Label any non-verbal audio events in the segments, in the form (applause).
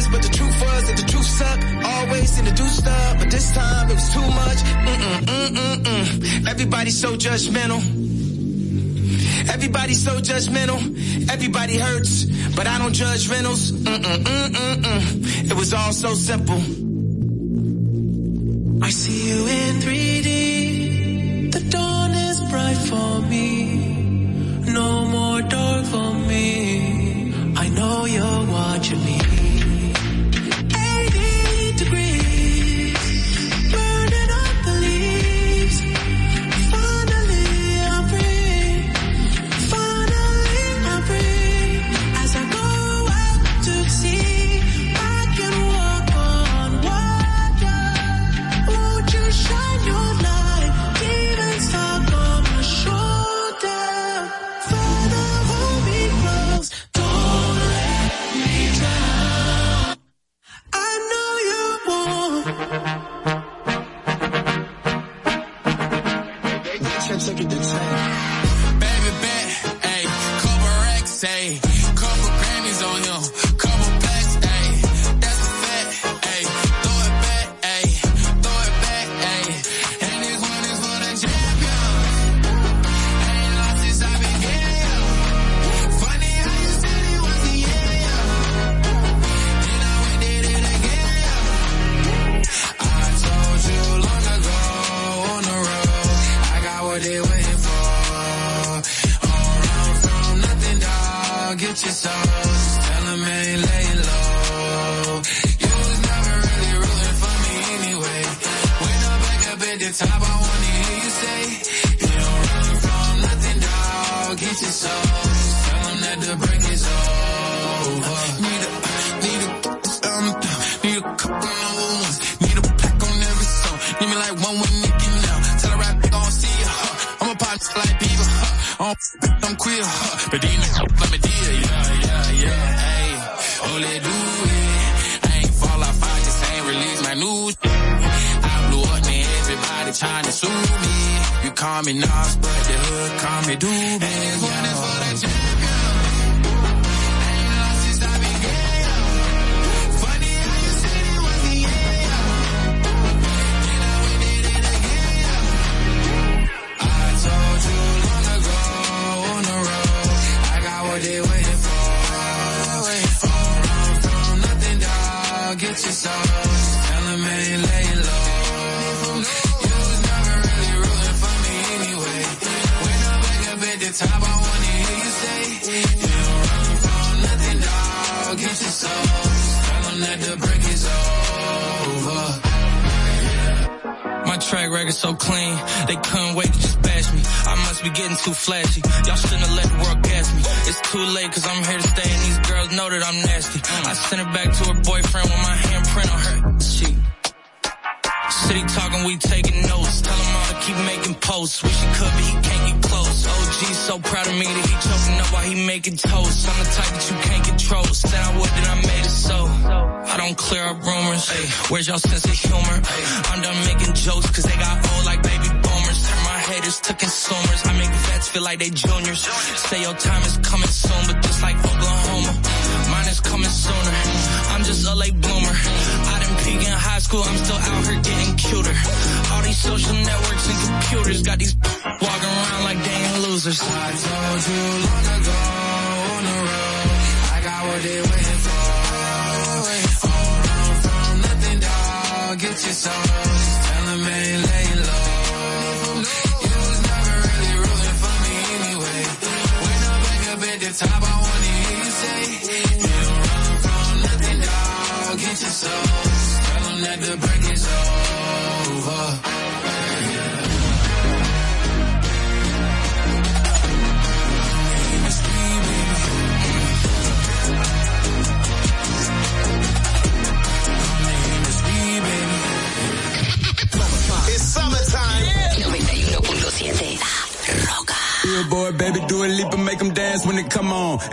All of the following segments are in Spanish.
is, but the truth was that the truth sucked. Always in the do stuff, but this time it was too much. Mm-mm, mm-mm, mm. Everybody's so judgmental. Everybody's so judgmental. Everybody hurts, but I don't judge rentals. Mm-mm, mm-mm, mm. It was all so simple. I see you in 3D. The dawn is bright for me. No more dark for me. I know you're watching me.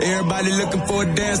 Everybody looking for a dance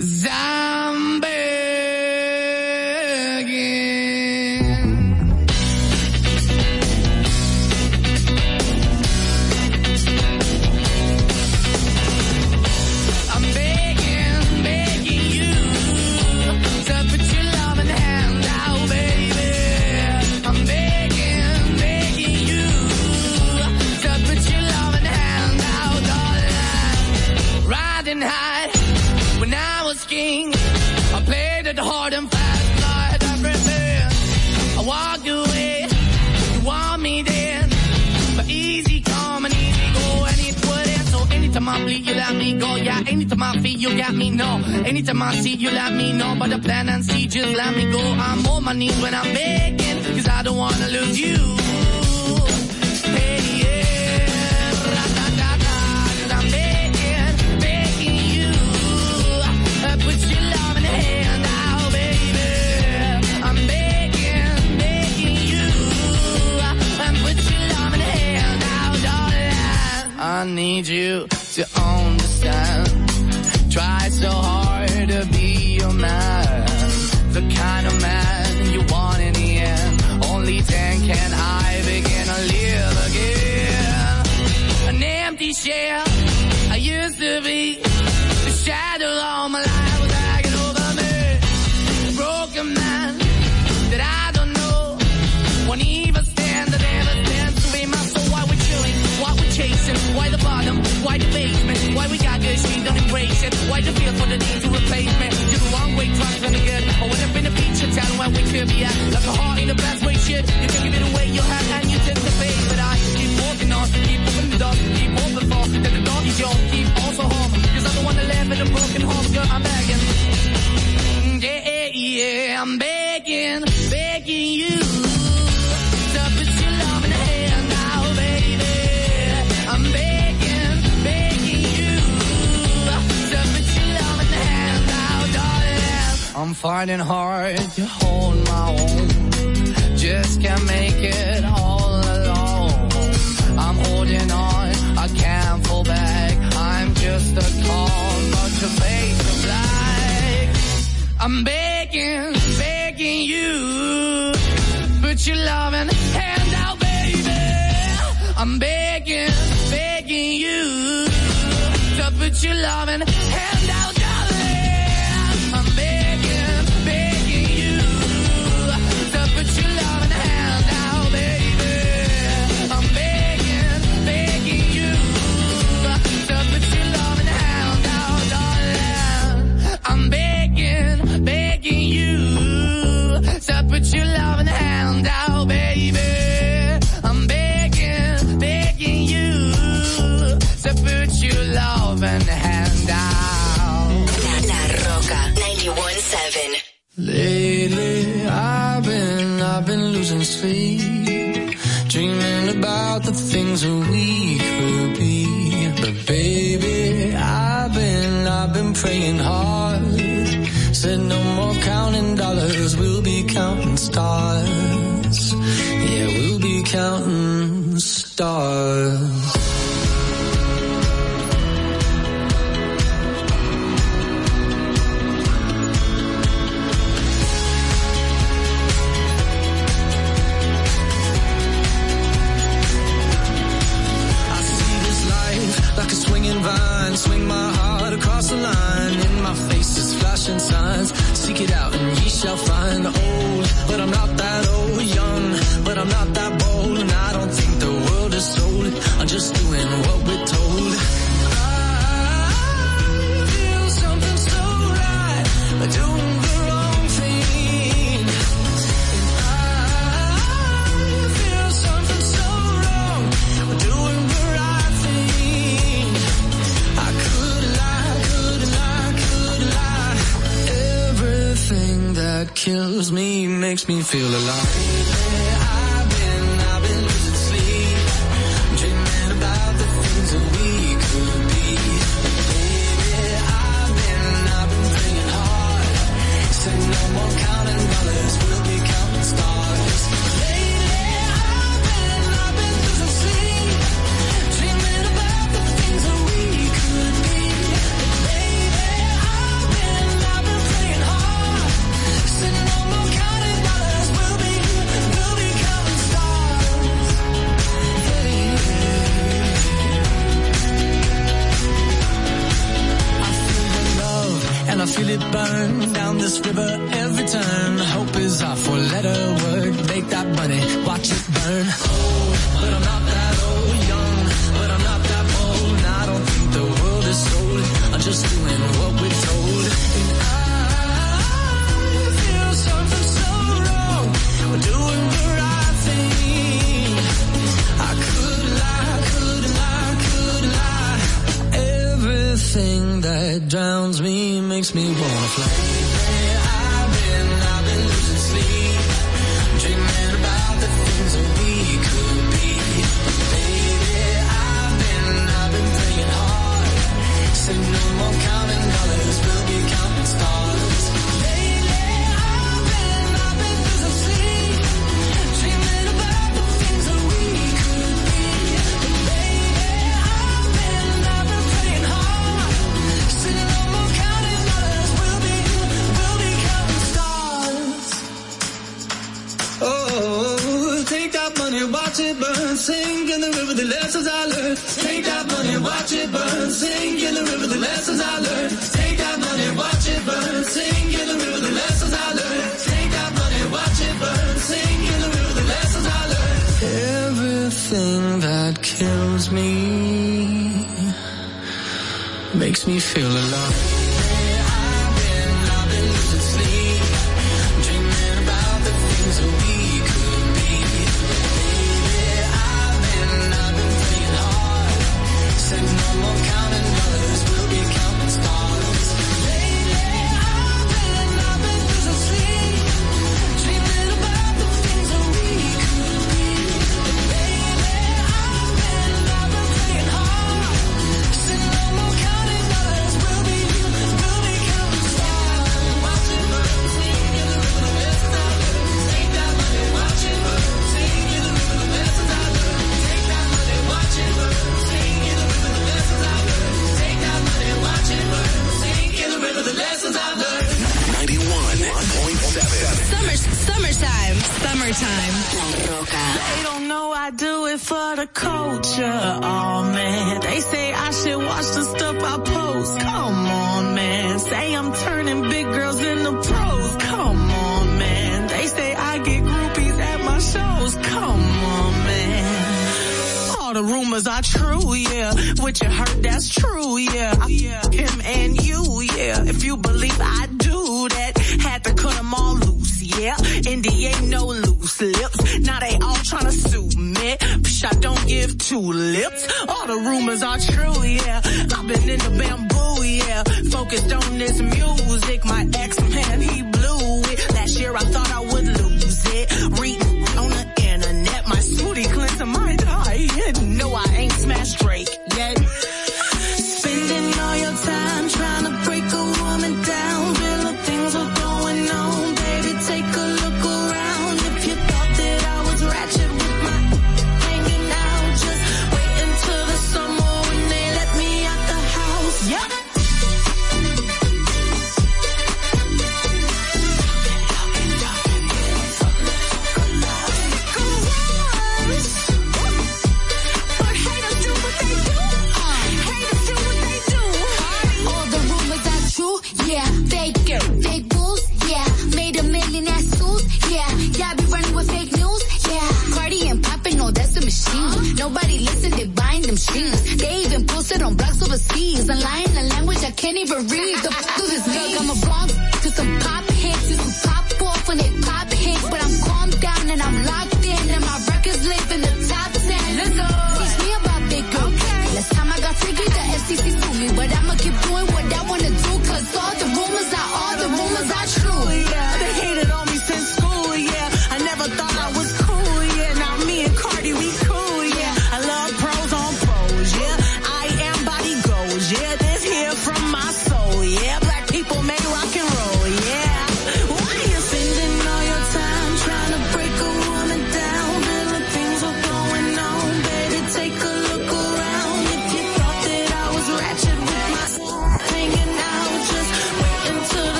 Zach. Me makes me feel alive.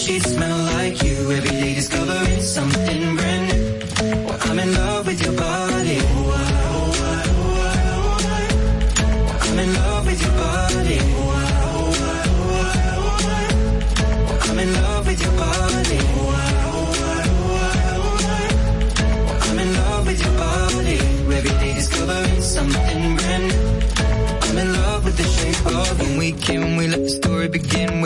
She smell like you. Every day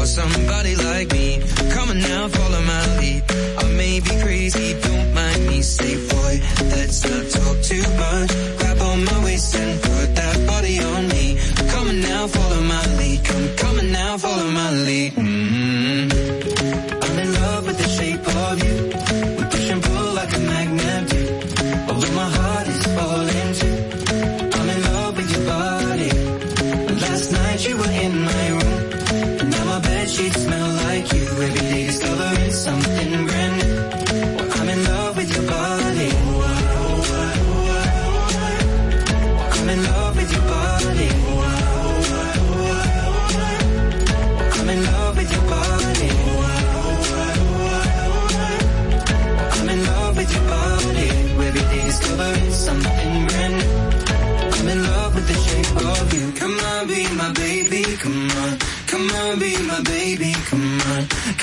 for somebody like me. Come on now, follow my lead. I may be crazy, don't mind me. Say, boy, let's not talk too much. Grab on my waist and put that body on me. Come on now, follow my lead. Come, come on now, follow my lead. Mm -hmm. I'm in love with the shape of you.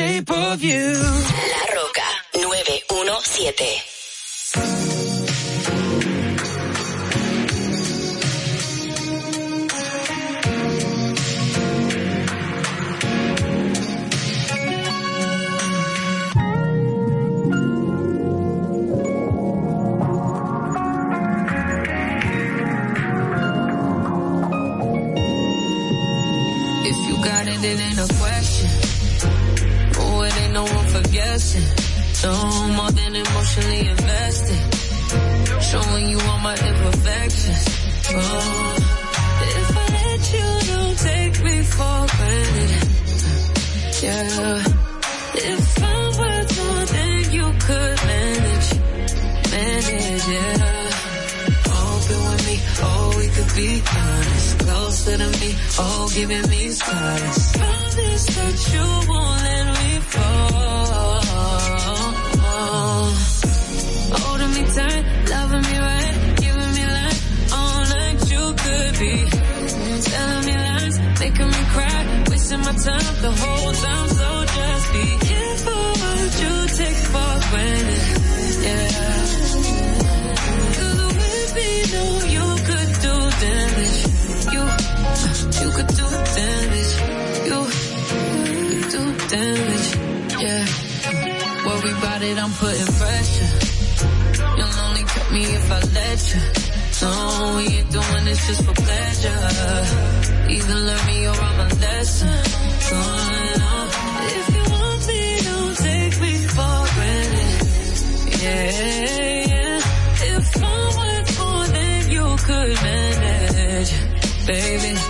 shape of you. La Roca 917. guessing. So more than emotionally invested. Showing you all my imperfections. Oh, if I let you, don't take me for granted. Yeah. If I'm worth more than you could manage, manage, yeah. Open with me, oh, we could be honest. Closer to me, oh, giving me solace. Promise that you won't about it, I'm putting pressure. You'll only cut me if I let you. No, we ain't doing this just for pleasure. Either learn me or I'm a lesson. Going on. If you want me, don't take me for granted. Yeah, yeah. If I went more than you could manage, baby.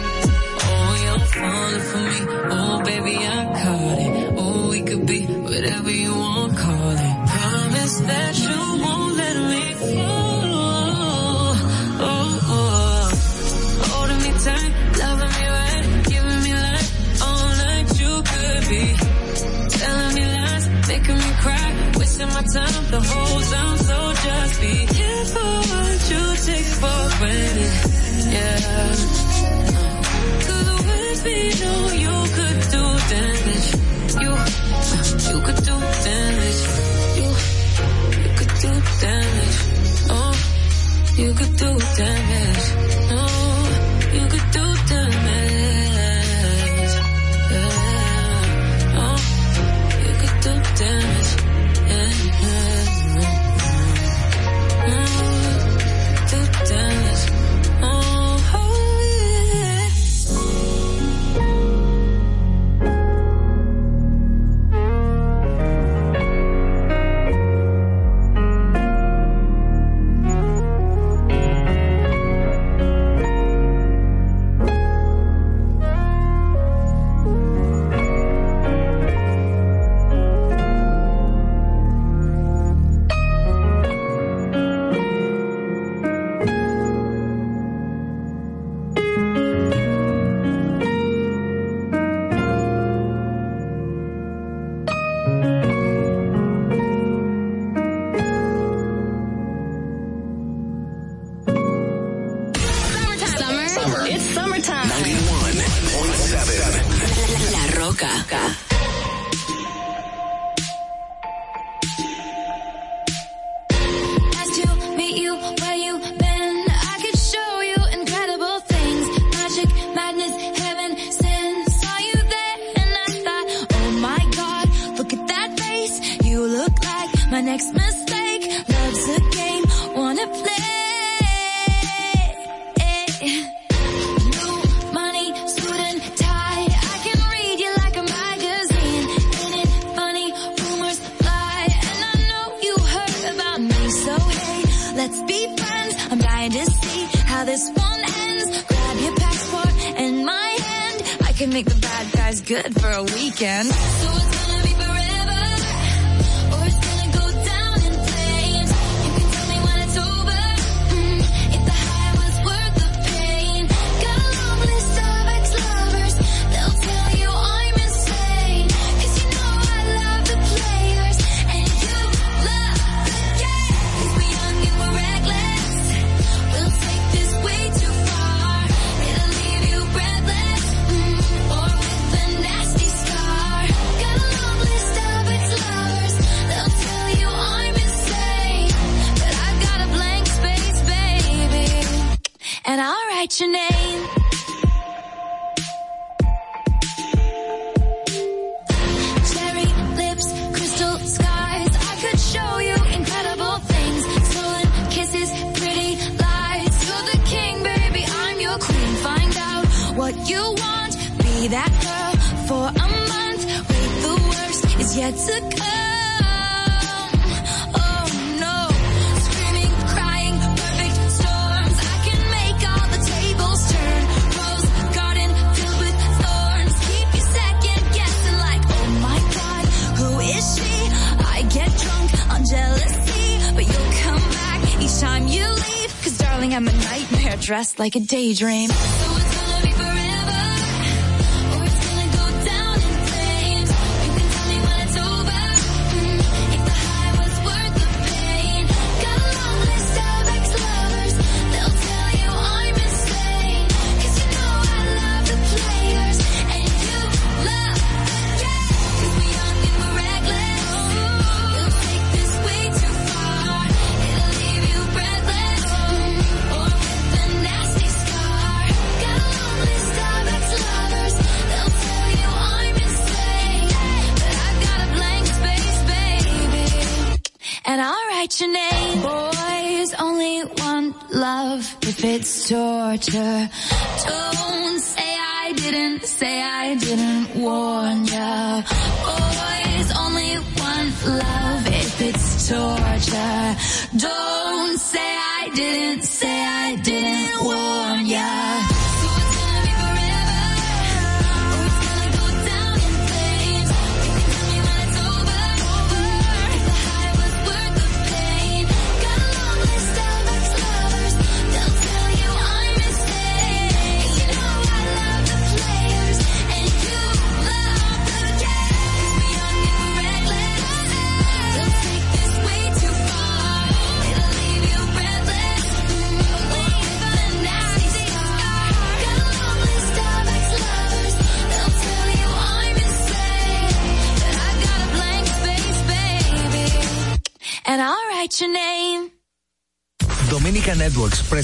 like a daydream.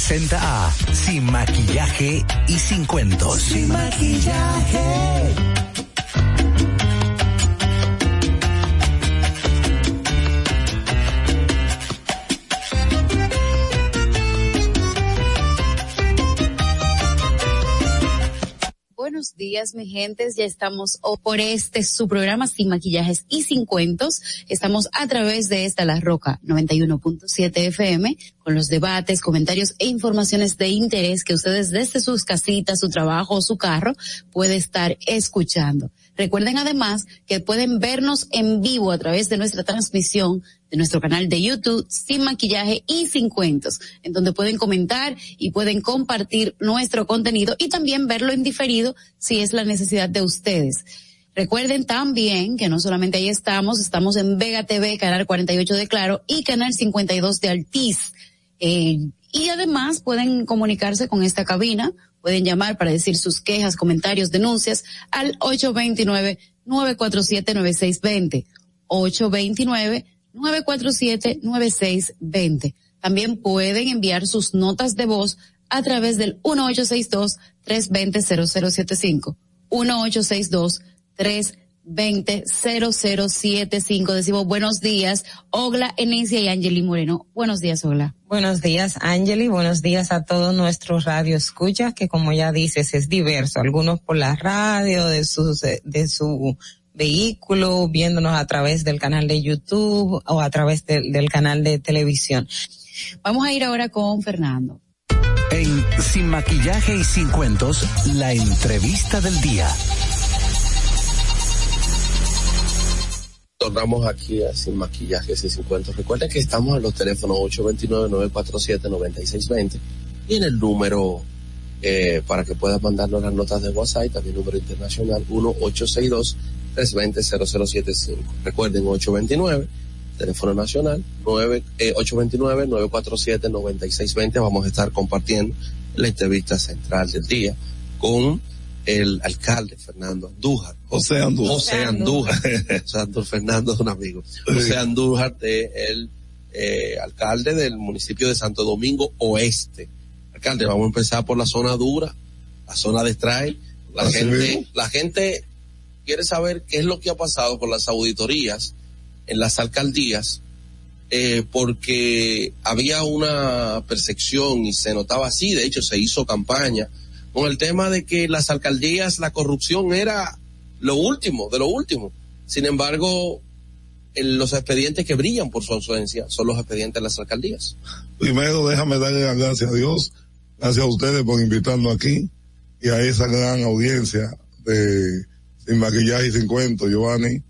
Presenta a Sin Maquillaje y Sin Cuentos. Sin Maquillaje. Buenos días, mi gentes. Ya estamos por este su programa sin maquillajes sin cuentos. Estamos a través de esta La Roca 91.7 FM con los debates, comentarios e informaciones de interés que ustedes desde sus casitas, su trabajo o su carro puede estar escuchando. Recuerden además que pueden vernos en vivo a través de nuestra transmisión de nuestro canal de YouTube sin maquillaje y sin cuentos, en donde pueden comentar y pueden compartir nuestro contenido y también verlo en diferido si es la necesidad de ustedes. Recuerden también que no solamente ahí estamos, estamos en Vega TV, Canal 48 de Claro y Canal 52 de Altiz. Eh, y además pueden comunicarse con esta cabina, pueden llamar para decir sus quejas, comentarios, denuncias al 829-947-9620. 829-947-9620. También pueden enviar sus notas de voz a través del 1862-320-0075. 1862-320-0075. Decimos buenos días, Ogla, Enesia y Angeli Moreno. Buenos días, Ogla. Buenos días, Angeli. Buenos días a todos nuestros radio escuchas, que como ya dices, es diverso. Algunos por la radio, de sus, de su vehículo, viéndonos a través del canal de YouTube o a través del- del canal de televisión. Vamos a ir ahora con Fernando. En Sin Maquillaje y Sin Cuentos, la entrevista del día. Tornamos aquí a Sin Maquillajes y Sin Cuentos. Recuerden que estamos en los teléfonos 829-947-9620 y en el número eh, para que puedas mandarnos las notas de WhatsApp también número internacional 1-862-320-0075. Recuerden 829, teléfono nacional 9, eh, 829-947-9620. Vamos a estar compartiendo la entrevista central del día con el alcalde Fernando Andújar. José Andújar. José Andújar. José Andújar (laughs) Fernando es un amigo. José Andújar, de el eh, alcalde del municipio de Santo Domingo Oeste. Alcalde, vamos a empezar por la zona dura, la zona de trail. La Así gente, mismo. la gente quiere saber qué es lo que ha pasado con las auditorías en las alcaldías, eh, porque había una percepción y se notaba así, de hecho se hizo campaña con el tema de que las alcaldías, la corrupción era lo último, de lo último. Sin embargo, los expedientes que brillan por su ausencia son los expedientes de las alcaldías. Primero, déjame darle las gracias a Dios, gracias a ustedes por invitarnos aquí y a esa gran audiencia de Sin Maquillaje y Sin Cuento, Giovanni,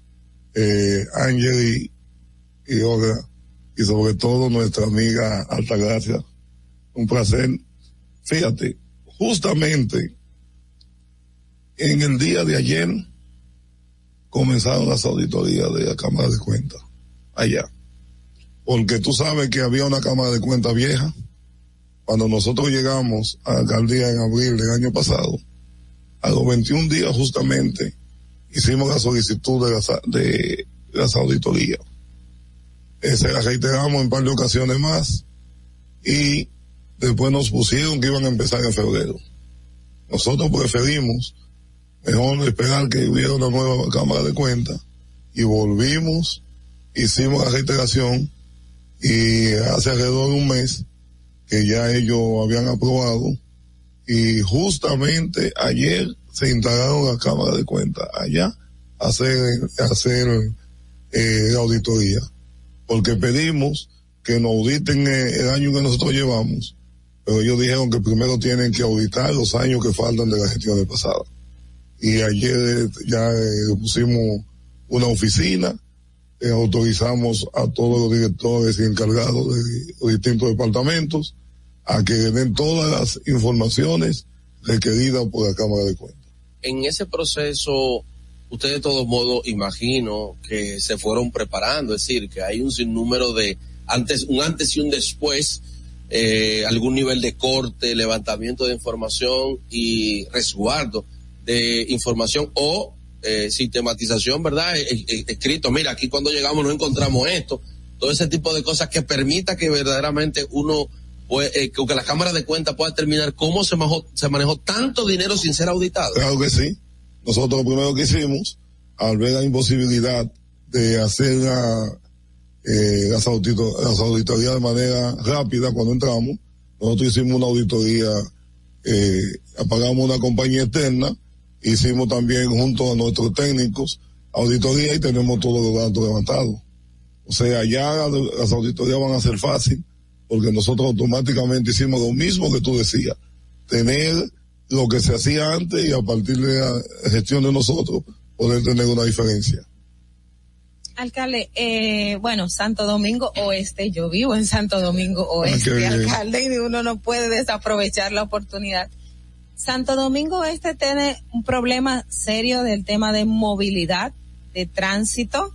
eh, Angeli y Olga, y sobre todo nuestra amiga Altagracia. Un placer. Fíjate, justamente en el día de ayer comenzaron las auditorías de la Cámara de Cuentas, allá porque tú sabes que había una cámara de cuentas vieja. Cuando nosotros llegamos a la alcaldía en abril del año pasado, a los 21 días justamente, hicimos la solicitud de las, de las auditorías. Eh, se la reiteramos en par de ocasiones más y después nos pusieron que iban a empezar en febrero. Nosotros preferimos mejor esperar que hubiera una nueva cámara de cuentas y volvimos, hicimos la reiteración y hace alrededor de un mes que ya ellos habían aprobado y justamente ayer se instalaron la Cámara de Cuentas allá a hacer, a hacer eh, la auditoría, porque pedimos que nos auditen el año que nosotros llevamos, pero ellos dijeron que primero tienen que auditar los años que faltan de la gestión de pasada. Y ayer ya eh, pusimos una oficina, eh, autorizamos a todos los directores y encargados de los distintos departamentos a que den todas las informaciones requeridas por la Cámara de Cuentas. En ese proceso, usted de todos modos, imagino que se fueron preparando, es decir, que hay un sinnúmero de antes, un antes y un después, eh, algún nivel de corte, levantamiento de información y resguardo de información o eh, sistematización, ¿verdad? Eh, eh, escrito, mira, aquí cuando llegamos no encontramos esto, todo ese tipo de cosas que permita que verdaderamente uno, pues, que la Cámara de Cuentas pueda determinar cómo se manejó, se manejó tanto dinero sin ser auditado. Claro que sí. Nosotros lo primero que hicimos, al ver la imposibilidad de hacer la, eh, las auditorías de manera rápida cuando entramos, nosotros hicimos una auditoría, eh, apagamos una compañía externa, hicimos también junto a nuestros técnicos auditoría y tenemos todos los datos levantados. O sea, ya la- las auditorías van a ser fácil porque nosotros automáticamente hicimos lo mismo que tú decías, tener lo que se hacía antes y a partir de la gestión de nosotros poder tener una diferencia. Alcalde, eh, bueno, Santo Domingo Oeste, yo vivo en Santo Domingo qué Oeste, alcalde, y uno no puede desaprovechar la oportunidad. Santo Domingo Este tiene un problema serio del tema de movilidad, de tránsito,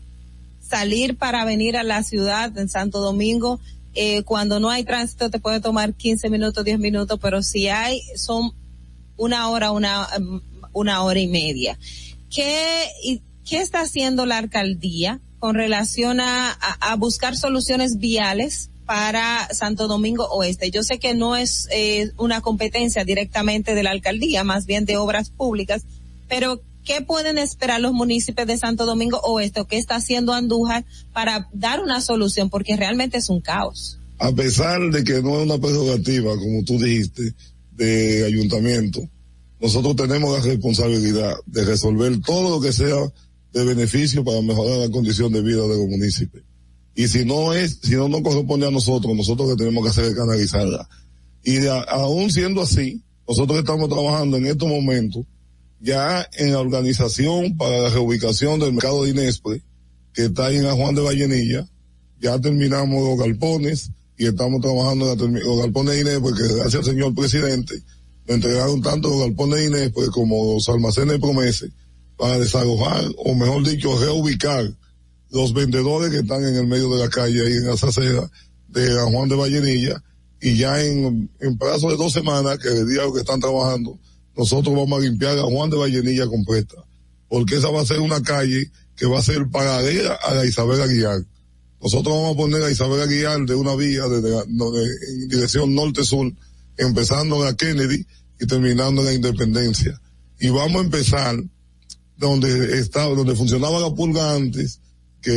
salir para venir a la ciudad en Santo Domingo, eh, cuando no hay tránsito te puede tomar 15 minutos, 10 minutos, pero si hay, son una hora, una, una hora y media. ¿Qué, y, qué está haciendo la alcaldía con relación a, a buscar soluciones viales para Santo Domingo Oeste? Yo sé que no es eh, una competencia directamente de la alcaldía, más bien de obras públicas, pero ¿qué pueden esperar los municipios de Santo Domingo Oeste o qué está haciendo Andújar para dar una solución? Porque realmente es un caos. a pesar de que no es una prerrogativa, como tú dijiste, de ayuntamiento, nosotros tenemos la responsabilidad de resolver todo lo que sea de beneficio para mejorar la condición de vida de los municipios. Y si no es, si no nos corresponde a nosotros, nosotros que tenemos que hacer es canalizarla. Y de aún siendo así, nosotros estamos trabajando en estos momentos ya en la organización para la reubicación del mercado de Inespre, que está ahí en la Juan de Vallenilla, ya terminamos los galpones y estamos trabajando en la los galpones de Inés porque gracias al señor presidente me entregaron tanto los galpones de Inés pues, como los almacenes de promesa para desalojar o mejor dicho reubicar los vendedores que están en el medio de la calle ahí en esa acera de la Juan de Vallenilla y ya en, en plazo de dos semanas que el día que están trabajando nosotros vamos a limpiar a Juan de Vallenilla completa porque esa va a ser una calle que va a ser paralela a la Isabel Aguilar nosotros vamos a poner a Isabel Aguilar de una vía desde la- de- en dirección norte-sur, empezando en la Kennedy y terminando en la Independencia. Y vamos a empezar donde estaba, donde funcionaba la pulga antes, que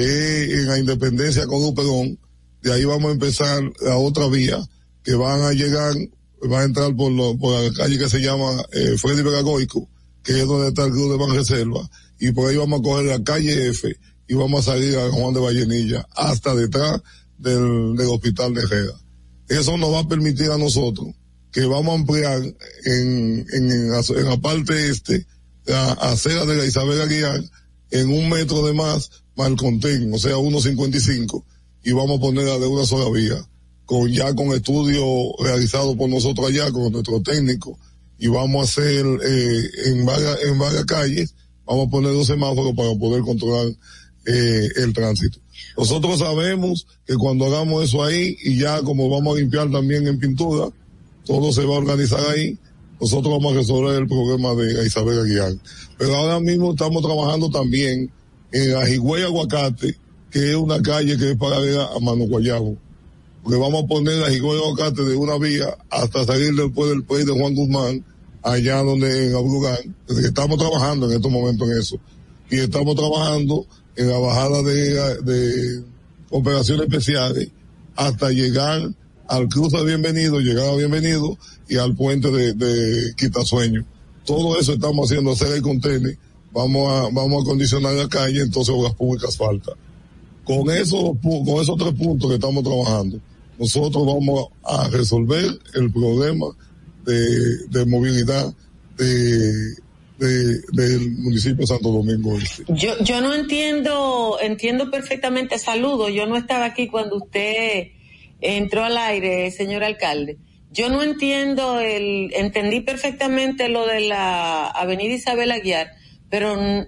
es en la Independencia con Luperón, de ahí vamos a empezar la otra vía, que van a llegar, van a entrar por, lo- por la calle que se llama eh, Freddy Veragoico, que es donde está el club de Banreserva, y por ahí vamos a coger la calle F y vamos a salir a Juan de Vallenilla hasta detrás del, hospital de Herrera. Eso nos va a permitir a nosotros que vamos a ampliar en, en, en la parte este la acera de la Isabel Aguilar en un metro de más Malcontén, o sea, 1.55 y vamos a ponerla de una sola vía con ya con estudio realizado por nosotros allá con nuestro técnico y vamos a hacer eh, en varias en varias calles vamos a poner dos semáforos para poder controlar eh, el tránsito. Nosotros sabemos que cuando hagamos eso ahí y ya como vamos a limpiar también en pintura, todo se va a organizar ahí, nosotros vamos a resolver el problema de Isabel Aguilar. Pero ahora mismo estamos trabajando también en la Higüey Aguacate, que es una calle que es paralela a Mano Guayabo. Porque vamos a poner la Higüey Aguacate de una vía hasta salir después del país de Juan Guzmán, allá donde en Abrugán. Estamos trabajando en estos momentos en eso. Y estamos trabajando en la bajada de, de operaciones especiales hasta llegar al cruce de Bienvenido, llegada Bienvenido y al puente de, de Quitasueño. Todo eso estamos haciendo, hacer el contenedor, vamos a, vamos a acondicionar la calle, entonces obras públicas falta. Con esos, con esos tres puntos que estamos trabajando, nosotros vamos a resolver el problema de, de movilidad de, de- del municipio de Santo Domingo Este. Yo, yo no entiendo, entiendo perfectamente, saludo, yo no estaba aquí cuando usted entró al aire, señor alcalde. Yo no entiendo el, entendí perfectamente lo de la avenida Isabel Aguiar, pero mm,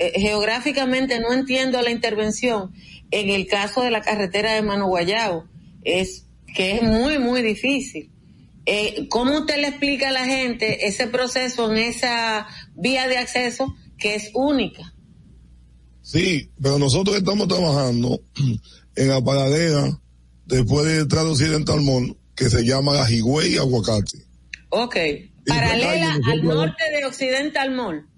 eh, geográficamente no entiendo la intervención en el caso de la carretera de Mano Guayabo, es que es muy, muy difícil. Eh, ¿Cómo usted le explica a la gente ese proceso en esa vía de acceso que es única? Sí, pero nosotros estamos trabajando (clears throat) en la paradera después de entrar a Occidental Mall, que se llama la Higüey Aguacate. Ok. Paralela al norte de Occidental Mall.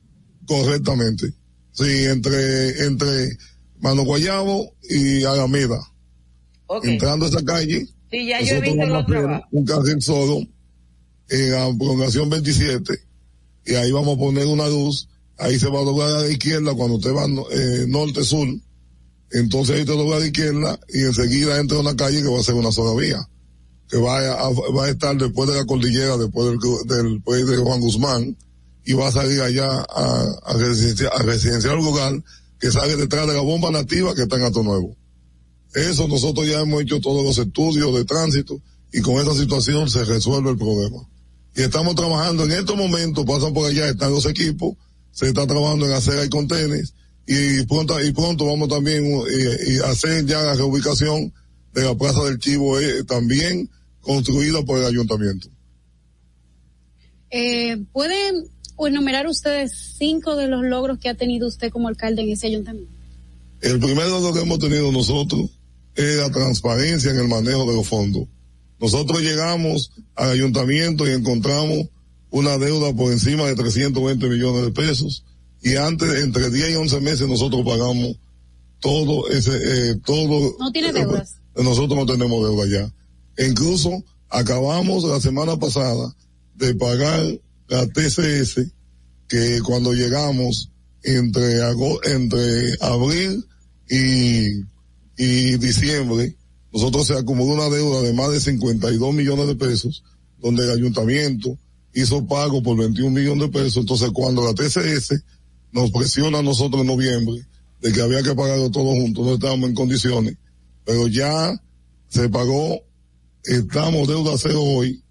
Correctamente. Sí, entre, entre Mano Guayabo y Alameda. Entrando a esa calle, Sí, ya yo he visto vamos a hacer un carril solo en la prolongación 27 y ahí vamos a poner una luz, ahí se va a doblar a la izquierda cuando usted va eh, norte-sur, entonces ahí te dobla a la izquierda y enseguida entra a una calle que va a ser una sola vía, que va a, va a estar después de la cordillera, después del, del puente de Juan Guzmán y va a salir allá a, a, residencia- a residencial rural que sale detrás de la bomba nativa que está en Ato Nuevo. Eso nosotros ya hemos hecho todos los estudios de tránsito y con esta situación se resuelve el problema. Y estamos trabajando en estos momentos, pasan por allá, están los equipos, se está trabajando en hacer el contenes y pronto, y pronto vamos también eh, y hacer ya la reubicación de la Plaza del Chivo eh, también construida por el ayuntamiento. Eh, ¿Pueden enumerar ustedes cinco de los logros que ha tenido usted como alcalde en ese ayuntamiento? El primer logro que hemos tenido nosotros es la transparencia en el manejo de los fondos. Nosotros llegamos al ayuntamiento y encontramos una deuda por encima de 320 millones de pesos y antes, entre 10 y 11 meses, nosotros pagamos todo ese, eh, todo. No tiene deudas. Nosotros no tenemos deuda ya. E incluso acabamos la semana pasada de pagar la TCS que cuando llegamos entre entre abril y, y diciembre, nosotros se acumuló una deuda de más de 52 millones de pesos, donde el ayuntamiento hizo pago por 21 millones de pesos. Entonces, cuando la TCS nos presiona a nosotros en noviembre de que había que pagarlo todo junto, no estábamos en condiciones, pero ya se pagó, estamos deuda cero hoy,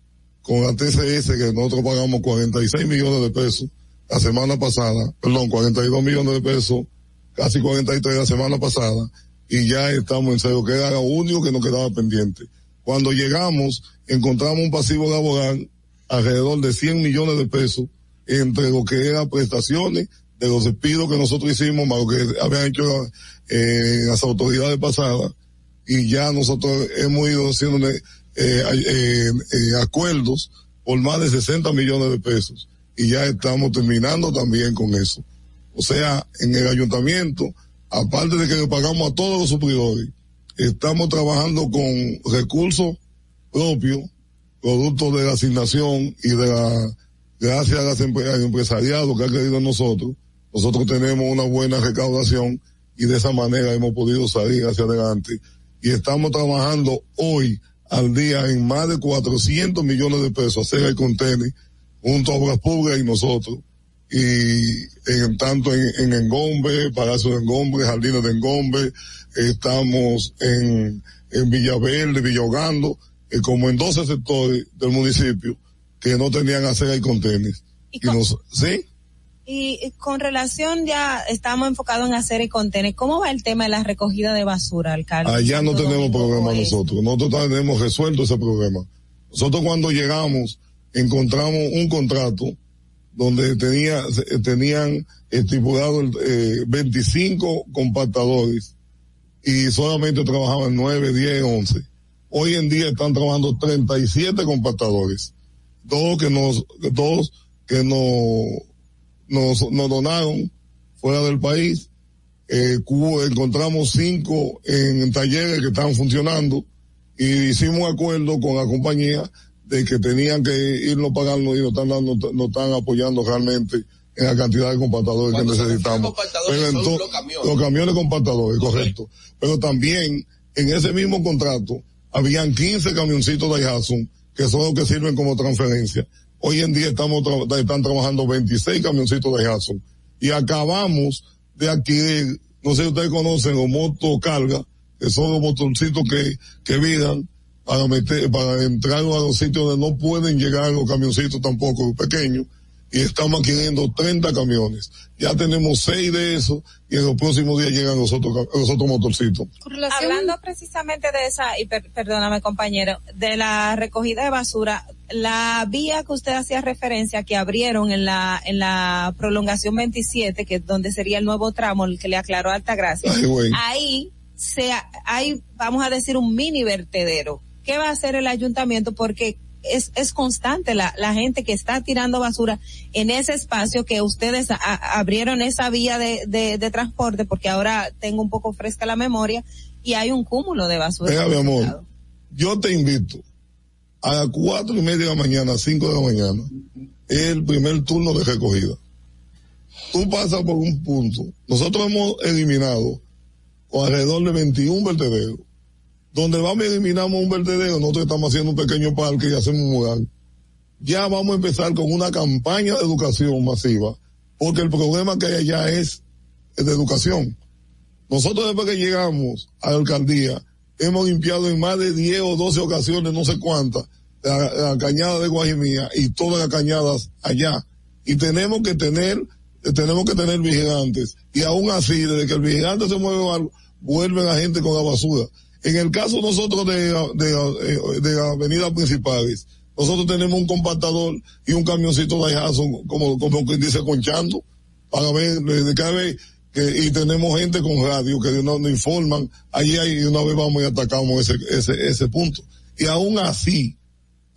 con la TCS que nosotros pagamos 46 millones de pesos la semana pasada, perdón, 42 millones de pesos, casi 43 la semana pasada, y ya estamos en cero, que era lo único que nos quedaba pendiente. Cuando llegamos, encontramos un pasivo laboral alrededor de 100 millones de pesos entre lo que eran prestaciones de los despidos que nosotros hicimos, más lo que habían hecho eh, las autoridades pasadas, y ya nosotros hemos ido haciendo eh, eh, eh, acuerdos por más de 60 millones de pesos y ya estamos terminando también con eso. O sea, en el ayuntamiento, aparte de que le pagamos a todos los suplidores, estamos trabajando con recursos propios, producto de la asignación y de la, gracias al empresariado que ha creído en nosotros, nosotros tenemos una buena recaudación y de esa manera hemos podido salir hacia adelante. Y estamos trabajando hoy al día en más de 400 millones de pesos hacer el contenedor junto a Obras Públicas y nosotros. Y en tanto en, en Engombe, Palacio de Engombe, Jardines de Engombe, estamos en, en Villaverde, Villogando, eh, como en 12 sectores del municipio que no tenían hacer el contenedor. Y nos, ¿sí? Y con relación ya estamos enfocados en hacer el contenedor. ¿Cómo va el tema de la recogida de basura, alcalde? Allá no Santo tenemos problema nosotros. Nosotros tenemos resuelto ese problema. Nosotros cuando llegamos encontramos un contrato donde tenía, tenían estipulado el, eh, 25 compactadores y solamente trabajaban 9, 10, 11. Hoy en día están trabajando 37 compactadores. Dos que nos, dos que nos, nos, nos donaron fuera del país. Eh, cu- encontramos cinco en talleres que están funcionando y hicimos un acuerdo con la compañía de que tenían que irnos pagando y nos están dando, nos están apoyando realmente en la cantidad de compactadores que Cuando necesitamos. Pero los camiones. los camiones compactadores, correcto. Pero también en ese mismo contrato habían 15 camioncitos de Hudson que son los que sirven como transferencia. Hoy en día estamos están trabajando 26 camioncitos de Hudson y acabamos de adquirir, no sé si ustedes conocen los motocarga, que son los motorcitos que, que viran para meter, para entrar a los sitios donde no pueden llegar los camioncitos tampoco pequeños y estamos adquiriendo 30 camiones. Ya tenemos 6 de esos y en los próximos días llegan los otros, los otros motorcitos. Hablando precisamente de esa, y per- perdóname compañero, de la recogida de basura, la vía que usted hacía referencia que abrieron en la, en la prolongación 27, que es donde sería el nuevo tramo, el que le aclaró Altagracia, Ay, güey. ahí se, hay, vamos a decir, un mini vertedero. ¿Qué va a hacer el ayuntamiento? Porque es, es constante la, la gente que está tirando basura en ese espacio que ustedes a- abrieron esa vía de, de, de transporte, porque ahora tengo un poco fresca la memoria, y hay un cúmulo de basura. Venga, mi amor, yo te invito a las cuatro y media de la mañana, cinco de la mañana, es el primer turno de recogida. Tú pasas por un punto. Nosotros hemos eliminado alrededor de 21 vertederos. Donde vamos y eliminamos un vertedero, nosotros estamos haciendo un pequeño parque y hacemos un mural. Ya vamos a empezar con una campaña de educación masiva, porque el problema que hay allá es, de educación. Nosotros después que llegamos a la alcaldía, hemos limpiado en más de 10 o 12 ocasiones, no sé cuántas, la, cañada de Guajimía y todas las cañadas allá. Y tenemos que tener, tenemos que tener vigilantes. Y aún así, desde que el vigilante se mueve algo, vuelve la gente con la basura. En el caso nosotros de, de, de, de avenidas principales, nosotros tenemos un compactador y un camioncito de Hudson, como, como que dice conchando, para ver, de cada vez que, y tenemos gente con radio que nos, nos informan, allí hay, una vez vamos y atacamos ese, ese, ese punto. Y aún así,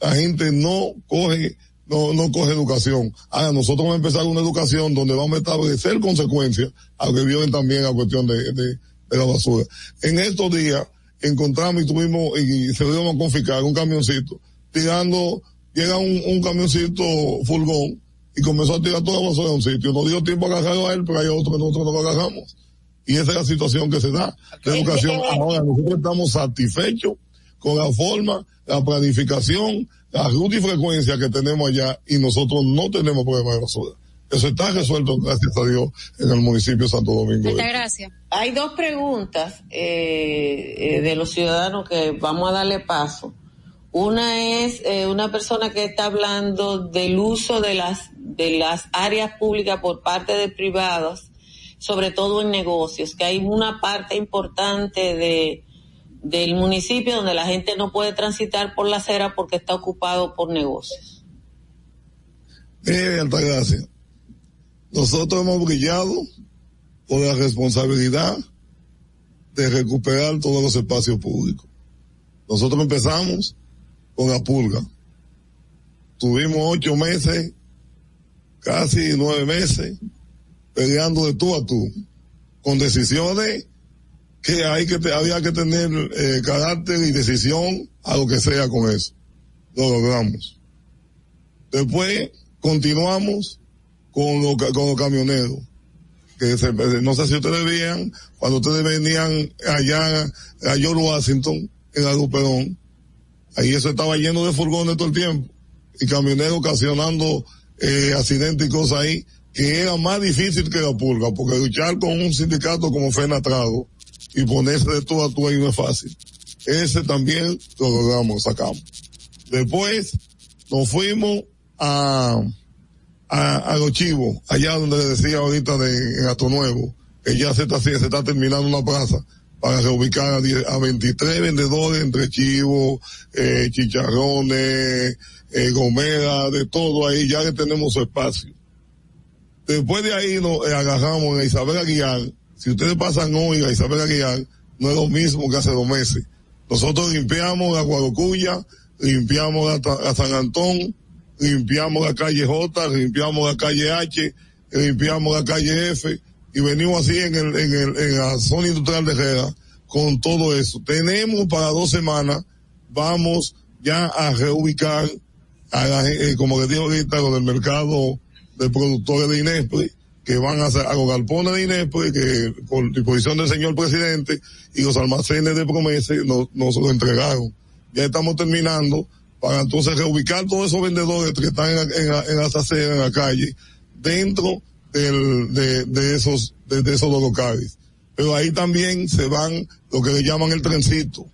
la gente no coge, no, no coge educación. Ahora, nosotros vamos a empezar una educación donde vamos a establecer consecuencias, aunque violen también la cuestión de, de, de la basura. En estos días, encontramos y tuvimos, y se lo íbamos a confiscar un camioncito, tirando, llega un, un camioncito furgón, y comenzó a tirar toda la basura a un sitio. No dio tiempo a agarrarlo a él, pero hay otro que nosotros no lo agarramos. Y esa es la situación que se da de educación. Ahora nosotros estamos satisfechos con la forma, la planificación, la ruta y frecuencia que tenemos allá y nosotros no tenemos problema de basura. Eso está resuelto, gracias a Dios, en el municipio de Santo Domingo. Este. gracias. Hay dos preguntas eh, eh, de los ciudadanos que vamos a darle paso. Una es eh, una persona que está hablando del uso de las de las áreas públicas por parte de privados, sobre todo en negocios, que hay una parte importante de del municipio donde la gente no puede transitar por la acera porque está ocupado por negocios. Mire, Altagracia, nosotros hemos brillado por la responsabilidad de recuperar todos los espacios públicos. Nosotros empezamos con la pulga. Tuvimos ocho meses, casi nueve meses, peleando de tú a tú, con decisiones que hay que había que tener eh, carácter y decisión a lo que sea con eso. Lo logramos. Después continuamos con los con los camioneros. Que se- no sé si ustedes veían, cuando ustedes venían allá a George Washington, en la Luperón, ahí eso estaba lleno de furgones todo el tiempo y camioneros ocasionando eh, accidentes y cosas ahí que era más difícil que la pulga porque luchar con un sindicato como Fenatrado y ponerse de todo a tú ahí no es fácil. Ese también lo logramos sacamos. Después nos fuimos a a, a los chivos allá donde le decía ahorita de en Ato Nuevo que ya se está se está terminando una plaza para reubicar a, 10 a 23 vendedores entre chivos, eh, chicharrones, eh, gomera, de todo ahí, ya que tenemos su espacio. Después de ahí nos eh, agarramos a Isabel Aguilar. Si ustedes pasan hoy a Isabel Aguilar, no es lo mismo que hace dos meses. Nosotros limpiamos la Guadocuya, limpiamos la, la San Antón, limpiamos la calle J, limpiamos la calle H, limpiamos la calle F, y venimos así en, el, en, el, en la zona industrial de Herrera con todo eso. Tenemos para dos semanas vamos ya a reubicar a la, eh, como que dijo ahorita, lo del mercado de productores de Inespre, que van a, hacer, a los galpones de Inespre, que por disposición del señor presidente y los almacenes de promesa nos, nos lo entregaron. Ya estamos terminando para entonces reubicar todos esos vendedores que están en, en, en las en la calle, dentro del, de, de esos, de, de esos locales. Pero ahí también se van lo que le llaman el trencito,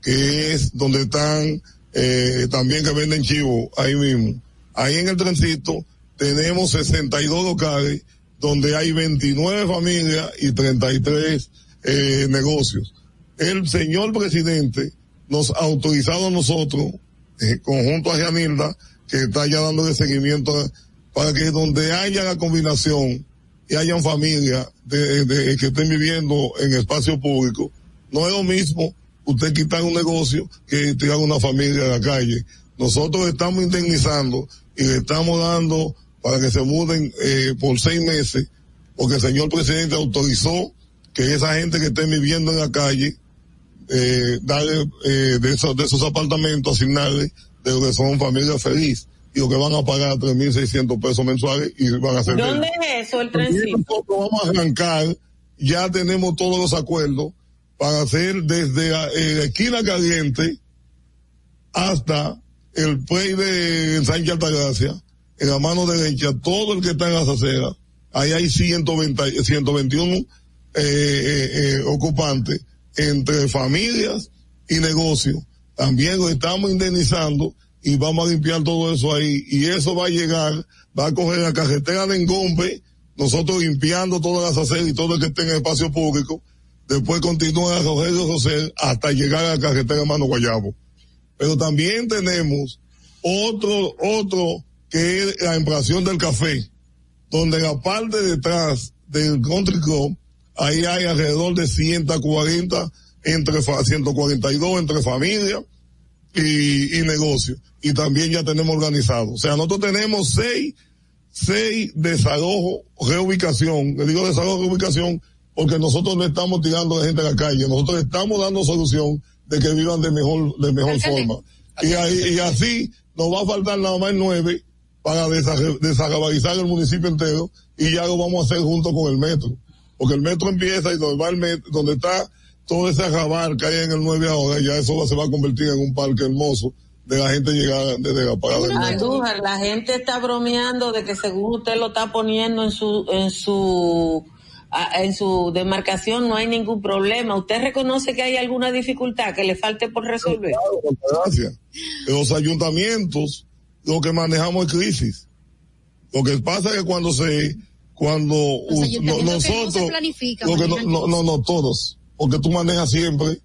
que es donde están eh, también que venden chivo ahí mismo. Ahí en el trencito tenemos 62 locales donde hay 29 familias y 33 eh, negocios. El señor presidente nos ha autorizado a nosotros, eh, conjunto a Gianilda, que está ya dándole seguimiento a- para que donde haya la combinación y hayan familias de, de- que estén viviendo en espacio público, no es lo mismo usted quitar un negocio que tirar una familia a la calle. Nosotros estamos indemnizando y le estamos dando para que se muden eh, por seis meses, porque el señor presidente autorizó que esa gente que esté viviendo en la calle, eh, darle eh, de, esos, de esos apartamentos, asignarle de lo que son familias felices y lo que van a pagar 3.600 pesos mensuales y van a ser ¿Dónde es eso el también trencito? nosotros vamos a arrancar, ya tenemos todos los acuerdos para hacer desde la, eh, la esquina caliente hasta el play de Sánchez Altagracia, en la mano derecha, todo el que está en las aceras, ahí hay 120, 121 eh, eh, eh, ocupantes entre familias y negocios. También lo estamos indemnizando y vamos a limpiar todo eso ahí. Y eso va a llegar, va a coger la carretera de Engombe, nosotros limpiando todas las aceras y todo el que esté en el espacio público. Después continúa a Rogelio José hasta llegar a la carretera Mano Guayabo. Pero también tenemos otro, otro que es la impresión del café, donde la parte de detrás del Country Club, ahí hay alrededor de 140 entre fa- 142 entre familia y, y negocio. Y también ya tenemos organizado. O sea, nosotros tenemos seis, seis desalojo, reubicación. Le digo desalojo, reubicación, porque nosotros no estamos tirando de gente a la calle. Nosotros estamos dando solución de que vivan de mejor, de mejor forma. Y, ahí- y así nos va a faltar nada más nueve para desa- desagabalizar el municipio entero y ya lo vamos a hacer junto con el metro. Porque el metro empieza y donde va el metro, donde está todo ese arrabal que hay en el 9 ahora, ya eso se va a convertir en un parque hermoso de la gente llegar desde la parada del metro. Andújar, la gente está bromeando de que según usted lo está poniendo en su, en su, en su demarcación no hay ningún problema. ¿Usted reconoce que hay alguna dificultad que le falte por resolver? Gracias. Los ayuntamientos, lo que manejamos es crisis. Lo que pasa es que cuando se, cuando Los u- no- que no nosotros, se planifican, lo que no, manejan no, no, no, todos, porque tú manejas siempre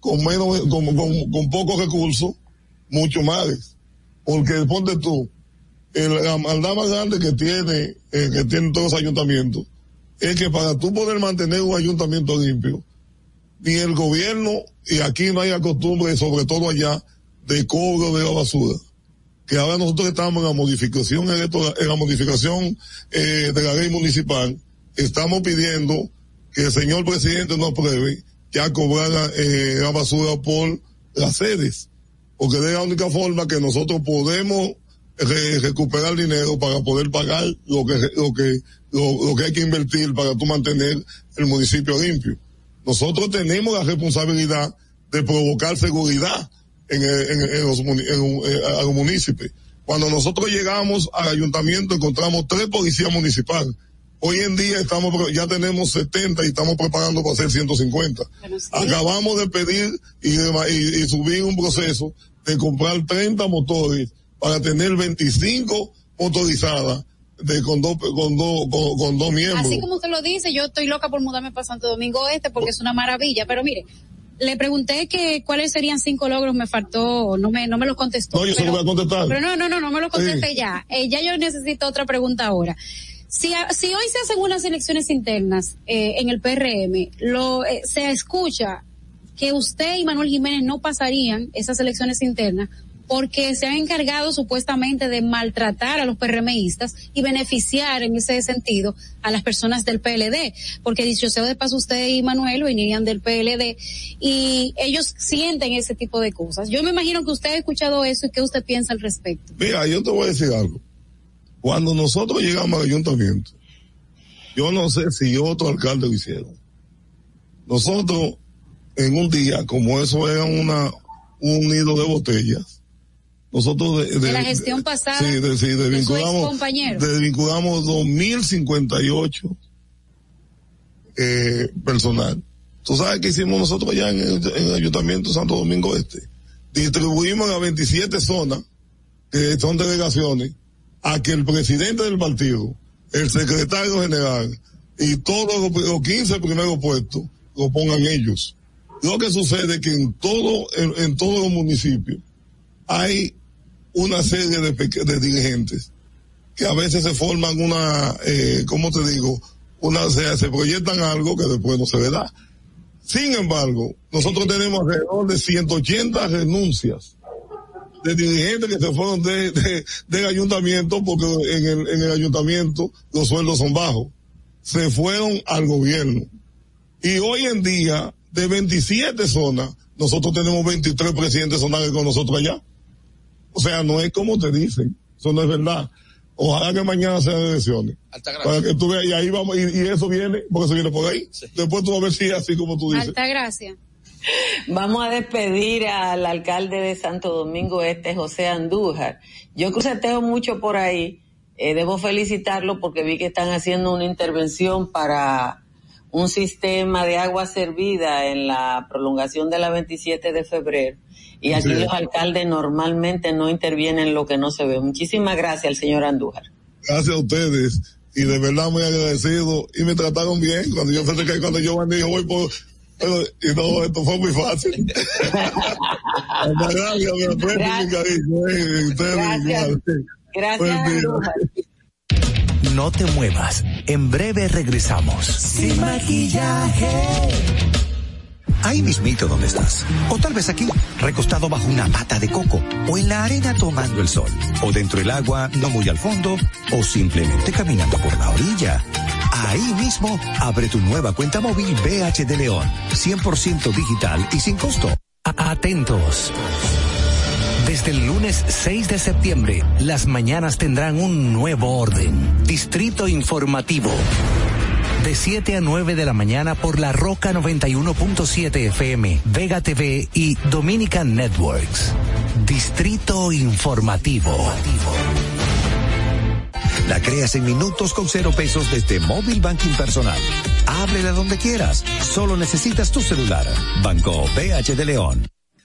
con menos, con, con, con pocos recursos, mucho más. Porque ponte tú, el, la maldad más grande que tiene, eh, que tienen todos los ayuntamientos, es que para tú poder mantener un ayuntamiento limpio, ni el gobierno, y aquí no hay la costumbre, sobre todo allá, de cobro de la basura. Que ahora nosotros estamos en la modificación, en, en la modificación eh, de la ley municipal, estamos pidiendo que el señor presidente nos apruebe ya cobrar eh, la basura por las sedes, porque es la única forma que nosotros podemos re- recuperar dinero para poder pagar lo que lo que lo que hay que invertir para tú mantener el municipio limpio. Nosotros tenemos la responsabilidad de provocar seguridad en, el- en, en los, en un- eh, a los municipios. Cuando nosotros llegamos al ayuntamiento encontramos tres policías municipales. Hoy en día estamos, ya tenemos 70 y estamos preparando para hacer 150. Acabamos de pedir y subir un proceso de comprar 30 motores para tener 25 motorizadas de, con dos, con dos, con, con dos miembros. Así como usted lo dice, yo estoy loca por mudarme para Santo Domingo Este porque es una maravilla. Pero mire, le pregunté que cuáles serían cinco logros, me faltó, no me, no me los contestó. No, yo se pero, lo voy a contestar. Pero no, no, no, no me lo contesté Sí. ya. Eh, ya yo necesito otra pregunta ahora. Si, si hoy se hacen unas elecciones internas eh, en el PRM, lo, eh, se escucha que usted y Manuel Jiménez no pasarían esas elecciones internas porque se han encargado supuestamente de maltratar a los PRMistas y beneficiar en ese sentido a las personas del PLD, porque dicho sea de paso usted y Manuel venían del PLD y ellos sienten ese tipo de cosas. Yo me imagino que usted ha escuchado eso y qué usted piensa al respecto. Mira, yo te voy a decir algo. Cuando nosotros llegamos al ayuntamiento, yo no sé si otro alcalde lo hicieron. Nosotros, en un día, como eso era una, un nido de botellas, nosotros de, De la gestión pasada sí, de, sí, de desvinculamos, desvinculamos 2058 eh, personal. ¿Tú sabes qué hicimos nosotros allá en el, en el Ayuntamiento de Santo Domingo Este? Distribuimos a 27 zonas, que son delegaciones, a que el presidente del partido, el secretario general y todos los, los 15 primeros puestos lo pongan ellos. Lo que sucede es que en todo, en, en todos los municipios hay una serie de, de dirigentes que a veces se forman una, eh, ¿cómo te digo? Una, se, se proyectan algo que después no se da. Sin embargo, nosotros tenemos alrededor de 180 renuncias de dirigentes que se fueron de, de- del ayuntamiento porque en el, en el ayuntamiento los sueldos son bajos. Se fueron al gobierno. Y hoy en día, de 27 zonas, nosotros tenemos 23 presidentes zonales con nosotros allá. O sea, no es como te dicen. Eso no es verdad. Ojalá que mañana sean elecciones. Para que tú veas, y ahí vamos, y, y eso viene, porque eso viene por ahí. Después tú vas a ver si es así como tú dices. Alta gracia. Vamos a despedir al alcalde de Santo Domingo Este, José Andújar. Yo cruceteo mucho por ahí. Eh, debo felicitarlo porque vi que están haciendo una intervención para un sistema de agua servida en la prolongación de la 27 de febrero. Y aquí Sí. los alcaldes normalmente no intervienen en lo que no se ve. Muchísimas gracias al señor Andújar. Gracias a ustedes. Y de verdad muy agradecido. Y me trataron bien. Cuando yo pensé que cuando yo dijo voy por, y no, esto fue muy fácil. (laughs) Gracias, eh, Gracias. Gracias. No te muevas. En breve regresamos. Sin maquillaje. Ahí mismito donde estás. O tal vez aquí, recostado bajo una mata de coco. O en la arena tomando el sol. O dentro del agua, no muy al fondo. O simplemente caminando por la orilla. Ahí mismo, abre tu nueva cuenta móvil BH de León. 100% digital y sin costo. A- Atentos. Desde el lunes 6 de septiembre, las mañanas tendrán un nuevo orden. Distrito Informativo. De 7 a 9 de la mañana por la Roca 91.7 FM, Vega TV y Dominican Networks. Distrito Informativo. La creas en minutos con cero pesos desde Móvil Banking Personal. Háblele donde quieras. Solo necesitas tu celular. Banco BH de León.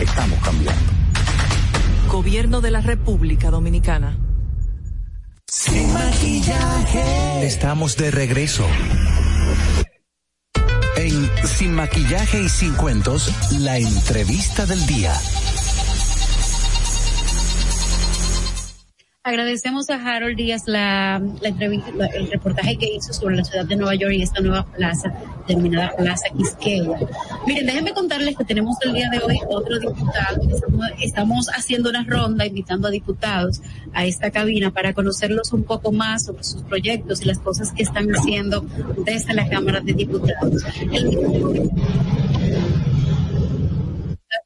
Estamos cambiando. Gobierno de la República Dominicana. Sin maquillaje. Estamos de regreso. En Sin maquillaje y sin cuentos, la entrevista del día. Agradecemos a Harold Díaz la, la entrevista, la- el reportaje que hizo sobre la ciudad de Nueva York y esta nueva plaza, denominada Plaza Quisqueya. Miren, déjenme contarles que tenemos el día de hoy otro diputado. Estamos, estamos haciendo una ronda invitando a diputados a esta cabina para conocerlos un poco más sobre sus proyectos y las cosas que están haciendo desde la Cámara de Diputados. El diputado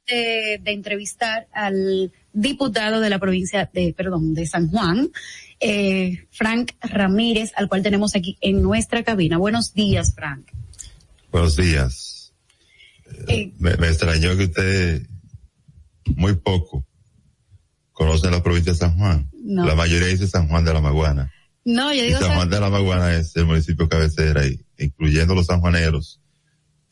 de, de entrevistar al diputado de la provincia de, perdón, de San Juan, eh, Frank Ramírez, al cual tenemos aquí en nuestra cabina. Buenos días, Frank. Buenos días. Eh, Me, me extrañó que usted muy poco conoce la provincia de San Juan. No. La mayoría dice San Juan de la Maguana. no, yo Y digo, San Juan de la Maguana es el municipio cabecera y incluyendo los sanjuaneros,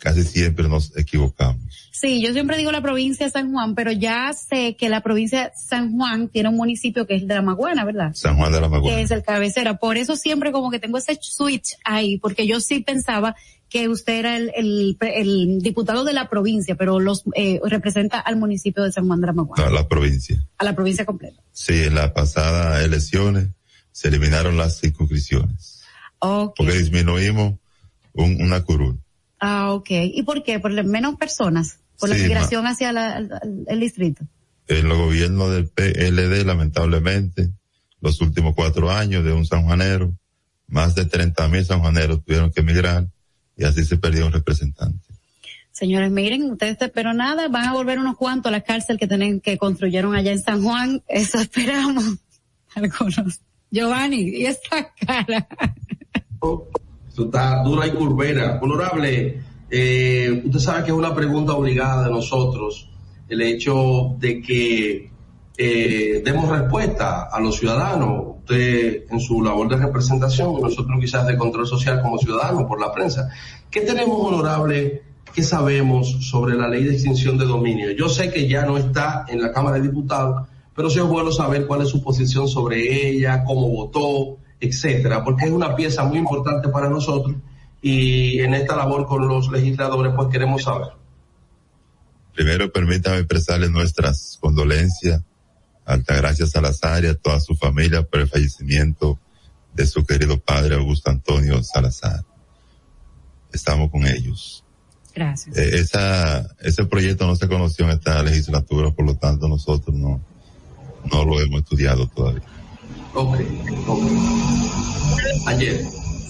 casi siempre nos equivocamos. sí, yo siempre digo la provincia de San Juan, pero ya sé que la provincia de San Juan tiene un municipio que es de la Maguana, ¿verdad? San Juan de la Maguana. que es el cabecera. Por eso siempre como que tengo ese switch ahí, porque yo sí pensaba que usted era el, el, el diputado de la provincia, pero los eh, representa al municipio de San Juan de la Maguana, No, la provincia. a la provincia completa. Sí, en las pasadas elecciones se eliminaron las circunscripciones Ok. porque disminuimos un- una curul. Ah, ok. ¿Y por qué? ¿Por menos personas? ¿Por la migración hacia la- al- el distrito? En los gobiernos del PLD, lamentablemente, los últimos cuatro años de un sanjuanero, más de 30 mil sanjuaneros tuvieron que emigrar y así se perdió un representante. Señores, miren, ustedes, pero nada, van a volver unos cuantos a la cárcel que tienen, que construyeron allá en San Juan. Eso esperamos. (laughs) Algunos. Giovanni, ¿y esta cara? Dura y curvera. Honorable, eh, usted sabe que es una pregunta obligada de nosotros el hecho de que eh, demos respuesta a los ciudadanos. Usted en su labor de representación nosotros quizás de control social como ciudadanos por la prensa. ¿Qué tenemos, honorable? ¿Qué sabemos sobre la ley de extinción de dominio? Yo sé que ya no está en la Cámara de Diputados, pero sí es bueno saber cuál es su posición sobre ella, cómo votó, etcétera, porque es una pieza muy importante para nosotros y en esta labor con los legisladores pues queremos saber. Primero, permítame expresarle nuestras condolencias a Altagracia Salazar y a toda su familia por el fallecimiento de su querido padre Augusto Antonio Salazar. Estamos con ellos. Gracias. Eh, esa, ese proyecto no se conoció en esta legislatura, por lo tanto nosotros no, no lo hemos estudiado todavía. Ok. Ayer.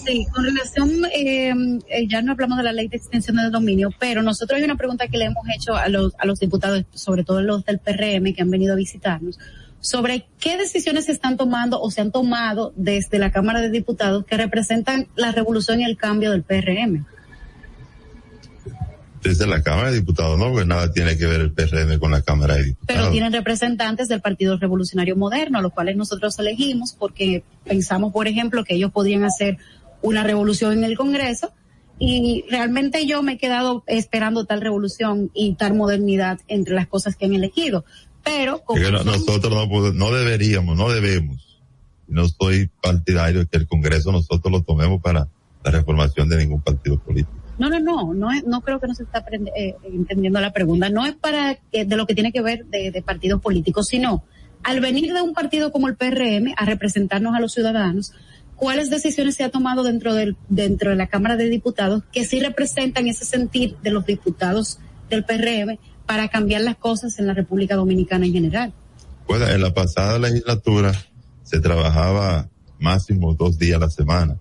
Sí, con relación, eh, eh, ya no hablamos de la ley de extensión del dominio, pero nosotros hay una pregunta que le hemos hecho a los, a los diputados, sobre todo los del PRM que han venido a visitarnos, sobre qué decisiones se están tomando o se han tomado desde la Cámara de Diputados que representan la revolución y el cambio del PRM. Desde la Cámara de Diputados no, porque nada tiene que ver el PRM con la Cámara de Diputados. Pero tienen representantes del Partido Revolucionario Moderno, a los cuales nosotros elegimos porque pensamos, por ejemplo, que ellos podrían hacer una revolución en el Congreso y realmente yo me he quedado esperando tal revolución y tal modernidad entre las cosas que han elegido. Pero como no- nosotros no, no deberíamos, no debemos. No soy partidario de que el Congreso nosotros lo tomemos para la reformación de ningún partido político. No, no, no, no, creo que no se está eh, entendiendo la pregunta. No es para que- de lo que tiene que ver de, partidos políticos, sino al venir de un partido como el PRM a representarnos a los ciudadanos, cuáles decisiones se ha tomado dentro del dentro de la Cámara de Diputados que sí representan ese sentir de los diputados del PRM para cambiar las cosas en la República Dominicana en general. Pues en la pasada legislatura se trabajaba máximo dos días a la semana.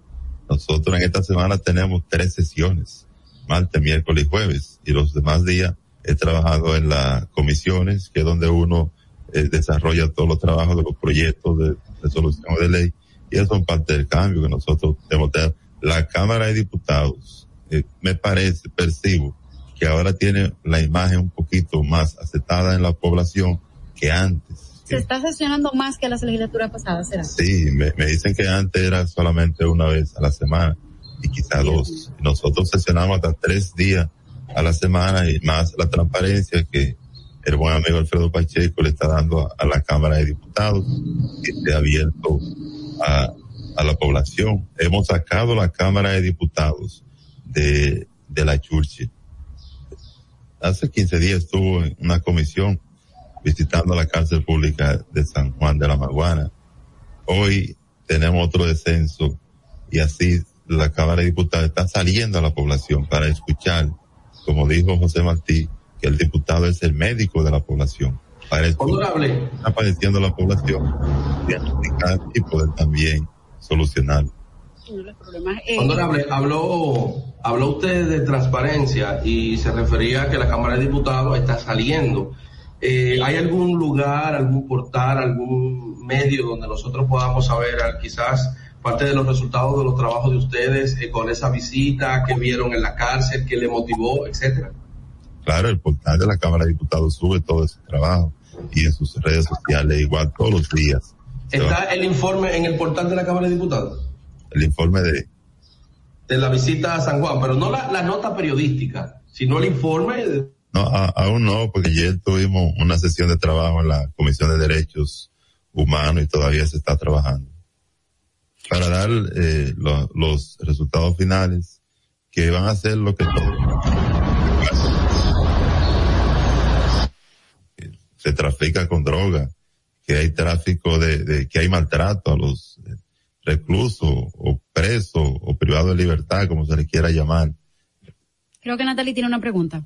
Nosotros en esta semana tenemos tres sesiones, martes, miércoles y jueves, y los demás días he trabajado en las comisiones, que es donde uno eh, desarrolla todos los trabajos de los proyectos de resolución de ley, y eso es parte del cambio que nosotros debemos tener. La Cámara de Diputados, eh, me parece, percibo, que ahora tiene la imagen un poquito más aceptada en la población que antes. Se está sesionando más que las legislaturas pasadas, ¿será? Sí, me, me dicen que antes era solamente una vez a la semana y quizá dos. Nosotros sesionamos hasta tres días a la semana y más la transparencia que el buen amigo Alfredo Pacheco le está dando a, la Cámara de Diputados, que esté abierto a, a la población. Hemos sacado la Cámara de Diputados de, de la Churchill. Hace 15 días estuvo en una comisión visitando la cárcel pública de San Juan de la Maguana hoy tenemos otro descenso y así la Cámara de Diputados está saliendo a la población para escuchar, como dijo José Martí, que el diputado es el médico de la población. Para Honorable. está padeciendo la población, diagnosticar y poder también solucionar. Honorable, habló, habló usted de transparencia y se refería a que la Cámara de Diputados está saliendo. Eh, ¿Hay algún lugar, algún portal, algún medio donde nosotros podamos saber ah, quizás parte de los resultados de los trabajos de ustedes eh, con esa visita, que vieron en la cárcel, que le motivó, etcétera? Claro, el portal de la Cámara de Diputados sube todo ese trabajo y en sus redes sociales igual todos los días. ¿Está el informe en el portal de la Cámara de Diputados? el informe de, De la visita a San Juan, pero no la, la nota periodística, sino el informe de, No, a- aún no, porque ayer tuvimos una sesión de trabajo en la Comisión de Derechos Humanos y todavía se está trabajando. Para dar eh, lo- los resultados finales que van a ser lo que Se trafica con droga, que hay tráfico de, de que hay maltrato a los eh, reclusos o presos o privados de libertad, como se les quiera llamar. Creo que Natalie tiene una pregunta.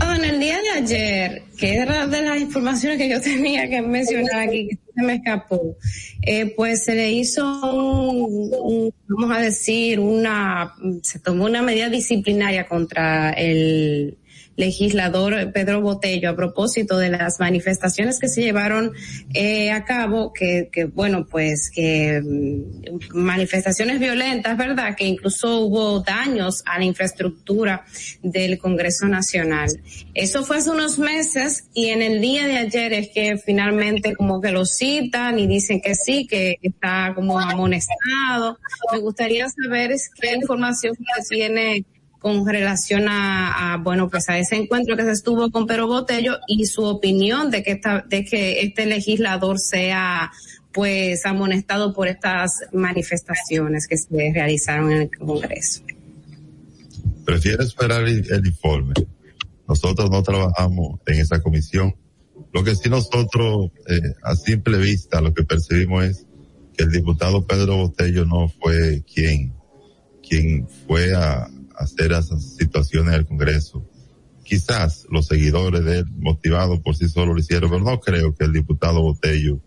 Ah, en el día de ayer, que era de las informaciones que yo (laughs) tenía que mencionar aquí, que se me escapó, eh, pues se le hizo un, un- vamos a decir, una, se tomó una medida disciplinaria contra el legislador Pedro Botello a propósito de las manifestaciones que se llevaron eh, a cabo, que, que bueno, pues que mm, manifestaciones violentas, ¿verdad? Que incluso hubo daños a la infraestructura del Congreso Nacional. Eso fue hace unos meses y en el día de ayer es que finalmente como que lo citan y dicen que sí, que está como amonestado. Me gustaría saber qué información tiene con relación a, bueno pues a ese encuentro que se estuvo con Pedro Botello y su opinión de que esta, de que este legislador sea pues amonestado por estas manifestaciones que se realizaron en el Congreso. prefiero esperar el, informe. Nosotros no trabajamos en esa comisión. Lo que sí nosotros, eh, a simple vista, lo que percibimos es que el diputado Pedro Botello no fue quien, quien fue a hacer esas situaciones el Congreso. Quizás los seguidores de él, motivados por sí solo lo hicieron, pero no creo que el diputado Botello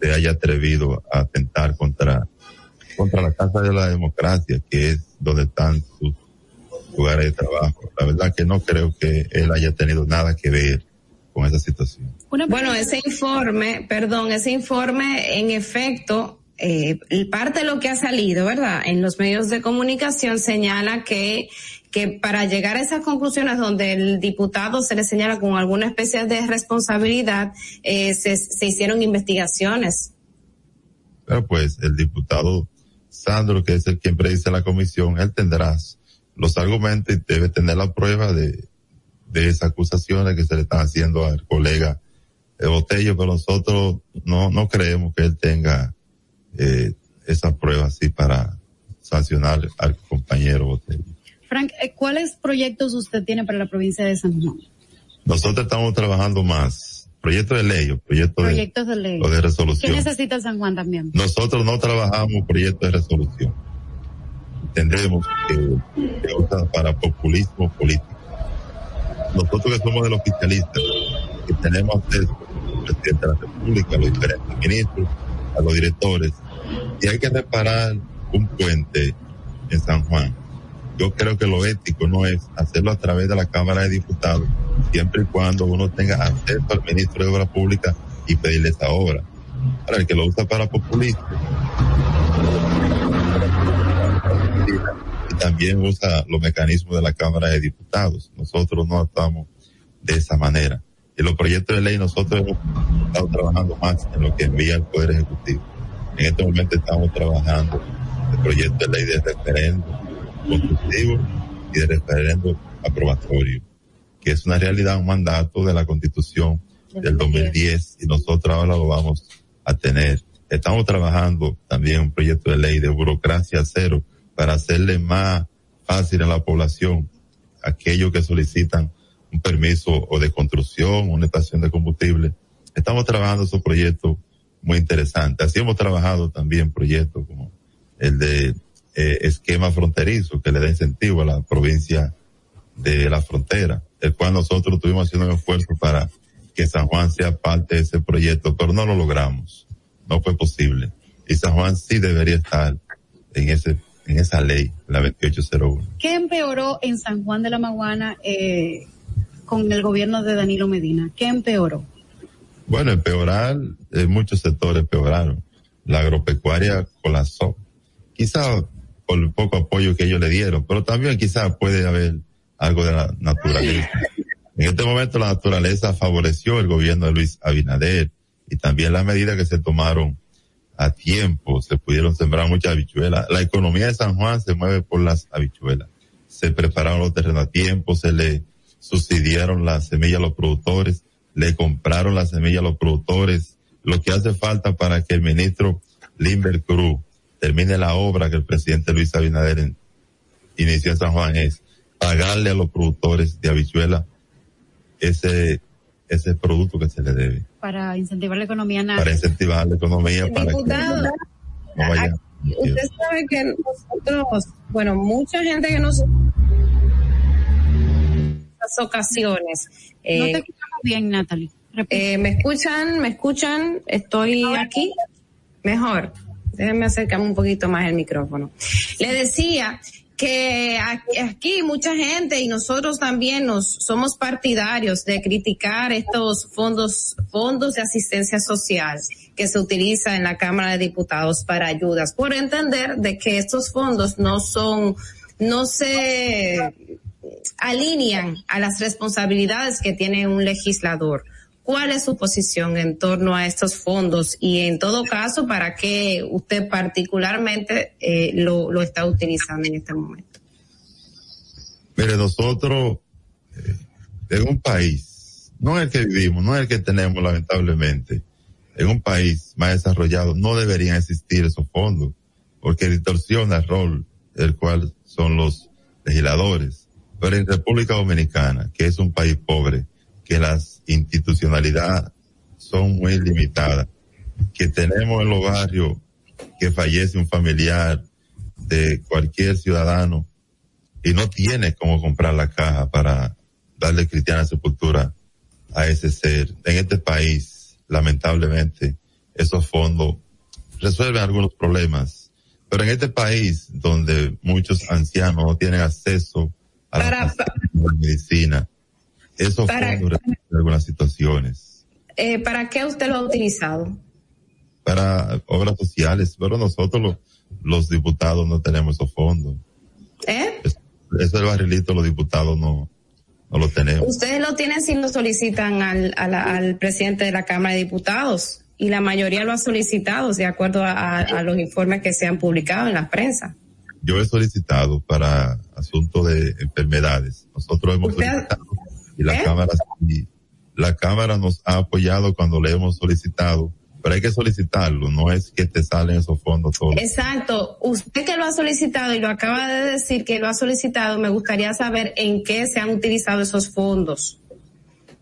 se haya atrevido a atentar contra, contra la Casa de la Democracia, que es donde están sus lugares de trabajo. La verdad que no creo que él haya tenido nada que ver con esa situación. Bueno, ese informe, perdón, ese informe en efecto, eh, parte de lo que ha salido, ¿verdad? En los medios de comunicación señala que que para llegar a esas conclusiones donde el diputado se le señala con alguna especie de responsabilidad, eh, se, se hicieron investigaciones. Pero pues el diputado Sandro, que es el quien predice la comisión, él tendrá los argumentos y debe tener la prueba de, de esas acusaciones que se le están haciendo al colega Botello, pero nosotros no, no creemos que él tenga eh, esa prueba así para sancionar al compañero Botello. Frank, eh, ¿cuáles proyectos usted tiene para la provincia de San Juan? Nosotros estamos trabajando más. Proyectos de ley o proyectos de, Proyectos de ley. o de ¿Qué resolución. necesita San Juan también? Nosotros no trabajamos proyectos de resolución. Tendremos que, que usar para populismo político. Nosotros que somos de los oficialistas, que tenemos acceso al presidente de la República, a los diferentes ministros, a los directores, y hay que reparar un puente en San Juan. Yo creo que lo ético no es hacerlo a través de la Cámara de Diputados, siempre y cuando uno tenga acceso al ministro de Obras Públicas y pedirle esa obra. Ahora, el que lo usa para populismo también usa los mecanismos de la Cámara de Diputados. Nosotros no estamos de esa manera. En los proyectos de ley nosotros hemos estado trabajando más en lo que envía el Poder Ejecutivo. En este momento estamos trabajando el proyecto de ley de referendo constructivo y de referendo aprobatorio, que es una realidad, un mandato de la Constitución del 2010 y nosotros ahora lo vamos a tener. Estamos trabajando también un proyecto de ley de burocracia cero para hacerle más fácil a la población aquellos que solicitan un permiso o de construcción, una estación de combustible. Estamos trabajando esos proyectos muy interesante. Así hemos trabajado también proyectos como el de eh, esquema fronterizo que le da incentivo a la provincia de la frontera, el cual nosotros estuvimos haciendo un esfuerzo para que San Juan sea parte de ese proyecto, pero no lo logramos, no fue posible. Y San Juan sí debería estar en ese en esa ley, la 2801. ¿Qué empeoró en San Juan de la Maguana eh, con el gobierno de Danilo Medina? ¿Qué empeoró? Bueno, empeorar, muchos sectores empeoraron. La agropecuaria colapsó. Quizá por el poco apoyo que ellos le dieron, pero también quizá puede haber algo de la naturaleza. En este momento la naturaleza favoreció el gobierno de Luis Abinader y también las medidas que se tomaron a tiempo, se pudieron sembrar muchas habichuelas. La economía de San Juan se mueve por las habichuelas. Se prepararon los terrenos a tiempo, se le subsidiaron las semillas a los productores, le compraron las semillas a los productores. Lo que hace falta para que el ministro Limber Cruz termine la obra que el presidente Luis Abinader inició en San Juan es pagarle a los productores de habichuela ese, ese producto que se le debe Para incentivar la economía para nacional. incentivar la economía para que Diputado, no vaya. usted sabe que nosotros, bueno, mucha gente que nos ocasiones. No te eh, escuchamos bien, Natalie. eh, ¿Me escuchan? ¿Me escuchan? Estoy aquí. Mejor. Déjenme acercarme un poquito más el micrófono. Le decía que aquí, aquí mucha gente y nosotros también nos somos partidarios de criticar estos fondos fondos de asistencia social que se utiliza en la Cámara de Diputados para ayudas por entender de que estos fondos no son no se alinean a las responsabilidades que tiene un legislador. ¿Cuál es su posición en torno a estos fondos y en todo caso para qué usted particularmente eh, lo, está utilizando en este momento? Mire, nosotros, eh, en un país, no el que vivimos, no el que tenemos lamentablemente, en un país más desarrollado no deberían existir esos fondos, porque distorsiona el rol el cual son los legisladores. Pero en República Dominicana, que es un país pobre, que las institucionalidades son muy limitadas, que tenemos en los barrios que fallece un familiar de cualquier ciudadano y no tiene cómo comprar la caja para darle cristiana sepultura a ese ser. En este país, lamentablemente, esos fondos resuelven algunos problemas, pero en este país donde muchos ancianos no tienen acceso a la, a la medicina, esos Para- algunas situaciones Eh, ¿Para qué usted lo ha utilizado? para obras sociales, pero nosotros los, los diputados no tenemos esos fondos. ¿Eh? Eso del barrilito los diputados no, no lo tenemos. Ustedes lo tienen si lo solicitan al, al presidente de la Cámara de Diputados y la mayoría lo ha solicitado de acuerdo a, a- a los informes que se han publicado en la prensa. Yo he solicitado para asuntos de enfermedades. Nosotros hemos ¿Usted- solicitado y la ¿Eh? cámara y la cámara nos ha apoyado cuando le hemos solicitado, pero hay que solicitarlo, no es que te salen esos fondos todos. Exacto. Usted que lo ha solicitado y lo acaba de decir que lo ha solicitado, me gustaría saber en qué se han utilizado esos fondos.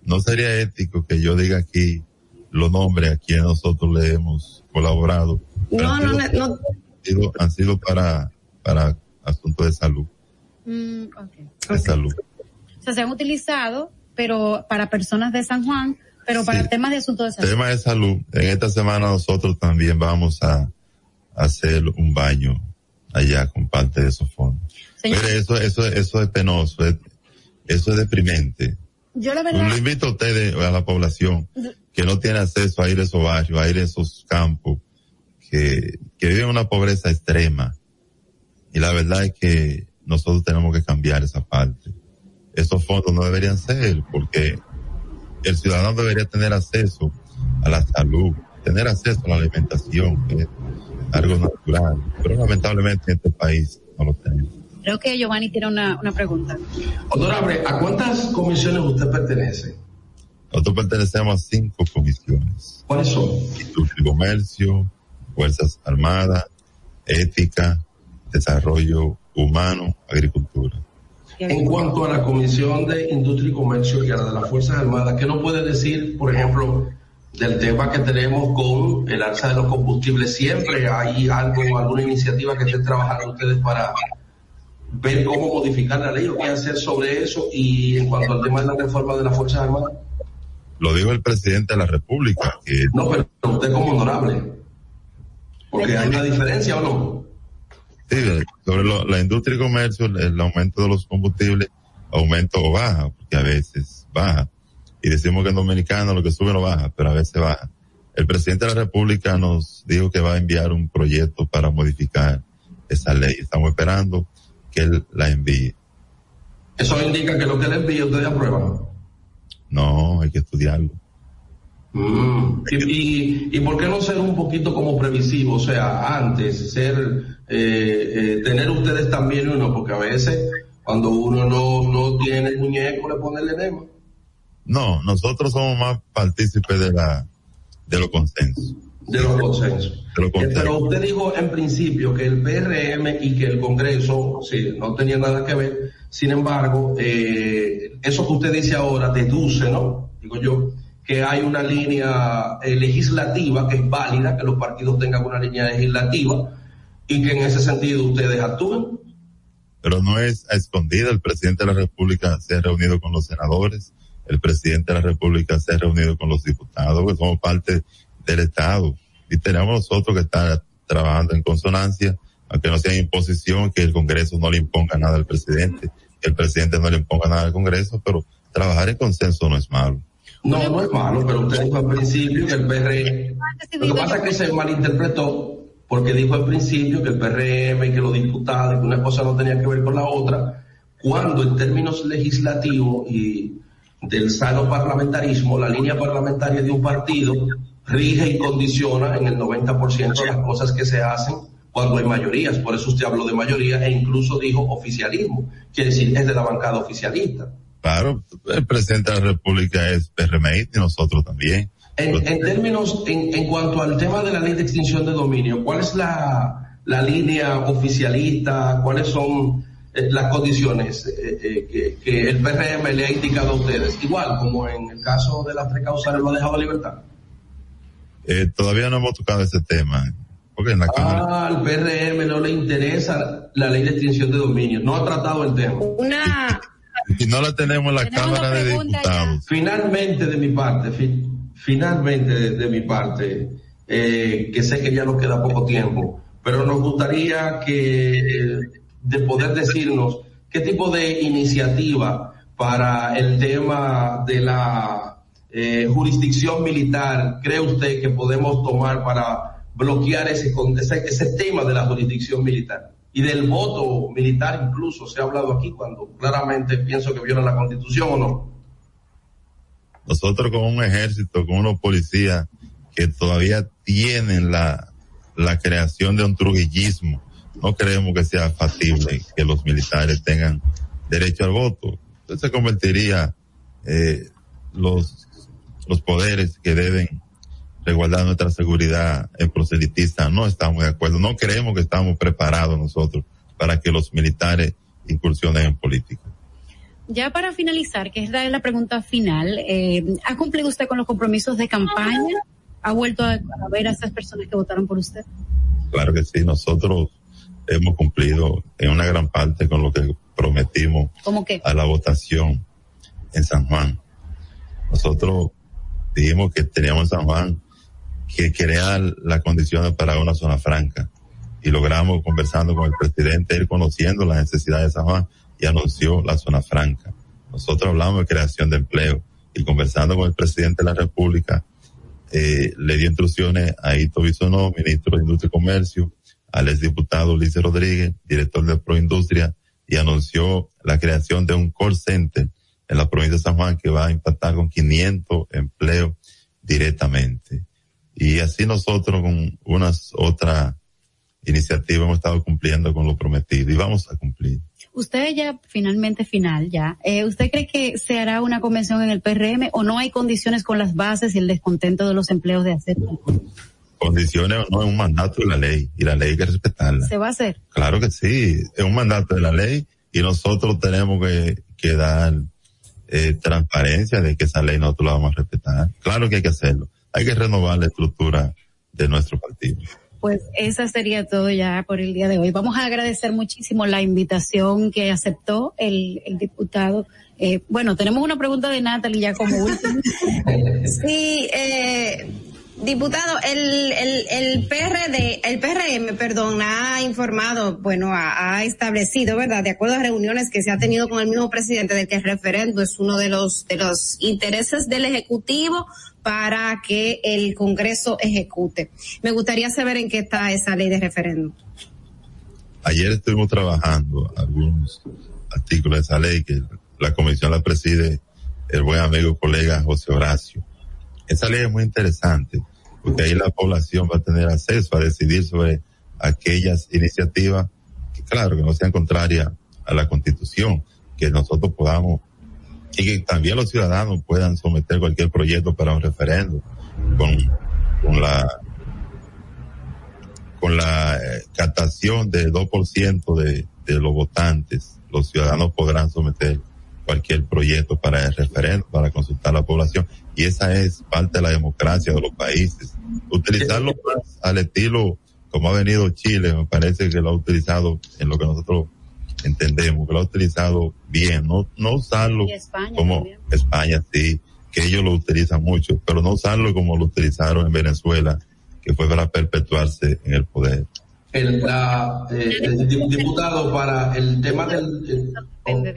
No sería ético que yo diga aquí los nombres a quienes nosotros le hemos colaborado. No, no, no, no. han sido, han sido para, para asuntos de salud, Mm, ok. de salud. O sea, se han utilizado, pero para personas de San Juan, pero para temas de asuntos de salud. Tema de salud. En esta semana nosotros también vamos a, hacer un baño allá con parte de esos fondos. Señor- Pero eso, eso, eso es penoso, es- eso es deprimente. Yo la verdad, le invito a ustedes, a la población, que no tiene acceso a ir a esos barrios, a ir a esos campos, que, que viven una pobreza extrema. Y la verdad es que nosotros tenemos que cambiar esa parte. Esos fondos no deberían ser, porque el ciudadano debería tener acceso a la salud, tener acceso a la alimentación, que es algo natural. Pero lamentablemente en este país no lo tenemos. creo que Giovanni tiene una, una pregunta. Honorable, ¿a cuántas comisiones usted pertenece? Nosotros pertenecemos a cinco comisiones. ¿Cuáles son? Industria y Comercio, Fuerzas Armadas, Ética, Desarrollo Humano, Agricultura. En cuanto a la Comisión de Industria y Comercio y a la de las Fuerzas Armadas, ¿qué nos puede decir, por ejemplo, del tema que tenemos con el alza de los combustibles. Siempre hay algo, alguna iniciativa que estén trabajando ustedes para ver cómo modificar la ley o qué hacer sobre eso y en cuanto al tema de la reforma de las Fuerzas Armadas. Lo dijo el presidente de la República. Que No, pero usted como honorable. Porque hay una diferencia o no. Sí, sobre lo- la industria y comercio, el, el aumento de los combustibles, aumenta o baja, porque a veces baja. Y decimos que en dominicano lo que sube no baja, pero a veces baja. El presidente de la República nos dijo que va a enviar un proyecto para modificar esa ley. Estamos esperando que él la envíe. Eso indica que lo que le envíe ustedes aprueban. No, hay que estudiarlo. Mm. Y, y, y por qué no ser un poquito como previsivo? O sea, antes, ser, eh, eh, tener ustedes también uno, porque a veces cuando uno no, no tiene el muñeco le pone el enema. No, nosotros somos más partícipes de la, de los consensos. De los consensos. De los Eh, consensos. Pero usted dijo en principio que el PRM y que el Congreso, sí, no tenía nada que ver. Sin embargo, eh, eso que usted dice ahora deduce, ¿no? Digo yo, que hay una línea eh, legislativa que es válida, que los partidos tengan una línea legislativa y que en ese sentido ustedes actúen. pero no es a escondida. El presidente de la República se ha reunido con los senadores, el presidente de la República se ha reunido con los diputados, que somos parte del Estado. Y tenemos nosotros que estar trabajando en consonancia, aunque no sea imposición, que el Congreso no le imponga nada al presidente, que el presidente no le imponga nada al Congreso, pero trabajar en consenso no es malo. No, no es malo, pero usted dijo al principio que el PRM, lo que pasa es que se malinterpretó porque dijo al principio que el PRM y que los diputados, que una cosa no tenía que ver con la otra, cuando en términos legislativos y del sano parlamentarismo, la línea parlamentaria de un partido rige y condiciona en el 90% de las cosas que se hacen cuando hay mayorías. Por eso usted habló de mayoría e incluso dijo oficialismo. Quiere decir, es de la bancada oficialista. Claro, el presidente de la República es PRMI y nosotros también. En, en términos, en, en cuanto al tema de la ley de extinción de dominio, ¿cuál es la, la línea oficialista? ¿Cuáles son eh, las condiciones eh, eh, que, que el PRM le ha indicado a ustedes? Igual como en el caso de las tres causales lo ha dejado a libertad. Eh, todavía no hemos tocado ese tema, porque en la Cámara Ah, al PRM no le interesa la ley de extinción de dominio. No ha tratado el tema. Una, y no la tenemos en la Cámara de Diputados. Finalmente de mi parte, fi- finalmente de, de mi parte, eh, que sé que ya nos queda poco tiempo, pero nos gustaría que eh, de poder decirnos qué tipo de iniciativa para el tema de la eh, jurisdicción militar cree usted que podemos tomar para bloquear ese, con- ese, ese tema de la jurisdicción militar y del voto militar incluso se ha hablado aquí cuando claramente pienso que viola la constitución o no. nosotros con un ejército, con unos policías que todavía tienen la, la creación de un trujillismo, no creemos que sea factible que los militares tengan derecho al voto. Entonces se convertiría eh, los, los poderes que deben nuestra seguridad en proselitistas. No estamos de acuerdo, no creemos que estamos preparados nosotros para que los militares incursionen en política. Ya para finalizar, que es la, pregunta final, eh, ¿ha cumplido usted con los compromisos de campaña? ¿Ha vuelto a, a ver a esas personas que votaron por usted? Claro que sí, nosotros hemos cumplido en una gran parte con lo que prometimos a la votación en San Juan. Nosotros dijimos que teníamos en San Juan que crear las condiciones para una zona franca y logramos conversando con el presidente, él conociendo las necesidades de San Juan y anunció la zona franca. Nosotros hablamos de creación de empleo y conversando con el presidente de la República, eh, le dio instrucciones a Ito Bisonó, ministro de Industria y Comercio, al exdiputado Ulises Rodríguez, director de Proindustria, y anunció la creación de un call center en la provincia de San Juan que va a impactar con 500 empleos directamente. Y así nosotros con unas otras iniciativas hemos estado cumpliendo con lo prometido y vamos a cumplir. Usted ya finalmente final ya. Eh, ¿Usted cree que se hará una convención en el PRM o no hay condiciones con las bases y el descontento de los empleos de hacer? Condiciones o no es un mandato de la ley y la ley hay que respetarla. ¿Se va a hacer? Claro que sí, es un mandato de la ley y nosotros tenemos que, que dar eh, transparencia de que esa ley nosotros la vamos a respetar. Claro que hay que hacerlo. Hay que renovar la estructura de nuestro partido. Pues esa sería todo ya por el día de hoy. Vamos a agradecer muchísimo la invitación que aceptó el, el diputado. Eh, bueno, tenemos una pregunta de Natalie ya como última. (laughs) Sí, eh, diputado, el, el, el PRD, el PRM, perdón, ha informado, bueno, ha, ha establecido, ¿verdad? De acuerdo a reuniones que se ha tenido con el mismo presidente de que el referendo es uno de los, de los intereses del Ejecutivo para que el Congreso ejecute. Me gustaría saber en qué está esa ley de referendo. Ayer estuvimos trabajando algunos artículos de esa ley que la comisión la preside el buen amigo colega José Horacio. Esa ley es muy interesante porque ahí la población va a tener acceso a decidir sobre aquellas iniciativas que claro que no sean contrarias a la constitución, que nosotros podamos y que también los ciudadanos puedan someter cualquier proyecto para un referendo con, con la con la eh, captación del 2% de, de los votantes, los ciudadanos podrán someter cualquier proyecto para el referendo, para consultar a la población. Y esa es parte de la democracia de los países. Utilizarlo más al estilo como ha venido Chile, me parece que lo ha utilizado en lo que nosotros entendemos, que lo ha utilizado bien, no, no usarlo como España, sí, que ellos lo utilizan mucho, pero no usarlo como lo utilizaron en Venezuela, que fue para perpetuarse en el poder. El, la, eh, el diputado, para el tema del... eh,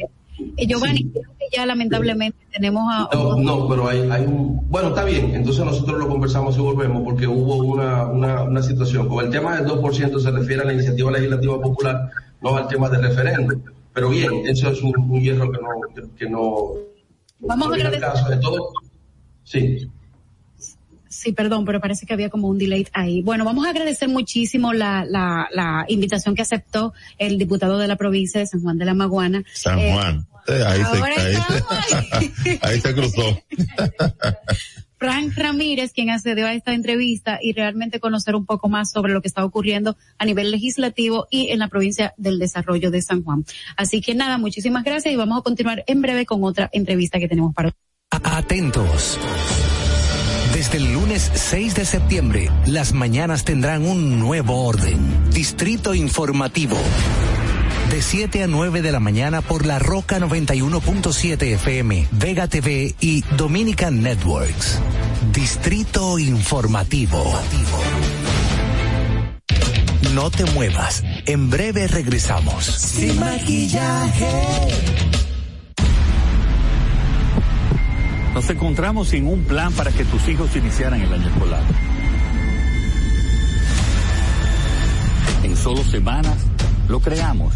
Eh, Giovanni, creo que ya lamentablemente tenemos a... No, no, pero hay, hay un... Bueno, está bien, entonces nosotros lo conversamos y volvemos porque hubo una, una, una situación. Con el tema del 2% se refiere a la iniciativa legislativa popular, no al tema del referéndum. Pero bien, eso es un, un hierro que no... Que, no Vamos a no agradecer. caso. De todo, sí. Sí, perdón, pero parece que había como un delay ahí. Bueno, vamos a agradecer muchísimo la, la, la invitación que aceptó el diputado de la provincia de San Juan de la Maguana. San Eh, Juan. Eh, ahí, ahora se, ahí, se, (laughs) ahí se cruzó. (laughs) Frank Ramírez, quien accedió a esta entrevista y realmente conocer un poco más sobre lo que está ocurriendo a nivel legislativo y en la provincia del desarrollo de San Juan. Así que nada, muchísimas gracias y vamos a continuar en breve con otra entrevista que tenemos para Atentos. Desde el lunes 6 de septiembre, las mañanas tendrán un nuevo orden. Distrito Informativo. De 7 a 9 de la mañana por la Roca 91.7 FM, Vega TV y Dominican Networks. Distrito Informativo. No te muevas. En breve regresamos. Sin maquillaje. Nos encontramos sin un plan para que tus hijos iniciaran el año escolar. En solo semanas lo creamos.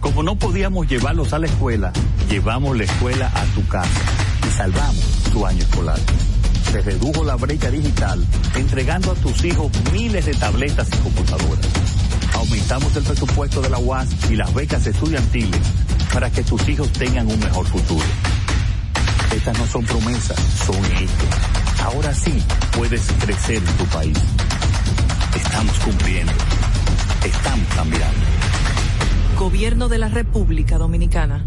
Como no podíamos llevarlos a la escuela, llevamos la escuela a tu casa y salvamos tu año escolar. Se redujo la brecha digital entregando a tus hijos miles de tabletas y computadoras. Aumentamos el presupuesto de la UAS y las becas estudiantiles para que tus hijos tengan un mejor futuro. Estas no son promesas, son hechos. Ahora sí puedes crecer en tu país. Estamos cumpliendo. Estamos cambiando. Gobierno de la República Dominicana.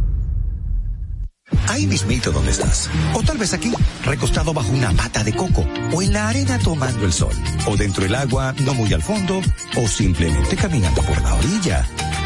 Ahí mismito donde estás. O tal vez aquí, recostado bajo una mata de coco. O en la arena tomando el sol. O dentro del agua, no muy al fondo. O simplemente caminando por la orilla.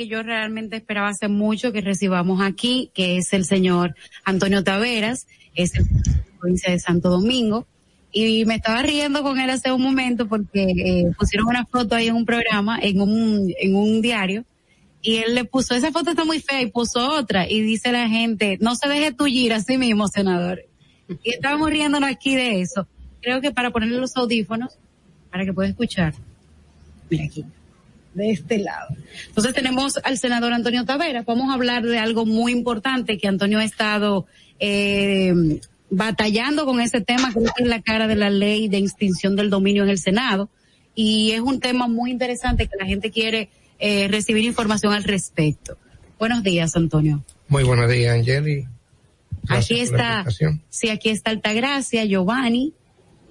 Que yo realmente esperaba hace mucho que recibamos aquí, que es el señor Antonio Taveras, es el provincia de Santo Domingo. Y me estaba riendo con él hace un momento porque eh, pusieron una foto ahí en un programa, en un, en un diario, y él le puso, esa foto está muy fea, y puso otra, y dice la gente, no se deje tullir así mismo, senador. Y estábamos riéndonos aquí de eso. Creo que para ponerle los audífonos, para que pueda escuchar. Mira aquí de este lado. Entonces tenemos al senador Antonio Taveras. Vamos a hablar de algo muy importante que Antonio ha estado eh, batallando con ese tema, creo que es la cara de la ley de extinción del dominio en el Senado. Y es un tema muy interesante que la gente quiere eh, recibir información al respecto. Buenos días, Antonio. Muy buenos días, Angeli. Aquí está, sí, aquí está Altagracia, Giovanni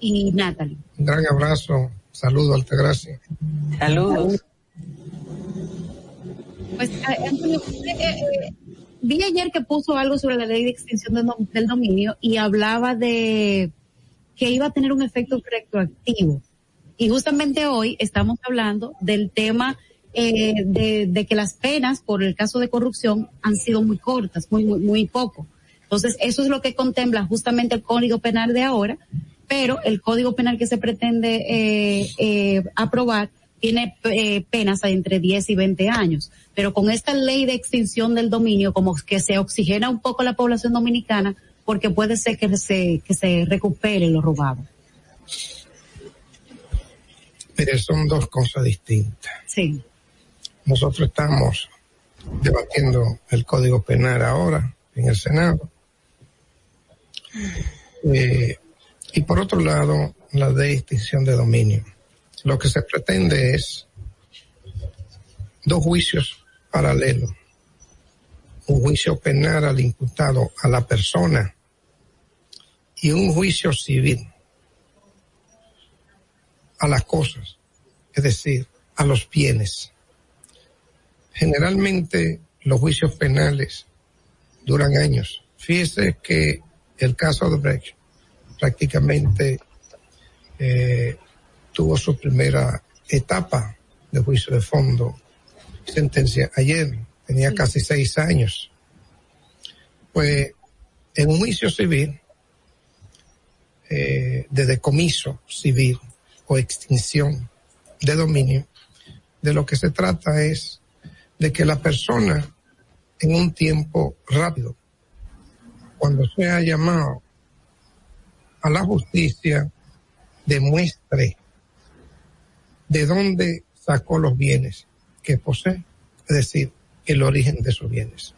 y Natalie. Un gran abrazo. Saludo, Altagracia. Saludos. Pues, Antonio, eh, eh, vi ayer que puso algo sobre la ley de extinción del, dominio y hablaba de que iba a tener un efecto retroactivo. Y justamente hoy estamos hablando del tema eh, de, de, que las penas por el caso de corrupción han sido muy cortas, muy, muy, muy poco. Entonces, eso es lo que contempla justamente el Código Penal de ahora, pero el Código Penal que se pretende eh, eh, aprobar tiene eh, penas entre 10 y 20 años. Pero con esta ley de extinción del dominio, como que se oxigena un poco la población dominicana, porque puede ser que se, que se recupere lo robado. Mire, son dos cosas distintas. Sí. Nosotros estamos debatiendo el Código Penal ahora en el Senado. Eh, y por otro lado, la ley de extinción de dominio lo que se pretende es dos juicios paralelos. Un juicio penal al imputado, a la persona, y un juicio civil a las cosas, es decir, a los bienes. Generalmente los juicios penales duran años. Fíjese que el caso de Brecht prácticamente eh, tuvo su primera etapa de juicio de fondo, sentencia ayer, tenía casi seis años. Pues en un juicio civil, eh, de decomiso civil o extinción de dominio, de lo que se trata es de que la persona en un tiempo rápido, cuando sea llamado a la justicia, demuestre de dónde sacó los bienes que posee, es decir, el origen de sus bienes.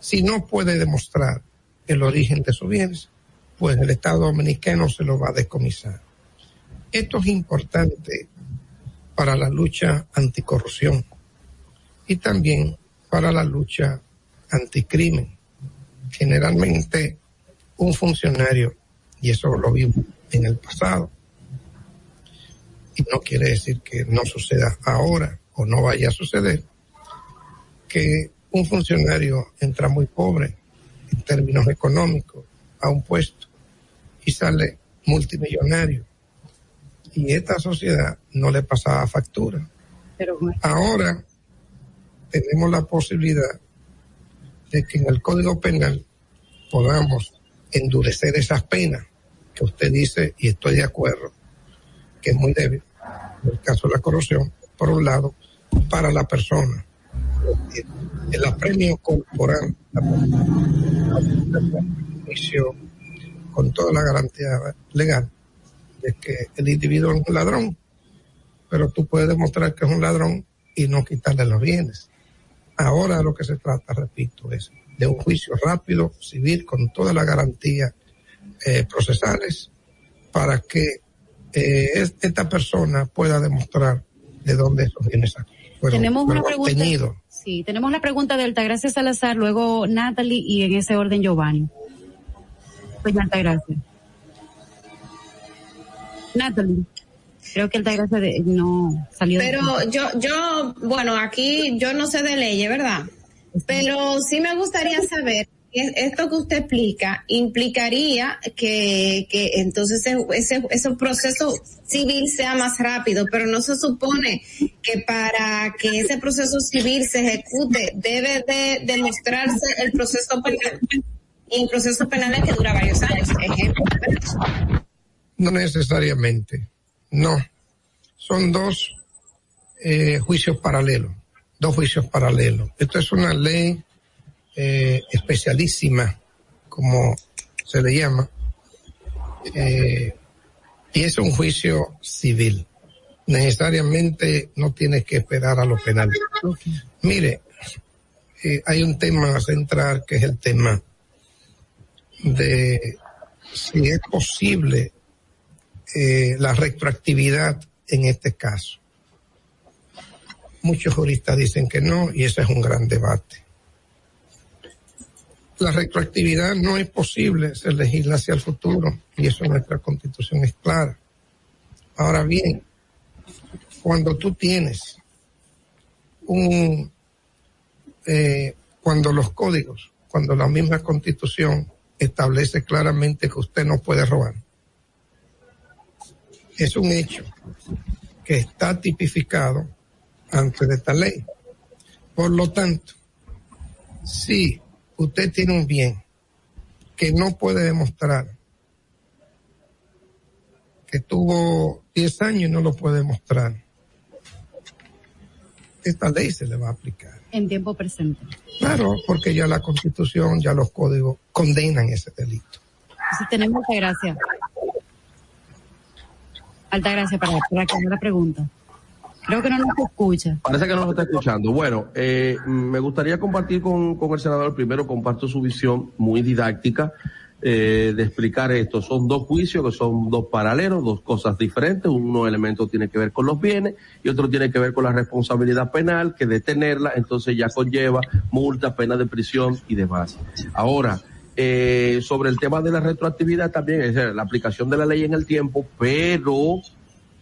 Si no puede demostrar el origen de sus bienes, pues el Estado dominicano se lo va a descomisar. Esto es importante para la lucha anticorrupción y también para la lucha anticrimen. Generalmente un funcionario, y eso lo vimos en el pasado, y no quiere decir que no suceda ahora o no vaya a suceder, que un funcionario entra muy pobre en términos económicos a un puesto y sale multimillonario y esta sociedad no le pasaba factura. Pero, Ahora tenemos la posibilidad de que en el Código Penal podamos endurecer esas penas que usted dice y estoy de acuerdo que es muy débil, en el caso de la corrupción, por un lado, para la persona. El apremio corporal un juicio con toda la garantía legal de que el individuo es un ladrón, pero tú puedes demostrar que es un ladrón y no quitarle los bienes. Ahora lo que se trata, repito, es de un juicio rápido, civil, con todas las garantías eh, procesales, para que eh, es- esta persona pueda demostrar de dónde esos bienes fueron, tenemos una pregunta. obtenidos. Sí, tenemos la pregunta de Altagracia Salazar, luego Natalie y en ese orden Giovanni. Pues Altagracia. Natalie. Creo que Altagracia de- no salió. de- Pero yo, yo, bueno, aquí yo no sé de leyes, ¿verdad? Pero sí me gustaría saber, esto que usted explica, implicaría que, entonces ese, ese, proceso civil sea más rápido, pero no se supone que para que ese proceso civil se ejecute debe de demostrarse el proceso penal. Y el proceso penal es que dura varios años. No necesariamente, no. Son dos eh, juicios paralelos, dos juicios paralelos. Esto es una ley eh, especialísima, como se le llama, eh, y es un juicio civil. Necesariamente no tienes que esperar a lo penal. Mire, eh, hay un tema central que es el tema de si es posible eh, la retroactividad en este caso. Muchos juristas dicen que no y ese es un gran debate. La retroactividad no es posible, se legisla hacia el futuro y eso nuestra constitución es clara. Ahora bien, cuando tú tienes un, eh, cuando los códigos, cuando la misma constitución establece claramente que usted no puede robar, es un hecho que está tipificado antes de esta ley. Por lo tanto, si usted tiene un bien que no puede demostrar que tuvo 10 años y no lo puede demostrar, esta ley se le va a aplicar. En tiempo presente. Claro, porque ya la constitución, ya los códigos condenan ese delito. Entonces tenemos Altagracia. Altagracia para, para que la pregunta. Creo que no nos escucha. Parece que no nos está escuchando. Bueno, eh, me gustaría compartir con, con el senador, primero comparto su visión muy didáctica eh, de explicar esto. Son dos juicios que son dos paralelos, dos cosas diferentes. Uno elemento tiene que ver con los bienes y otro tiene que ver con la responsabilidad penal, que detenerla entonces ya conlleva multa, pena de prisión y demás. Ahora, eh, sobre el tema de la retroactividad también, es decir, la aplicación de la ley en el tiempo, pero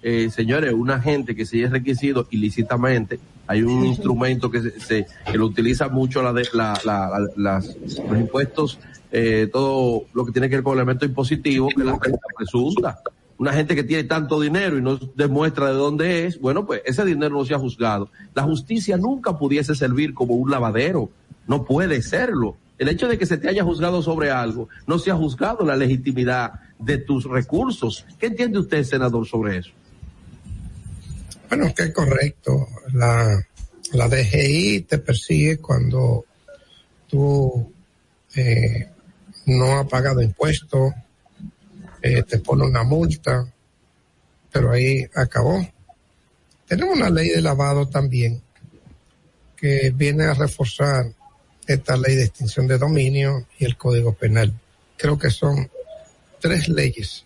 eh, señores, una gente que se es requisito ilícitamente, hay un instrumento que se, se- que lo utiliza mucho la de, la, la- la- las, los impuestos, eh, todo lo que tiene que ver con elementos impositivos, que es la renta presunta. Una gente que tiene tanto dinero y no demuestra de dónde es, bueno, pues ese dinero no se ha juzgado. La justicia nunca pudiese servir como un lavadero, no puede serlo. El hecho de que se te haya juzgado sobre algo, no se ha juzgado la legitimidad de tus recursos. ¿Qué entiende usted, senador, sobre eso? Bueno, que es correcto. La, la DGI te persigue cuando tú eh, no has pagado impuestos, eh, te pone una multa, pero ahí acabó. Tenemos una ley de lavado también que viene a reforzar esta ley de extinción de dominio y el Código Penal. Creo que son tres leyes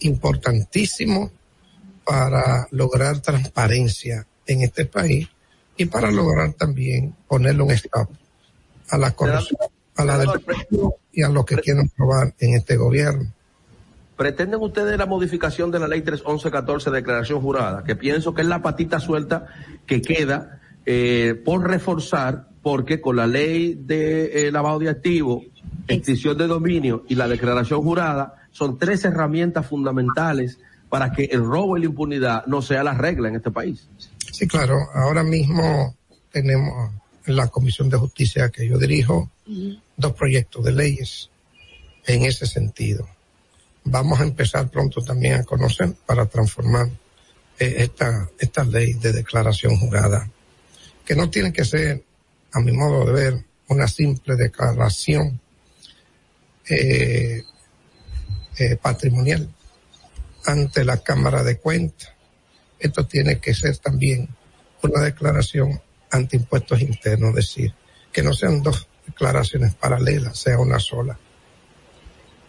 importantísimos para lograr transparencia en este país y para lograr también ponerle un stop a la corrupción, a la delincuencia y a los que quieren robar en este gobierno. ¿Pretenden ustedes la modificación de la ley 311-14 de declaración jurada? Que pienso que es la patita suelta que queda eh, por reforzar, porque con la ley de eh, lavado de activos, extinción de dominio y la declaración jurada son tres herramientas fundamentales para que el robo y la impunidad no sea la regla en este país. Sí, claro, ahora mismo tenemos en la Comisión de Justicia que yo dirijo dos proyectos de leyes en ese sentido. Vamos a empezar pronto también a conocer para transformar eh, esta, esta ley de declaración jurada, que no tiene que ser, a mi modo de ver, una simple declaración eh, eh, patrimonial ante la Cámara de Cuentas. Esto tiene que ser también una declaración ante impuestos internos, es decir, que no sean dos declaraciones paralelas, sea una sola.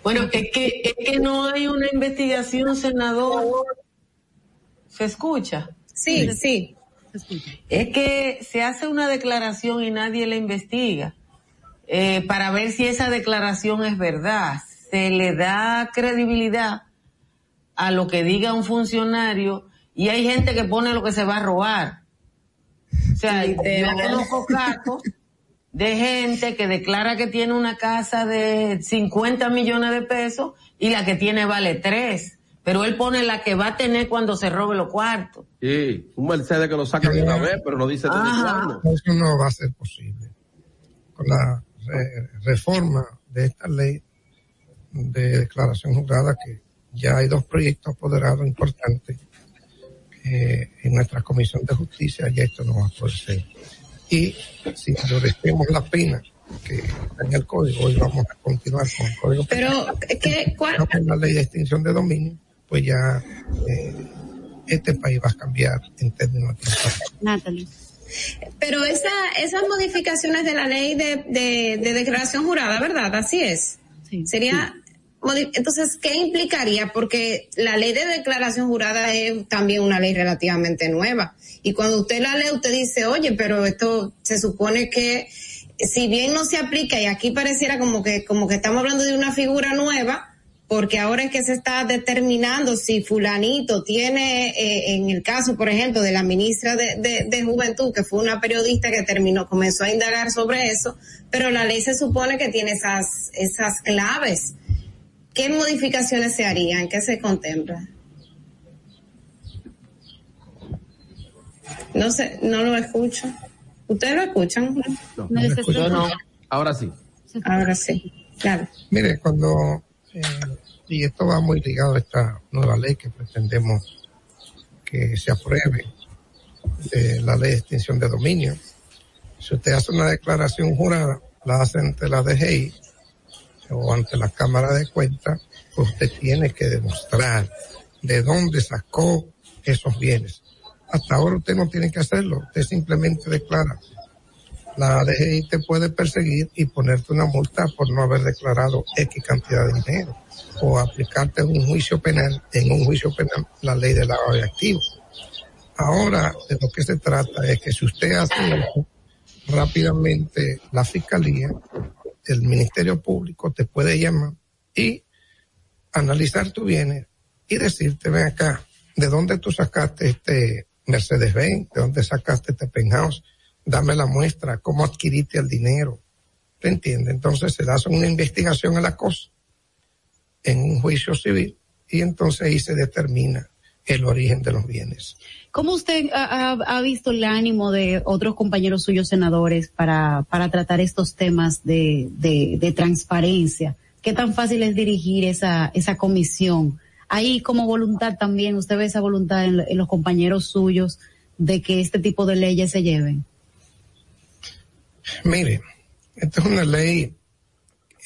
Bueno, es que, es que no hay una investigación, senador. ¿Se escucha? Sí, sí. Es que se hace una declaración y nadie la investiga eh, para ver si esa declaración es verdad. Se le da credibilidad a lo que diga un funcionario y hay gente que pone lo que se va a robar. O sea, yo conozco casos de gente que declara que tiene una casa de 50 millones de pesos y la que tiene vale 3. Pero él pone la que va a tener cuando se robe los cuartos. Sí, un Mercedes que lo saca de una vez, pero no dice cuándo. Eso no va a ser posible. Con la re- reforma de esta ley de declaración jurada, que ya hay dos proyectos apoderados importantes eh, en nuestra Comisión de Justicia, ya esto no va a poder ser. Y si endurecemos la pena que está en el código, hoy vamos a continuar con el código. Pero, ¿qué, cuál? La ley de extinción de dominio, pues ya eh, este país va a cambiar en términos de Natalie. Pero esa, esas modificaciones de la ley de, de, de declaración jurada, ¿verdad? Así es. Sería, entonces, ¿qué implicaría? Porque la ley de declaración jurada es también una ley relativamente nueva. Y cuando usted la lee, usted dice, oye, pero esto se supone que, si bien no se aplica, y aquí pareciera como que, como que estamos hablando de una figura nueva, porque ahora es que se está determinando si fulanito tiene, eh, en el caso, por ejemplo, de la ministra de, de, Juventud, que fue una periodista que terminó, comenzó a indagar sobre eso, pero la ley se supone que tiene esas, esas claves. ¿Qué modificaciones se harían? ¿Qué se contempla? No sé, no lo escucho. ¿Ustedes lo escuchan? No, No, escucho. Yo no. Ahora sí. Ahora sí, claro. Mire, cuando, eh, y esto va muy ligado a esta nueva ley que pretendemos que se apruebe, de la ley de extinción de dominio. Si usted hace una declaración jurada, la hace ante la DGI o ante la Cámara de Cuentas, usted tiene que demostrar de dónde sacó esos bienes. Hasta ahora usted no tiene que hacerlo, usted simplemente declara la DGI te puede perseguir y ponerte una multa por no haber declarado X cantidad de dinero o aplicarte un juicio penal, en un juicio penal, la ley de lavado de activos. Ahora, de lo que se trata es que si usted hace rápidamente la fiscalía, el Ministerio Público te puede llamar y analizar tu bienes y decirte, ven acá, ¿de dónde tú sacaste este Mercedes-Benz? ¿De dónde sacaste este penthouse? Dame la muestra, ¿cómo adquiriste el dinero? ¿Te entiendes? Entonces se le hace una investigación a la cosa en un juicio civil y entonces ahí se determina el origen de los bienes. ¿Cómo usted ha, visto el ánimo de otros compañeros suyos senadores para, para tratar estos temas de, de, de transparencia? ¿Qué tan fácil es dirigir esa, esa comisión? Ahí como voluntad también, ¿usted ve esa voluntad en, en los compañeros suyos de que este tipo de leyes se lleven? Mire, esta es una ley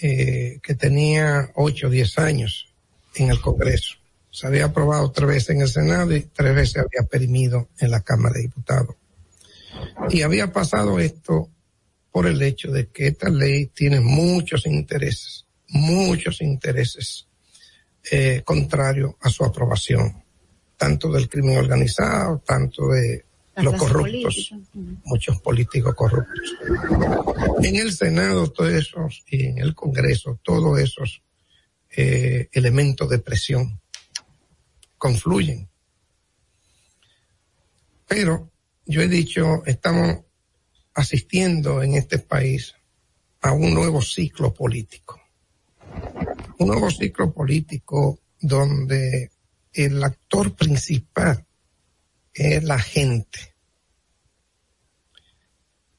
eh, que tenía 8 o 10 años en el Congreso. Se había aprobado tres veces en el Senado y tres veces había perimido en la Cámara de Diputados. Y había pasado esto por el hecho de que esta ley tiene muchos intereses, muchos intereses eh, contrarios a su aprobación, tanto del crimen organizado, tanto de La los corruptos política. muchos políticos corruptos. En el Senado, todos esos, y en el Congreso, todos esos eh, elementos de presión confluyen. Pero yo he dicho, estamos asistiendo en este país a un nuevo ciclo político. Un nuevo ciclo político donde el actor principal es la gente.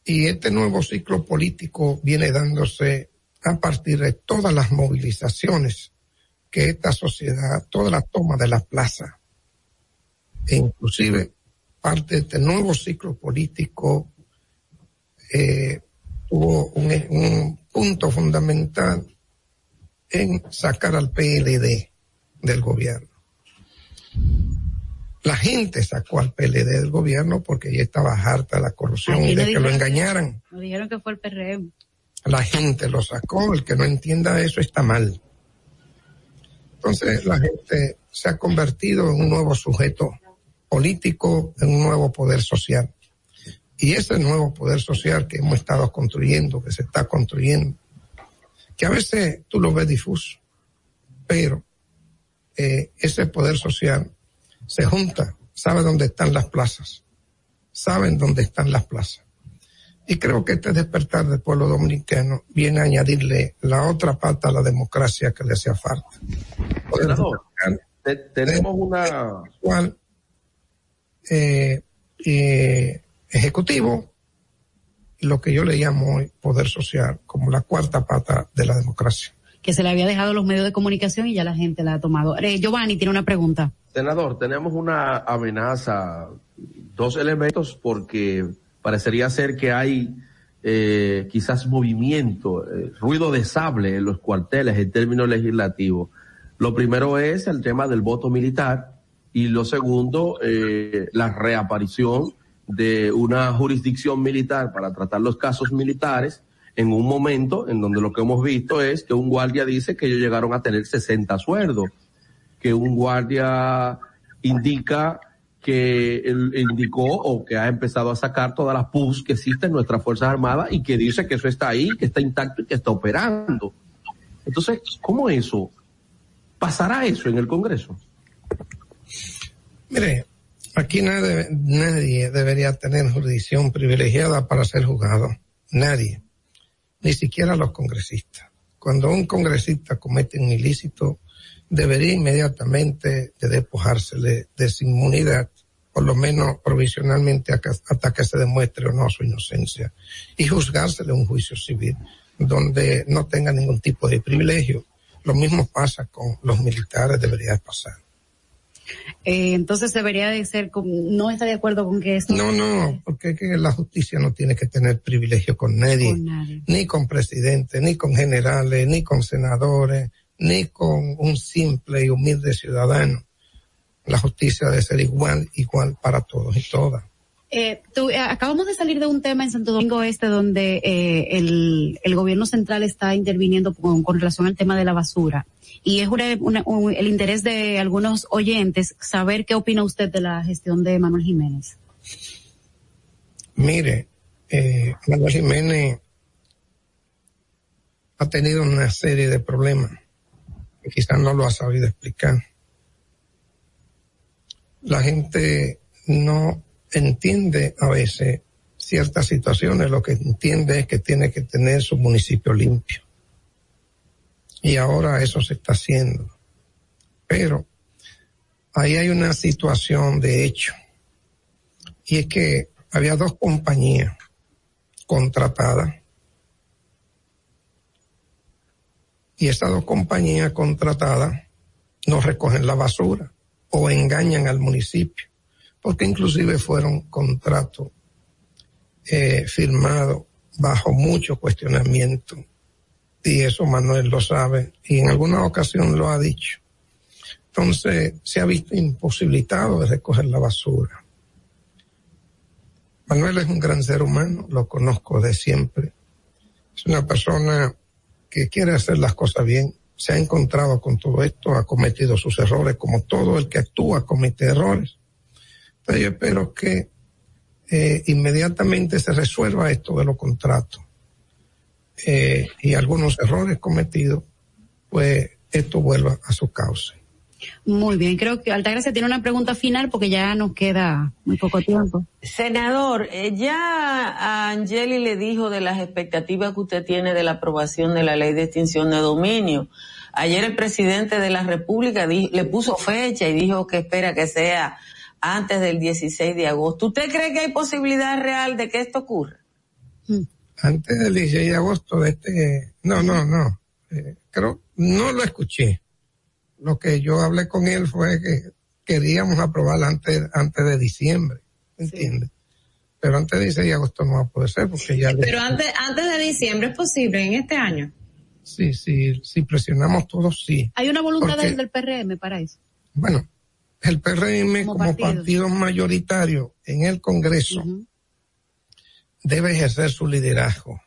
Y este nuevo ciclo político viene dándose a partir de todas las movilizaciones que esta sociedad, toda la toma de la plaza, e inclusive parte de este nuevo ciclo político eh, tuvo un, un punto fundamental en sacar al PLD del gobierno. La gente sacó al PLD del gobierno porque ya estaba harta de la corrupción y de que lo engañaran. Nos dijeron que fue el PRM. La gente lo sacó, el que no entienda eso está mal. Entonces la gente se ha convertido en un nuevo sujeto político, en un nuevo poder social. Y ese nuevo poder social que hemos estado construyendo, que se está construyendo, que a veces tú lo ves difuso, pero eh, ese poder social se junta, sabe dónde están las plazas, saben dónde están las plazas. Y creo que este despertar del pueblo dominicano viene a añadirle la otra pata a la democracia que le hacía falta. Senador, te- tenemos una... eh, eh, ejecutivo y lo que yo le llamo hoy poder social como la cuarta pata de la democracia. Que se le había dejado los medios de comunicación y ya la gente la ha tomado. Eh, Giovanni tiene una pregunta. Senador, tenemos una amenaza, dos elementos, porque parecería ser que hay eh, quizás movimiento, eh, ruido de sable en los cuarteles en términos legislativos. Lo primero es el tema del voto militar y lo segundo, eh, la reaparición de una jurisdicción militar para tratar los casos militares en un momento en donde lo que hemos visto es que un guardia dice que ellos llegaron a tener 60 sueldos que un guardia indica que indicó o que ha empezado a sacar todas las PUS que existen en nuestras Fuerzas Armadas y que dice que eso está ahí, que está intacto y que está operando. Entonces, ¿cómo eso? ¿Pasará eso en el Congreso? Mire, aquí nadie, nadie debería tener jurisdicción privilegiada para ser juzgado. Nadie. Ni siquiera los congresistas. Cuando un congresista comete un ilícito, debería inmediatamente de despojársele de su inmunidad, por lo menos provisionalmente hasta que se demuestre o no su inocencia, y juzgársele un juicio civil donde no tenga ningún tipo de privilegio. Lo mismo pasa con los militares, debería pasar. Eh, entonces debería de ser, no está de acuerdo con que esto. No, no, porque es que la justicia no tiene que tener privilegio con nadie, Con nadie. ni con presidentes, ni con generales, ni con senadores, ni con un simple y humilde ciudadano. La justicia debe ser igual, igual para todos y todas. Eh, tú, eh, acabamos de salir de un tema en Santo Domingo Este donde eh, el, el gobierno central está interviniendo con, con relación al tema de la basura. Y es una- una- un- el interés de algunos oyentes saber qué opina usted de la gestión de Manuel Jiménez. Mire, eh, Manuel Jiménez ha tenido una serie de problemas que quizás no lo ha sabido explicar. La gente no entiende a veces ciertas situaciones, lo que entiende es que tiene que tener su municipio limpio. Y ahora eso se está haciendo. Pero ahí hay una situación de hecho. Y es que había dos compañías contratadas. Y esas dos compañías contratadas no recogen la basura o engañan al municipio, porque inclusive fueron contratos eh, firmados bajo mucho cuestionamiento. Y eso Manuel lo sabe y en alguna ocasión lo ha dicho. Entonces se ha visto imposibilitado de recoger la basura. Manuel es un gran ser humano, lo conozco de siempre. Es una persona que quiere hacer las cosas bien. Se ha encontrado con todo esto, ha cometido sus errores, como todo el que actúa comete errores. Entonces yo espero que eh, inmediatamente se resuelva esto de los contratos eh, y algunos errores cometidos, pues esto vuelva a su cauce. Muy bien, creo que Altagracia tiene una pregunta final porque ya nos queda muy poco tiempo. Senador, eh, ya a Angeli le dijo de las expectativas que usted tiene de la aprobación de la ley de extinción de dominio. Ayer el presidente de la República di- le puso fecha y dijo que espera que sea antes del 16 de agosto. ¿Usted cree que hay posibilidad real de que esto ocurra? Antes del 16 de agosto de este, no, no, no, eh, creo, no lo escuché. Lo que yo hablé con él fue que queríamos aprobarla antes, antes de diciembre, ¿entiendes? Pero antes del 16 de agosto no va a poder ser porque ya... Pero antes, antes de diciembre es posible en este año. Sí, sí, si presionamos todos, sí. Hay una voluntad Porque- del, PRM para eso. Bueno, el PRM como, partido. partido. mayoritario en el Congreso debe ejercer su liderazgo.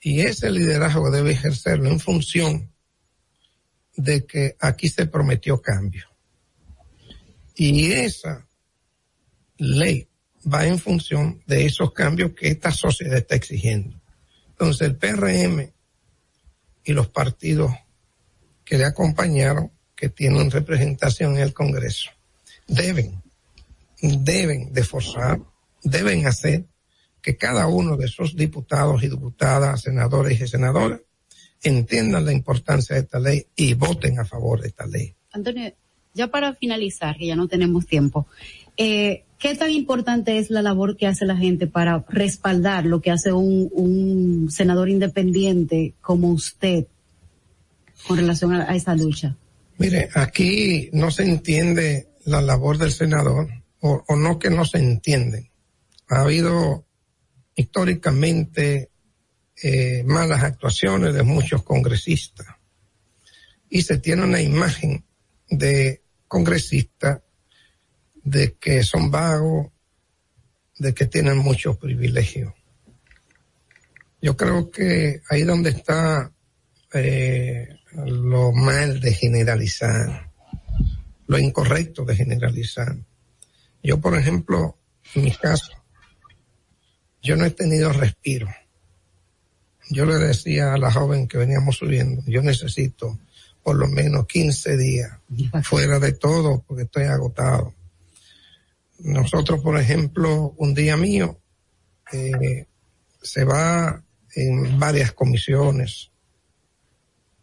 Y ese liderazgo debe ejercerlo en función de que aquí se prometió cambio. Y esa ley va en función de esos cambios que esta sociedad está exigiendo. Entonces el PRM y los partidos que le acompañaron, que tienen representación en el Congreso, deben, deben de forzar, deben hacer que cada uno de esos diputados y diputadas, senadores y senadoras, entiendan la importancia de esta ley y voten a favor de esta ley. Antonio, ya para finalizar, que ya no tenemos tiempo, eh, ¿qué tan importante es la labor que hace la gente para respaldar lo que hace un, un senador independiente como usted con relación a, a esa lucha? Mire, aquí no se entiende la labor del senador, o, o no que no se entiende. Ha habido históricamente eh, malas actuaciones de muchos congresistas y se tiene una imagen de congresistas de que son vagos, de que tienen muchos privilegios. Yo creo que ahí donde está eh, lo mal de generalizar, lo incorrecto de generalizar. Yo, por ejemplo, en mi caso, yo no he tenido respiro. Yo le decía a la joven que veníamos subiendo, yo necesito por lo menos 15 días fuera de todo porque estoy agotado. Nosotros, por ejemplo, un día mío eh, se va en varias comisiones,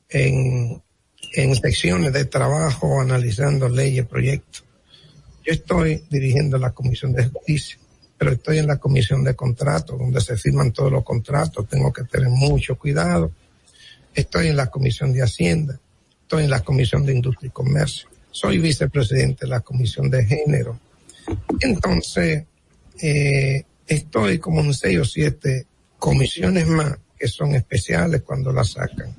en, en secciones de trabajo, analizando leyes, proyectos. Yo estoy dirigiendo la Comisión de Justicia, pero estoy en la Comisión de Contratos, donde se firman todos los contratos. Tengo que tener mucho cuidado. Estoy en la Comisión de Hacienda, estoy en la Comisión de Industria y Comercio, soy vicepresidente de la Comisión de Género. Entonces, eh, estoy como en seis o siete comisiones más que son especiales cuando las sacan.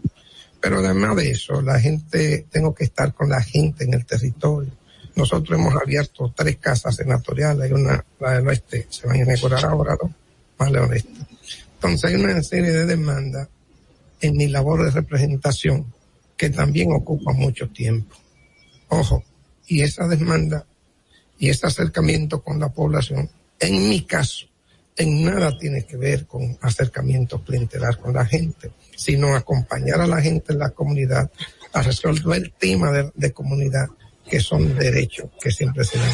Pero además de eso, la gente, tengo que estar con la gente en el territorio. Nosotros hemos abierto tres casas senatoriales, hay una, la del oeste, se van a inaugurar ahora dos, más la oeste. Entonces hay una serie de demandas en mi labor de representación que también ocupa mucho tiempo. Ojo, y esa demanda y ese acercamiento con la población, en mi caso, en nada tiene que ver con acercamiento clientelar con la gente, sino acompañar a la gente en la comunidad a resolver temas de, de comunidad que son derechos que siempre se dan.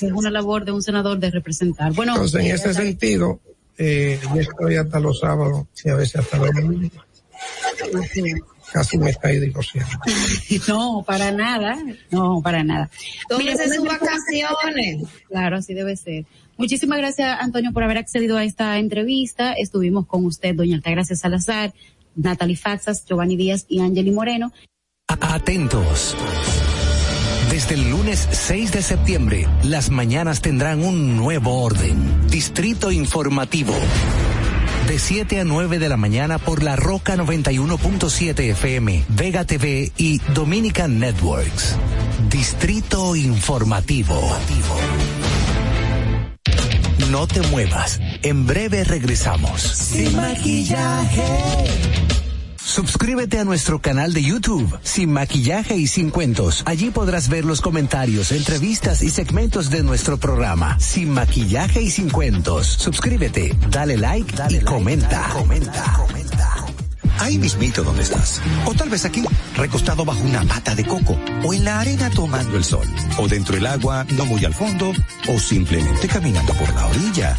Es una labor de un senador de representar. Bueno, Entonces, en eh, ese sentido, eh, yo estoy hasta los sábados y a veces hasta los domingos. Casi me estoy divorciando. (laughs) No, para nada. No, para nada. Tómese sus vacaciones. Claro, así debe ser. Muchísimas gracias, Antonio, por haber accedido a esta entrevista. Estuvimos con usted, doña Altagracia Salazar, Natalie Faxas, Giovanni Díaz y Angeli Moreno. Atentos. Desde el lunes 6 de septiembre, las mañanas tendrán un nuevo orden. Distrito Informativo. De 7 a 9 de la mañana por la Roca 91.7 FM, Vega TV y Dominican Networks. Distrito Informativo. No te muevas. En breve regresamos. Sin maquillaje. Suscríbete a nuestro canal de YouTube, Sin Maquillaje y Sin Cuentos. Allí podrás ver los comentarios, entrevistas y segmentos de nuestro programa, Sin Maquillaje y Sin Cuentos. Suscríbete, dale like y comenta. comenta. Ahí mismito donde estás. O tal vez aquí, recostado bajo una pata de coco. O en la arena tomando el sol. O dentro del agua, no muy al fondo. O simplemente caminando por la orilla.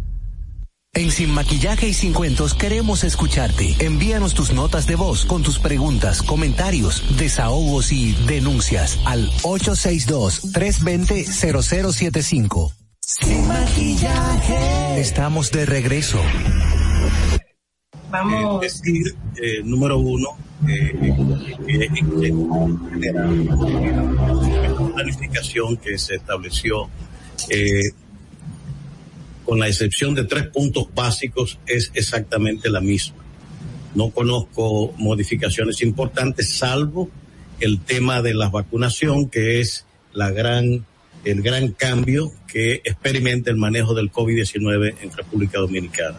En Sin Maquillaje y Sin Cuentos queremos escucharte. Envíanos tus notas de voz con tus preguntas, comentarios, desahogos y denuncias al 862-320-0075. Sin maquillaje. Estamos de regreso. Vamos. decir, eh, número uno, eh, que que la planificación que se estableció, eh, con la excepción de tres puntos básicos, es exactamente la misma. No conozco modificaciones importantes, salvo el tema de la vacunación, que es la gran, el gran cambio que experimenta el manejo del COVID-19 en República Dominicana.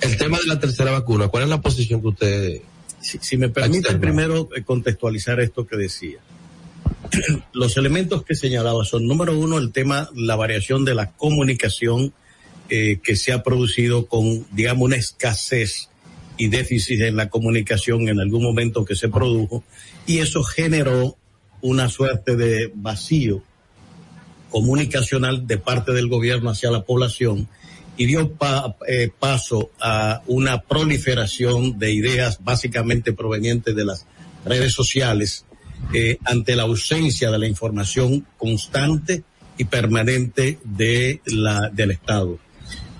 El tema de la tercera vacuna, ¿cuál es la posición que usted... Si, si me permite primero eh, contextualizar esto que decía. (clears throat) Los elementos que señalaba son, número uno, el tema, la variación de la comunicación eh, que se ha producido con, digamos, una escasez y déficit en la comunicación en algún momento que se produjo, y eso generó una suerte de vacío comunicacional de parte del gobierno hacia la población y dio pa- eh, paso a una proliferación de ideas básicamente provenientes de las redes sociales eh, ante la ausencia de la información constante y permanente de la, del Estado.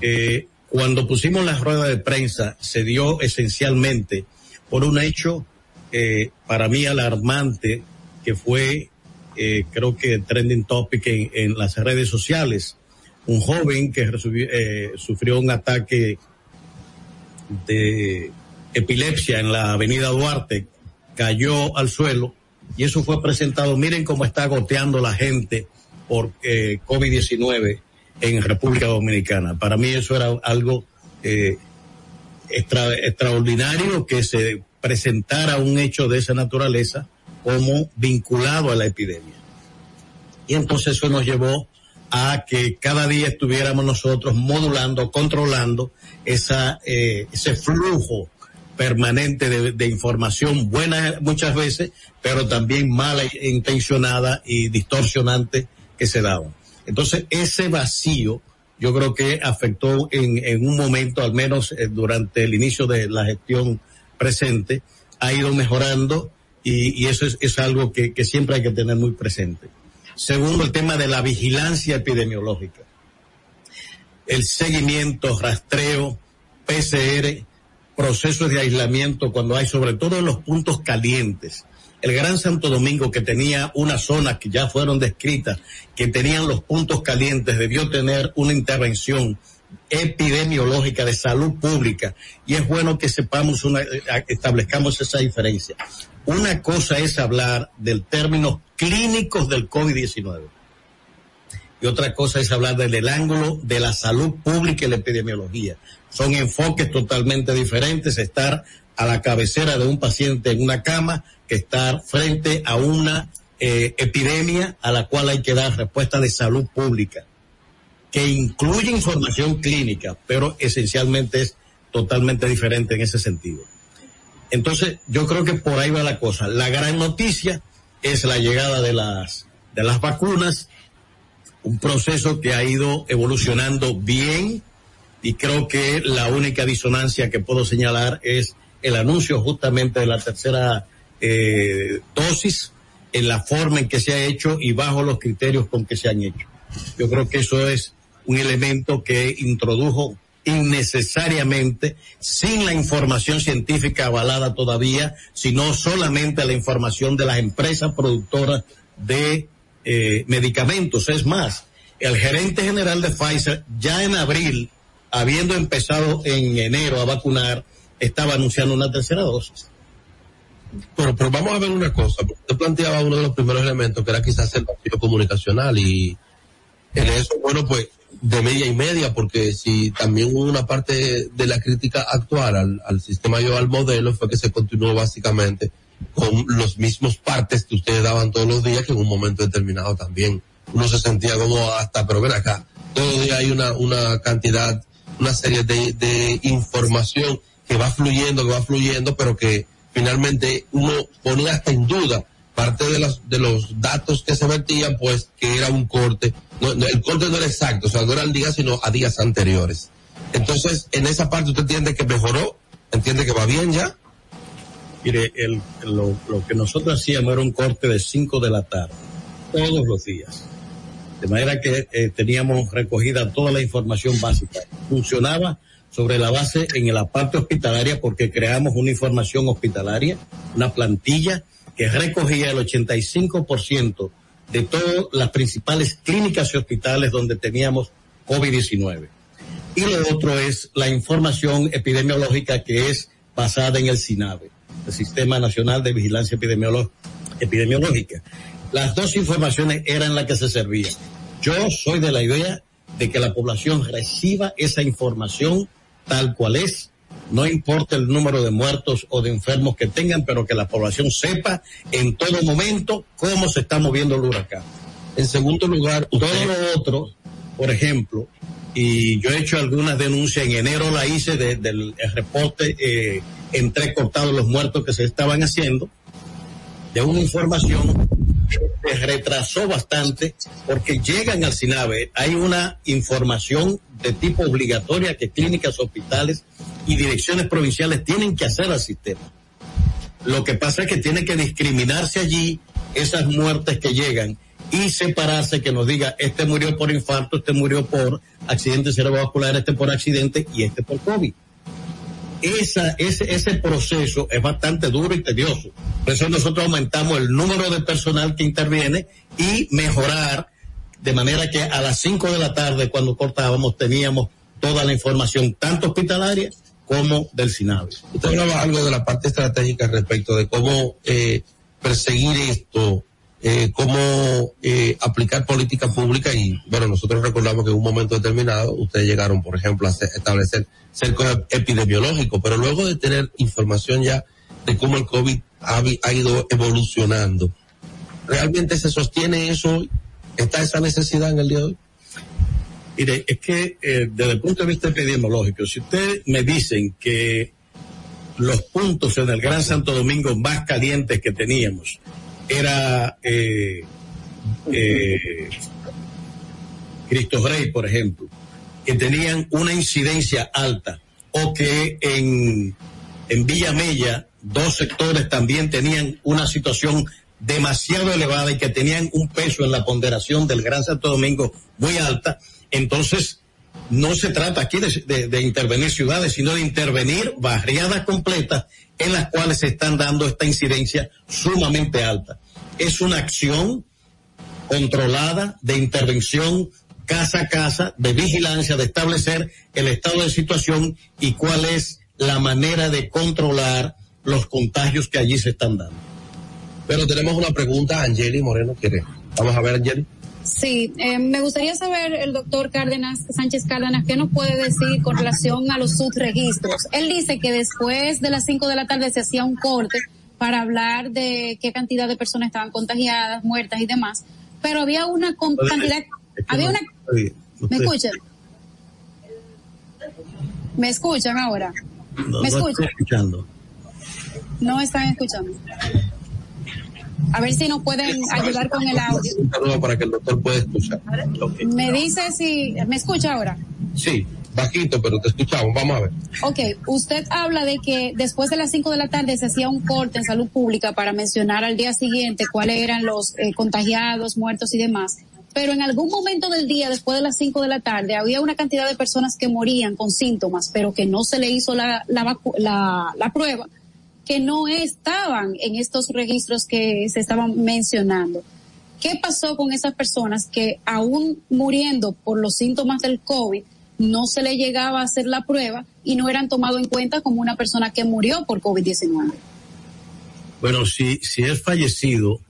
Eh, cuando pusimos la rueda de prensa se dio esencialmente por un hecho eh, para mí alarmante que fue eh, creo que trending topic en, las redes sociales un joven que eh, sufrió un ataque de epilepsia en la avenida Duarte, cayó al suelo y eso fue presentado. Miren cómo está goteando la gente por eh, COVID-19 en República Dominicana. Para mí eso era algo eh, extra- extraordinario que se presentara un hecho de esa naturaleza como vinculado a la epidemia. Y entonces eso nos llevó a que cada día estuviéramos nosotros modulando, controlando esa, eh, ese flujo permanente de, de información buena muchas veces, pero también mala intencionada y distorsionante que se daba. Entonces ese vacío yo creo que afectó en, en un momento, al menos eh, durante el inicio de la gestión presente, ha ido mejorando y, eso es, algo que siempre hay que tener muy presente. Segundo, el tema de la vigilancia epidemiológica. El seguimiento, rastreo, PCR, procesos de aislamiento cuando hay, sobre todo en los puntos calientes. El Gran Santo Domingo, que tenía una zona que ya fueron descritas, que tenían los puntos calientes, debió tener una intervención epidemiológica de salud pública. Y es bueno que sepamos una, eh, establezcamos esa diferencia. Una cosa es hablar del término clínicos del COVID-19 y otra cosa es hablar del ángulo de la salud pública y la epidemiología. Son enfoques totalmente diferentes, estar a la cabecera de un paciente en una cama que estar frente a una eh, epidemia a la cual hay que dar respuesta de salud pública, que incluye información clínica, pero esencialmente es totalmente diferente en ese sentido. Entonces, yo creo que por ahí va la cosa. La gran noticia es la llegada de las, de las vacunas, un proceso que ha ido evolucionando bien y creo que la única disonancia que puedo señalar es el anuncio justamente de la tercera eh, dosis en la forma en que se ha hecho y bajo los criterios con que se han hecho. Yo creo que eso es un elemento que introdujo innecesariamente, sin la información científica avalada todavía, sino solamente la información de las empresas productoras de eh, medicamentos. Es más, el gerente general de Pfizer ya en abril, habiendo empezado en enero a vacunar, estaba anunciando una tercera dosis. Pero, pero vamos a ver una cosa. Usted planteaba uno de los primeros elementos que era quizás el vacío comunicacional y en eso, bueno, pues de media y media, porque si también hubo una parte de la crítica actual al, al sistema yo al modelo fue que se continuó básicamente con los mismos partes que ustedes daban todos los días que en un momento determinado también uno se sentía como hasta, pero ven acá, todos los días hay una, una cantidad, una serie de, de información que va fluyendo, que va fluyendo, pero que finalmente uno ponía hasta en duda parte de los, de los datos que se vertían, pues que era un corte. No, no, el corte no era exacto, o sea, no era al día, sino a días anteriores. Entonces, en esa parte usted entiende que mejoró, entiende que va bien ya. Mire, el, lo, lo que nosotros hacíamos era un corte de 5 de la tarde, todos los días. De manera que eh, teníamos recogida toda la información básica. Funcionaba sobre la base en la parte hospitalaria porque creamos una información hospitalaria, una plantilla que recogía el 85% de todas las principales clínicas y hospitales donde teníamos COVID-19. Y lo otro es la información epidemiológica que es basada en el SINAVE, el Sistema Nacional de Vigilancia Epidemiológica. Las dos informaciones eran las que se servían. Yo soy de la idea de que la población reciba esa información tal cual es, no importa el número de muertos o de enfermos que tengan, pero que la población sepa en todo momento cómo se está moviendo el huracán. En segundo lugar, todo lo otro, por ejemplo, y yo he hecho algunas denuncias, en enero la hice de- del el reporte eh, entrecortado los muertos que se estaban haciendo, de una información se retrasó bastante porque llegan al SINAVE, hay una información de tipo obligatoria que clínicas, hospitales y direcciones provinciales tienen que hacer al sistema. Lo que pasa es que tiene que discriminarse allí esas muertes que llegan y separarse que nos diga este murió por infarto, este murió por accidente cerebrovascular, este por accidente y este por COVID. Esa, ese, ese proceso es bastante duro y tedioso. Por eso nosotros aumentamos el número de personal que interviene y mejorar de manera que a las 5 de la tarde cuando cortábamos teníamos toda la información, tanto hospitalaria como del SINAVE. Usted hablaba algo de la parte estratégica respecto de cómo eh, perseguir esto, eh, cómo eh, aplicar política pública y bueno, nosotros recordamos que en un momento determinado ustedes llegaron, por ejemplo, a establecer cerco epidemiológico, pero luego de tener información ya de cómo el COVID ha, ido evolucionando, ¿realmente se sostiene eso? ¿Está esa necesidad en el día de hoy? Mire, es que eh, desde el punto de vista epidemiológico, si ustedes me dicen que los puntos en el Gran Santo Domingo más calientes que teníamos era eh, eh, Cristo Rey, por ejemplo, que tenían una incidencia alta, o que en, en Villa Mella dos sectores también tenían una situación demasiado elevada y que tenían un peso en la ponderación del Gran Santo Domingo muy alta, entonces no se trata aquí de, de- de intervenir ciudades, sino de intervenir barriadas completas en las cuales se están dando esta incidencia sumamente alta. Es una acción controlada de intervención casa a casa, de vigilancia, de establecer el estado de situación y cuál es la manera de controlar los contagios que allí se están dando. Pero tenemos una pregunta, Angeli Moreno quiere. Vamos a ver, Angeli. Sí, eh, me gustaría saber el doctor Cárdenas, Sánchez Cárdenas, qué nos puede decir con relación a los subregistros. Él dice que después de las 5 de la tarde se hacía un corte para hablar de qué cantidad de personas estaban contagiadas, muertas y demás, pero había una cantidad, había una, ¿me escuchan? ¿Me escuchan ahora? No, ¿Me no escuchan? No están escuchando. A ver si nos pueden ayudar con el audio. Para que el doctor pueda escuchar. Me dice si me escucha ahora. Sí, bajito, pero te escuchamos. Vamos a ver. Ok, usted habla de que después de las 5 de la tarde se hacía un corte en salud pública para mencionar al día siguiente cuáles eran los eh, contagiados, muertos y demás. Pero en algún momento del día, después de las 5 de la tarde, había una cantidad de personas que morían con síntomas, pero que no se le hizo la, la, la, la prueba, que no estaban en estos registros que se estaban mencionando. ¿Qué pasó con esas personas que aún muriendo por los síntomas del COVID no se le llegaba a hacer la prueba y no eran tomados en cuenta como una persona que murió por COVID-19? Bueno, si, si es fallecido,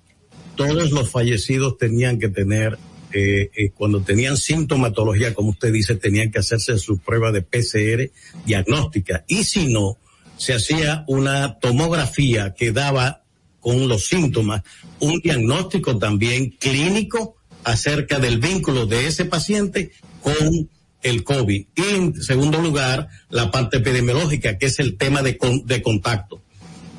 todos los fallecidos tenían que tener, eh, eh, cuando tenían sintomatología, como usted dice, tenían que hacerse su prueba de PCR diagnóstica. Y si no, se hacía una tomografía que daba con los síntomas un diagnóstico también clínico acerca del vínculo de ese paciente con el COVID. Y en segundo lugar, la parte epidemiológica, que es el tema de, con- de contacto.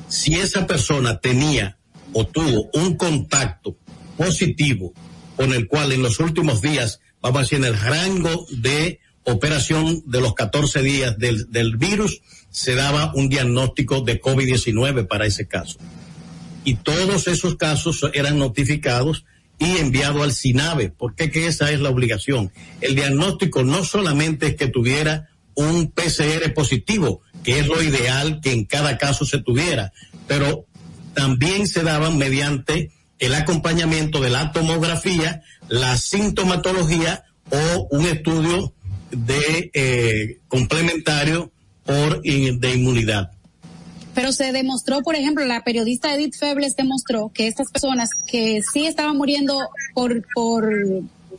Si esa persona tenía o tuvo un contacto positivo con el cual en los últimos días, vamos a decir, en el rango de operación de los 14 días del, del virus, se daba un diagnóstico de COVID-19 para ese caso. Y todos esos casos eran notificados y enviados al SINAVE, porque que esa es la obligación. El diagnóstico no solamente es que tuviera un PCR positivo, que es lo ideal que en cada caso se tuviera, pero también se daban mediante el acompañamiento de la tomografía, la sintomatología o un estudio de eh, complementario por de inmunidad. Pero se demostró, por ejemplo, la periodista Edith Febles demostró que estas personas que sí estaban muriendo por, por,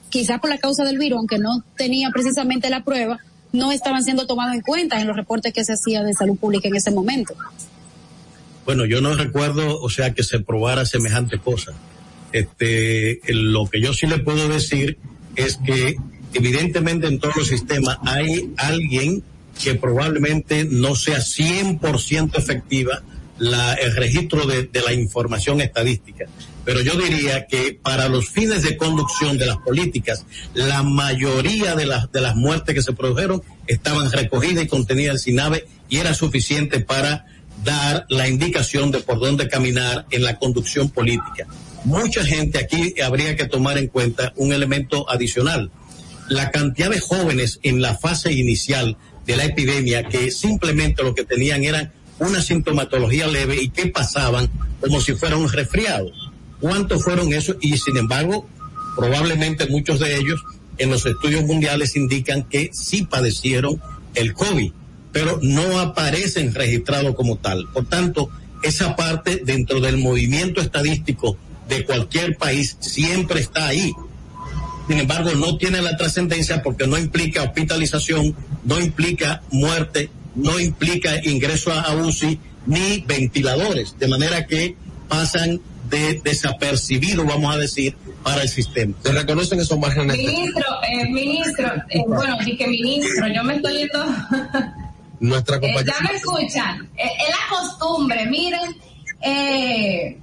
quizá por la causa del virus, aunque no tenía precisamente la prueba, no estaban siendo tomados en cuenta en los reportes que se hacía de salud pública en ese momento. Bueno, yo no recuerdo, o sea, que se probara semejante cosa. Este, lo que yo sí le puedo decir es que evidentemente en todos los sistemas hay alguien que probablemente no sea 100% efectiva el registro de, de la información estadística. Pero yo diría que para los fines de conducción de las políticas, la mayoría de las, de las muertes que se produjeron estaban recogidas y contenidas en SINAVE y era suficiente para dar la indicación de por dónde caminar en la conducción política. Mucha gente aquí habría que tomar en cuenta un elemento adicional. La cantidad de jóvenes en la fase inicial de la epidemia que simplemente lo que tenían era una sintomatología leve y que pasaban como si fuera un resfriado. ¿Cuántos fueron esos? Y sin embargo, probablemente muchos de ellos en los estudios mundiales indican que sí padecieron el COVID, pero no aparecen registrados como tal. Por tanto, esa parte dentro del movimiento estadístico de cualquier país siempre está ahí. Sin embargo, no tiene la trascendencia porque no implica hospitalización, no implica muerte, no implica ingreso a UCI ni ventiladores, de manera que pasan de desapercibido, vamos a decir, para el sistema. ¿Se reconocen esos márgenes? Ministro, eh, ministro, eh, bueno, dije ministro, yo me estoy yendo. (laughs) Nuestra Eh, compañera. ya me escuchan. Eh, es la costumbre. Miren, eh,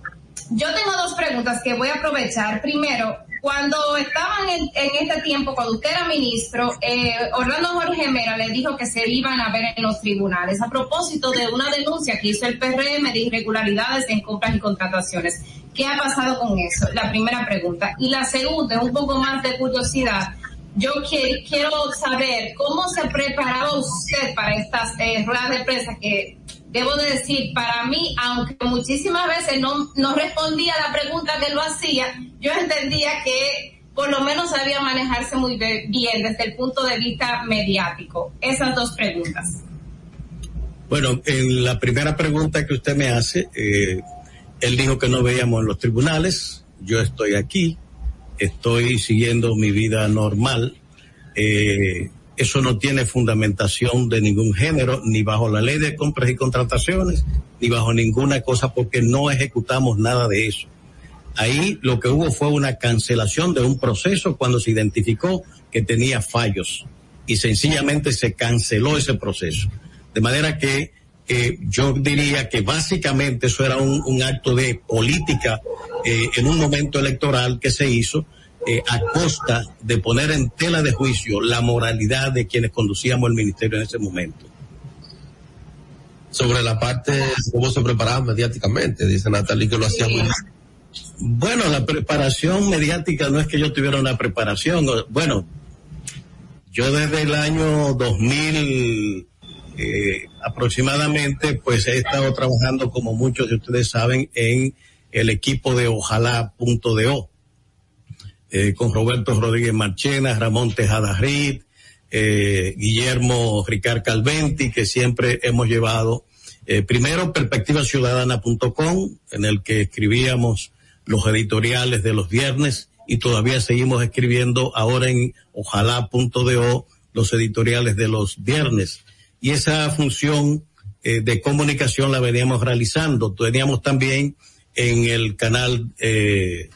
yo tengo dos preguntas que voy a aprovechar. Primero, cuando estaban en, en este tiempo, cuando usted era ministro, eh, Orlando Jorge Mera le dijo que se iban a ver en los tribunales a propósito de una denuncia que hizo el PRM de irregularidades en compras y contrataciones. ¿Qué ha pasado con eso? La primera pregunta. Y la segunda, un poco más de curiosidad. Yo quiero saber cómo se preparaba usted para estas eh, ruedas de prensa que debo de decir, para mí, aunque muchísimas veces no, respondía a la pregunta que lo hacía, yo entendía que por lo menos sabía manejarse muy bien desde el punto de vista mediático. Esas dos preguntas. Bueno, en la primera pregunta que usted me hace, eh, él dijo que no veíamos en los tribunales, yo estoy aquí, estoy siguiendo mi vida normal, eh, eso no tiene fundamentación de ningún género, ni bajo la ley de compras y contrataciones, ni bajo ninguna cosa, porque no ejecutamos nada de eso. Ahí lo que hubo fue una cancelación de un proceso cuando se identificó que tenía fallos y sencillamente se canceló ese proceso. De manera que yo diría que básicamente eso era un, un acto de política eh, en un momento electoral que se hizo eh, a costa de poner en tela de juicio la moralidad de quienes conducíamos el ministerio en ese momento. Sobre la parte, cómo se preparaba mediáticamente, dice Natalie que lo hacía muy bien. Bueno, la preparación mediática no es que yo tuviera una preparación. Bueno, yo desde el año 2000 eh, aproximadamente, pues he estado trabajando, como muchos de ustedes saben, en el equipo de Ojalá.do, eh, con Roberto Rodríguez Marchena, Ramón Tejada Reed, eh, Guillermo Ricard Calventi, que siempre hemos llevado, eh, primero perspectivaciudadana.com, en el que escribíamos los editoriales de los viernes y todavía seguimos escribiendo ahora en ojalá.do los editoriales de los viernes. Y esa función eh, de comunicación la veníamos realizando. Teníamos también en el canal, eh,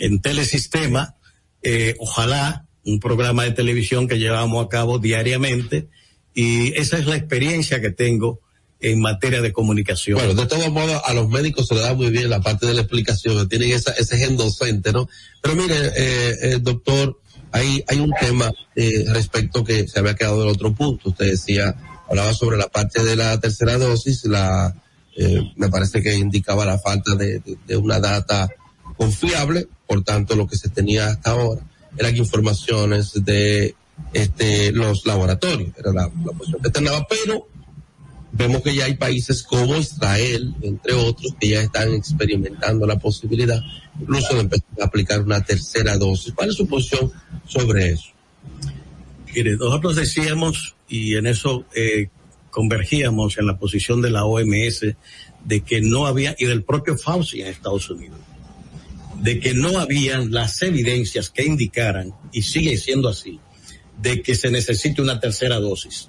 en Telesistema, eh, ojalá, un programa de televisión que llevamos a cabo diariamente. Y esa es la experiencia que tengo en materia de comunicación. Bueno, de todos modos, a los médicos se les da muy bien la parte de la explicación, tienen esa, ese gen docente, ¿no? Pero mire, eh, eh, doctor, hay, hay un tema eh, respecto que se había quedado del otro punto. Usted decía, hablaba sobre la parte de la tercera dosis, la, eh, me parece que indicaba la falta de- de una data confiable, por tanto, lo que se tenía hasta ahora eran informaciones de este, los laboratorios, era la, posición que tenía, pero vemos que ya hay países como Israel, entre otros, que ya están experimentando la posibilidad incluso de aplicar una tercera dosis. ¿Cuál es su posición sobre eso? Mire, nosotros decíamos, y en eso eh, convergíamos en la posición de la OMS, de que no había, y del propio Fauci en Estados Unidos, de que no habían las evidencias que indicaran, y sigue siendo así, de que se necesite una tercera dosis.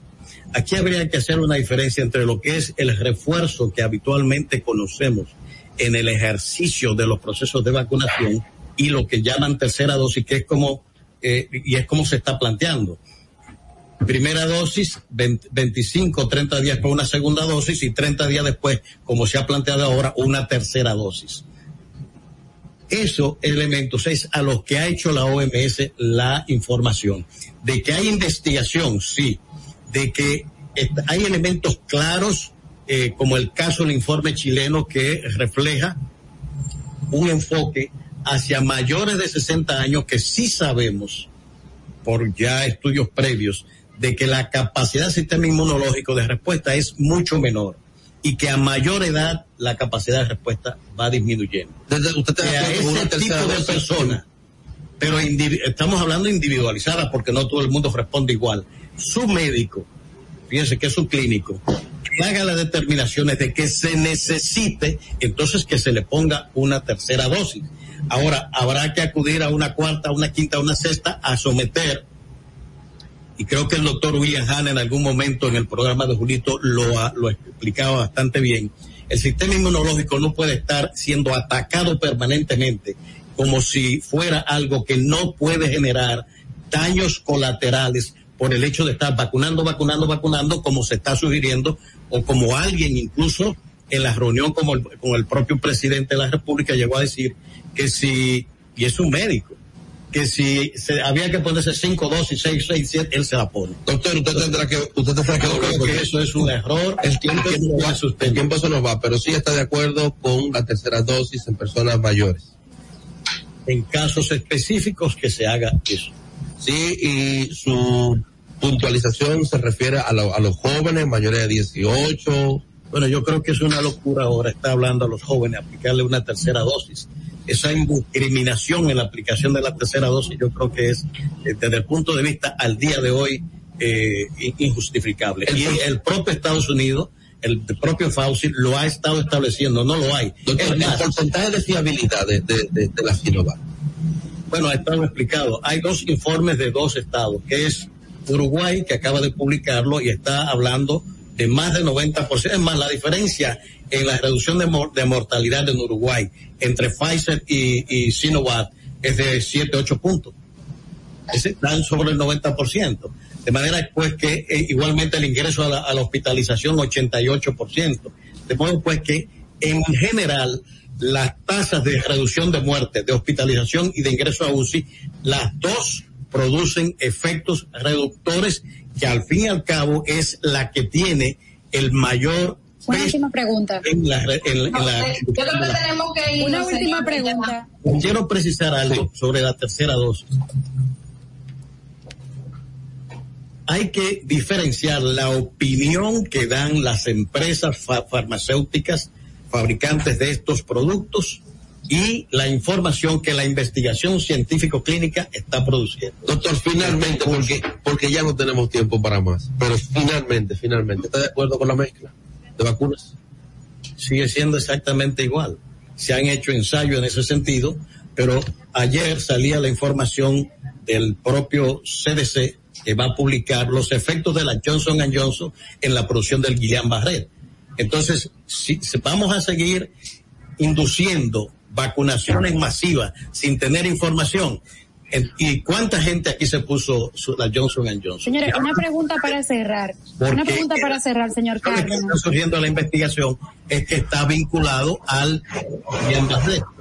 Aquí habría que hacer una diferencia entre lo que es el refuerzo que habitualmente conocemos en el ejercicio de los procesos de vacunación y lo que llaman tercera dosis, que es como, eh, y es como se está planteando. Primera dosis, 20 25, 30 días con una segunda dosis y 30 días después, como se ha planteado ahora, una tercera dosis. Esos elementos es a los que ha hecho la OMS la información. De que hay investigación, sí. De que hay elementos claros, eh, como el caso del informe chileno que refleja un enfoque hacia mayores de 60 años que sí sabemos, por ya estudios previos, de que la capacidad del sistema inmunológico de respuesta es mucho menor y que a mayor edad la capacidad de respuesta va disminuyendo. ¿Usted Que a ese tipo de dosis? personas, pero estamos hablando individualizadas porque no todo el mundo responde igual. Su médico, fíjense que es su clínico, que haga las determinaciones de que se necesite, entonces que se le ponga una tercera dosis. Ahora, habrá que acudir a una cuarta, a una quinta, a una sexta a someter y creo que el doctor William Hahn en algún momento en el programa de Julito lo, lo explicaba bastante bien. El sistema inmunológico no puede estar siendo atacado permanentemente como si fuera algo que no puede generar daños colaterales por el hecho de estar vacunando, vacunando, vacunando, como se está sugiriendo, o como alguien incluso en la reunión como con el propio presidente de la República llegó a decir que si, y es un médico, que si se, había que ponerse cinco dosis, seis, seis, siete, él se la pone. Doctor, usted tendrá que, usted tendrá que creo que eso es un error. El tiempo, que no va el tiempo se nos va, pero sí está de acuerdo con la tercera dosis en personas mayores. En casos específicos que se haga eso. Sí, y su puntualización se refiere a, lo- a los jóvenes mayores de 18. Bueno, yo creo que es una locura ahora está hablando a los jóvenes aplicarle una tercera dosis. Esa indiscriminación en la aplicación de la tercera dosis yo creo que es, eh, desde el punto de vista al día de hoy, eh, in- injustificable. y el propio Estados Unidos, el propio Fauci lo ha estado estableciendo, no lo hay. Doctor, el porcentaje de fiabilidad de, de, de, de la Sinovac. Bueno, ha estado explicado. Hay dos informes de dos estados, que es Uruguay, que acaba de publicarlo y está hablando de más del 90%. Es más, la diferencia en la reducción de, mor- de mortalidad en Uruguay entre Pfizer y, y Sinovac es de 7, 8 puntos. Es- Están sobre el 90%. De manera pues que eh, igualmente el ingreso a la, a la hospitalización 88%. De modo pues que en general las tasas de reducción de muerte, de hospitalización y de ingreso a UCI, las dos producen efectos reductores que al fin y al cabo es la que tiene el mayor Una última pregunta. en la, en, en la- Yo creo que tenemos que ir. Una última pregunta. Quiero precisar algo sobre la tercera dosis. Hay que diferenciar la opinión que dan las empresas fa- farmacéuticas, fabricantes de estos productos, y la información que la investigación científico-clínica está produciendo. Doctor, finalmente, porque, porque ya no tenemos tiempo para más, pero finalmente, finalmente, ¿está de acuerdo con la mezcla de vacunas? sigue siendo exactamente igual. Se han hecho ensayos en ese sentido, pero ayer salía la información del propio CDC que va a publicar los efectos de la Johnson Johnson en la producción del Guillain-Barré. Entonces, si, vamos a seguir induciendo vacunaciones masivas sin tener información, ¿y cuánta gente aquí se puso su- la Johnson Johnson? Señores, una pregunta para cerrar. ¿Por Una pregunta para cerrar, señor Lo que está surgiendo la investigación es que está vinculado al.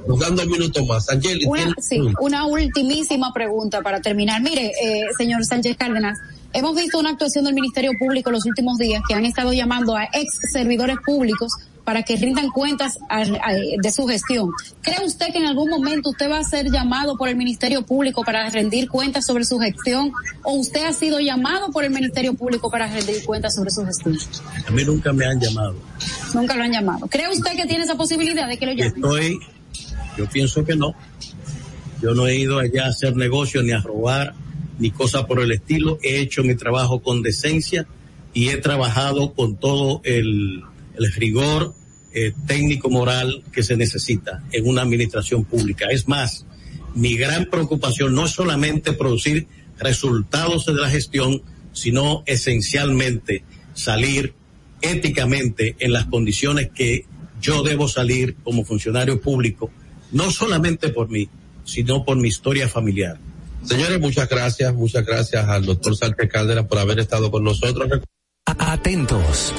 Nos dan dos minutos más. Angeli, Una, ¿tiene- sí, una ultimísima pregunta para terminar. Mire, eh, señor Sánchez Cárdenas, hemos visto una actuación del Ministerio Público los últimos días que han estado llamando a ex servidores públicos para que rindan cuentas a- a- de su gestión. ¿Cree usted que en algún momento usted va a ser llamado por el Ministerio Público para rendir cuentas sobre su gestión o usted ha sido llamado por el Ministerio Público para rendir cuentas sobre su gestión? A mí nunca me han llamado. Nunca lo han llamado. ¿Cree usted que tiene esa posibilidad de que lo llamen? Estoy, yo pienso que no. Yo no he ido allá a hacer negocio ni a robar ni cosa por el estilo. He hecho mi trabajo con decencia y he trabajado con todo el, el rigor eh, técnico moral que se necesita en una administración pública. Es más, mi gran preocupación no es solamente producir resultados de la gestión, sino esencialmente salir éticamente en las condiciones que yo debo salir como funcionario público, no solamente por mí, sino por mi historia familiar. Señores, muchas gracias, muchas gracias al doctor Sánchez Cárdenas por haber estado con nosotros. Atentos.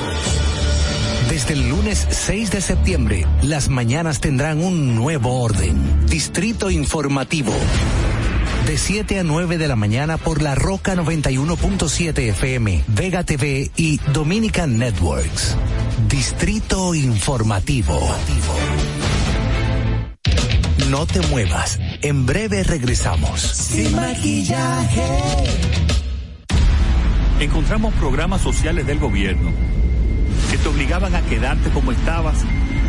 Desde el lunes 6 de septiembre, las mañanas tendrán un nuevo orden. Distrito Informativo. De 7 a 9 de la mañana por la Roca 91.7 FM, Vega TV y Dominican Networks. Distrito Informativo. No te muevas. En breve regresamos. Sin maquillaje. Encontramos programas sociales del gobierno te obligaban a quedarte como estabas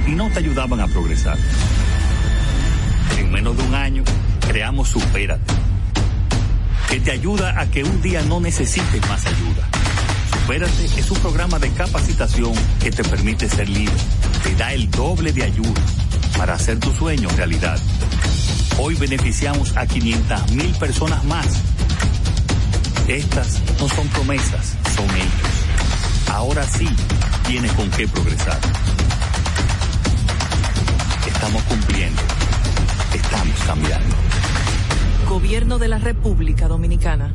y no te ayudaban a progresar. En menos de un año creamos Supérate, que te ayuda a que un día no necesites más ayuda. Supérate es un programa de capacitación que te permite ser libre, te da el doble de ayuda para hacer tu sueño realidad. Hoy beneficiamos a 500 mil personas más. Estas no son promesas, son hechos. Ahora sí tienes con qué progresar. Estamos cumpliendo. Estamos cambiando. Gobierno de la República Dominicana.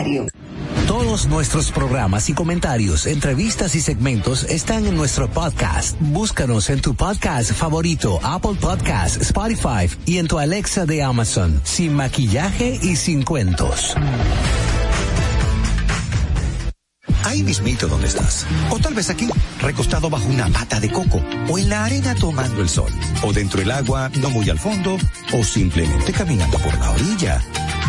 Todos nuestros programas y comentarios, entrevistas y segmentos están en nuestro podcast. Búscanos en tu podcast favorito, Apple Podcast, Spotify y en tu Alexa de Amazon, sin maquillaje y sin cuentos. Ahí mismito donde estás. O tal vez aquí, recostado bajo una pata de coco. O en la arena tomando el sol. O dentro del agua, no muy al fondo. O simplemente caminando por la orilla.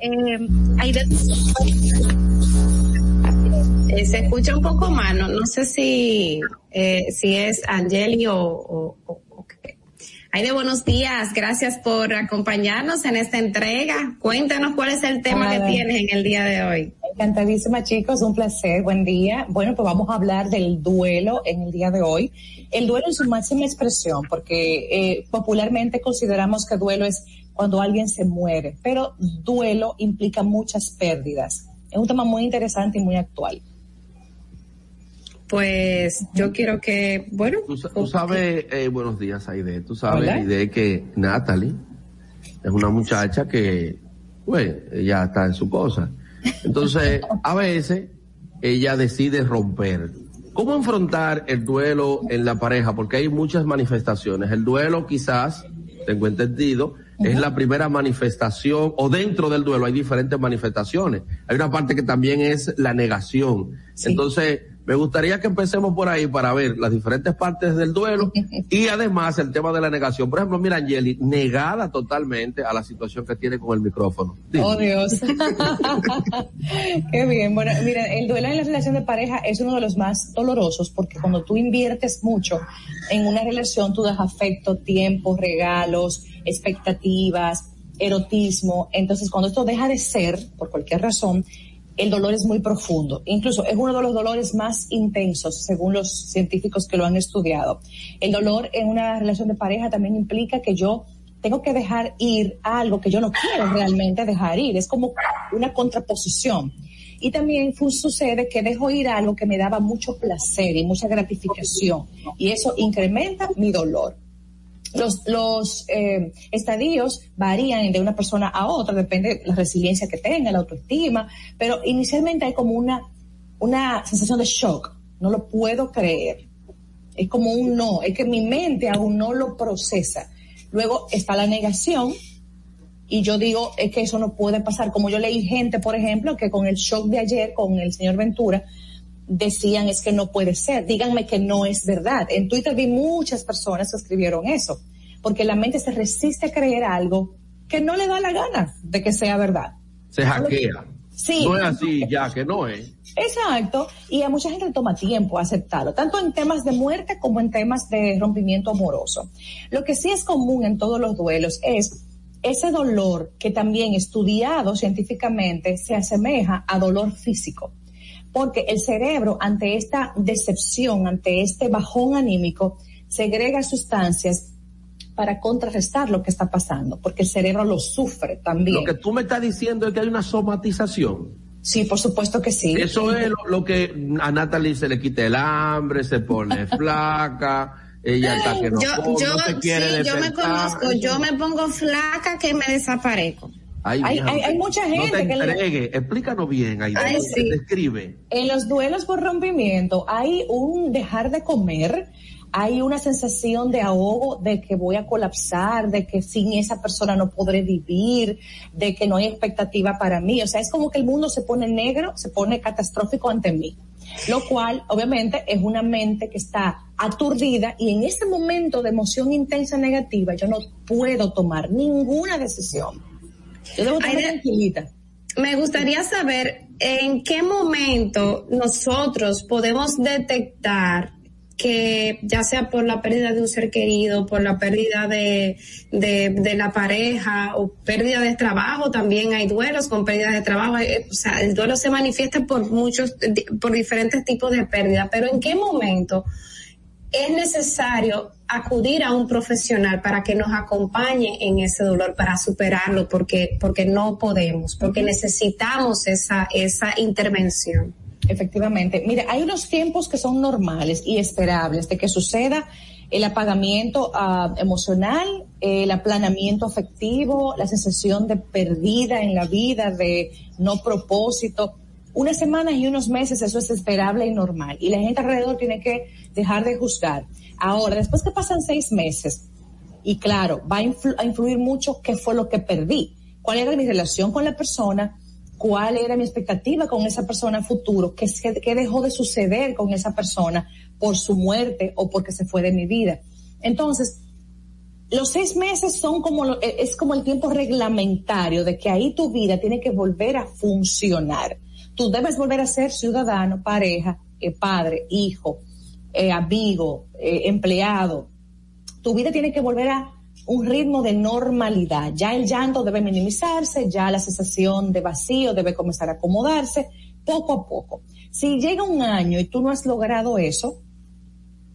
eh, hay de... Eh, se escucha un poco mal, no, no sé si, eh, si es Angeli o, o. Aide, buenos días, gracias por acompañarnos en esta entrega. Cuéntanos cuál es el tema que tienes en el día de hoy. Encantadísima chicos, un placer, buen día. Bueno, pues vamos a hablar del duelo en el día de hoy. El duelo en su máxima expresión, porque eh, popularmente consideramos que duelo es cuando alguien se muere, pero duelo implica muchas pérdidas. Es un tema muy interesante y muy actual. Pues yo quiero que, bueno, Tú, sa- tú sabes, eh, buenos días, Aide. Tú sabes. Aide, que Natalie es una muchacha que, pues, ella está en su cosa. Entonces, a veces, ella decide romper. ¿Cómo enfrentar el duelo en la pareja? Porque hay muchas manifestaciones. El duelo quizás, tengo entendido, es la primera manifestación, o dentro del duelo hay diferentes manifestaciones. Hay una parte que también es la negación. Entonces, me gustaría que empecemos por ahí para ver las diferentes partes del duelo (laughs) y además el tema de la negación. Por ejemplo, mira, Angeli, negada totalmente a la situación que tiene con el micrófono. Dime. Oh Dios. (laughs) Qué bien. Bueno, mira, el duelo en la relación de pareja es uno de los más dolorosos porque cuando tú inviertes mucho en una relación, tú das afecto, tiempo, regalos, expectativas, erotismo. Entonces, cuando esto deja de ser, por cualquier razón, el dolor es muy profundo. Incluso es uno de los dolores más intensos, según los científicos que lo han estudiado. El dolor en una relación de pareja también implica que yo tengo que dejar ir algo que yo no quiero realmente dejar ir. Es como una contraposición. Y también sucede que dejo ir algo que me daba mucho placer y mucha gratificación. Y eso incrementa mi dolor. Los, los eh, estadios varían de una persona a otra, depende de la resiliencia que tenga, la autoestima, pero inicialmente hay como una, una sensación de shock. No lo puedo creer. Es como un no, es que mi mente aún no lo procesa. Luego está la negación, y yo digo, es que eso no puede pasar. Como yo leí gente, por ejemplo, que con el shock de ayer, con el señor Ventura, decían es que no puede ser. Díganme que no es verdad. En Twitter vi muchas personas que escribieron eso, porque la mente se resiste a creer algo que no le da la gana de que sea verdad. Se hackea. Sí. No es así ya, que no es. Exacto, y a mucha gente le toma tiempo aceptarlo, tanto en temas de muerte como en temas de rompimiento amoroso. Lo que sí es común en todos los duelos es ese dolor que también estudiado científicamente se asemeja a dolor físico, porque el cerebro ante esta decepción, ante este bajón anímico, segrega sustancias para contrarrestar lo que está pasando, porque el cerebro lo sufre también. Lo que tú me estás diciendo es que hay una somatización. Sí, por supuesto que sí. Eso es lo, lo que a Natalie se le quita el hambre, se pone (laughs) flaca, ella está que no, Yo, come, yo, no se quiere sí, yo me despertar. conozco, yo me pongo flaca que me desaparezco. Ay, Hay- hay- hay mucha No gente te que le- explícanos bien, ahí Ay, sí. describe. En los duelos por rompimiento hay un dejar de comer, hay una sensación de ahogo, de que voy a colapsar, de que sin esa persona no podré vivir, de que no hay expectativa para mí. O sea, es como que el mundo se pone negro, se pone catastrófico ante mí. Lo cual, obviamente, es una mente que está aturdida y en ese momento de emoción intensa negativa yo no puedo tomar ninguna decisión. Yo debo estar Aide- tranquilita. Me gustaría saber en qué momento nosotros podemos detectar que ya sea por la pérdida de un ser querido, por la pérdida de, de, de la pareja o pérdida de trabajo, también hay duelos con pérdidas de trabajo, o sea, el duelo se manifiesta por muchos, por diferentes tipos de pérdida, pero en qué momento es necesario acudir a un profesional para que nos acompañe en ese dolor, para superarlo, porque, porque no podemos, porque necesitamos esa, esa intervención. Efectivamente. Mire, hay unos tiempos que son normales y esperables de que suceda el apagamiento ah, emocional, el aplanamiento afectivo, la sensación de perdida en la vida, de no propósito. Unas semanas y unos meses eso es esperable y normal. Y la gente alrededor tiene que dejar de juzgar. Ahora, después que pasan seis meses, y claro, va a, influ- a influir mucho qué fue lo que perdí, cuál era mi relación con la persona, cuál era mi expectativa con esa persona futuro, qué, qué dejó de suceder con esa persona por su muerte o porque se fue de mi vida. Entonces, los seis meses son como, lo- eh, es como el tiempo reglamentario de que ahí tu vida tiene que volver a funcionar. Tú debes volver a ser ciudadano, pareja, eh, padre, hijo, eh, amigo, eh, empleado. Tu vida tiene que volver a un ritmo de normalidad. Ya el llanto debe minimizarse, ya la sensación de vacío debe comenzar a acomodarse poco a poco. Si llega un año y tú no has logrado eso,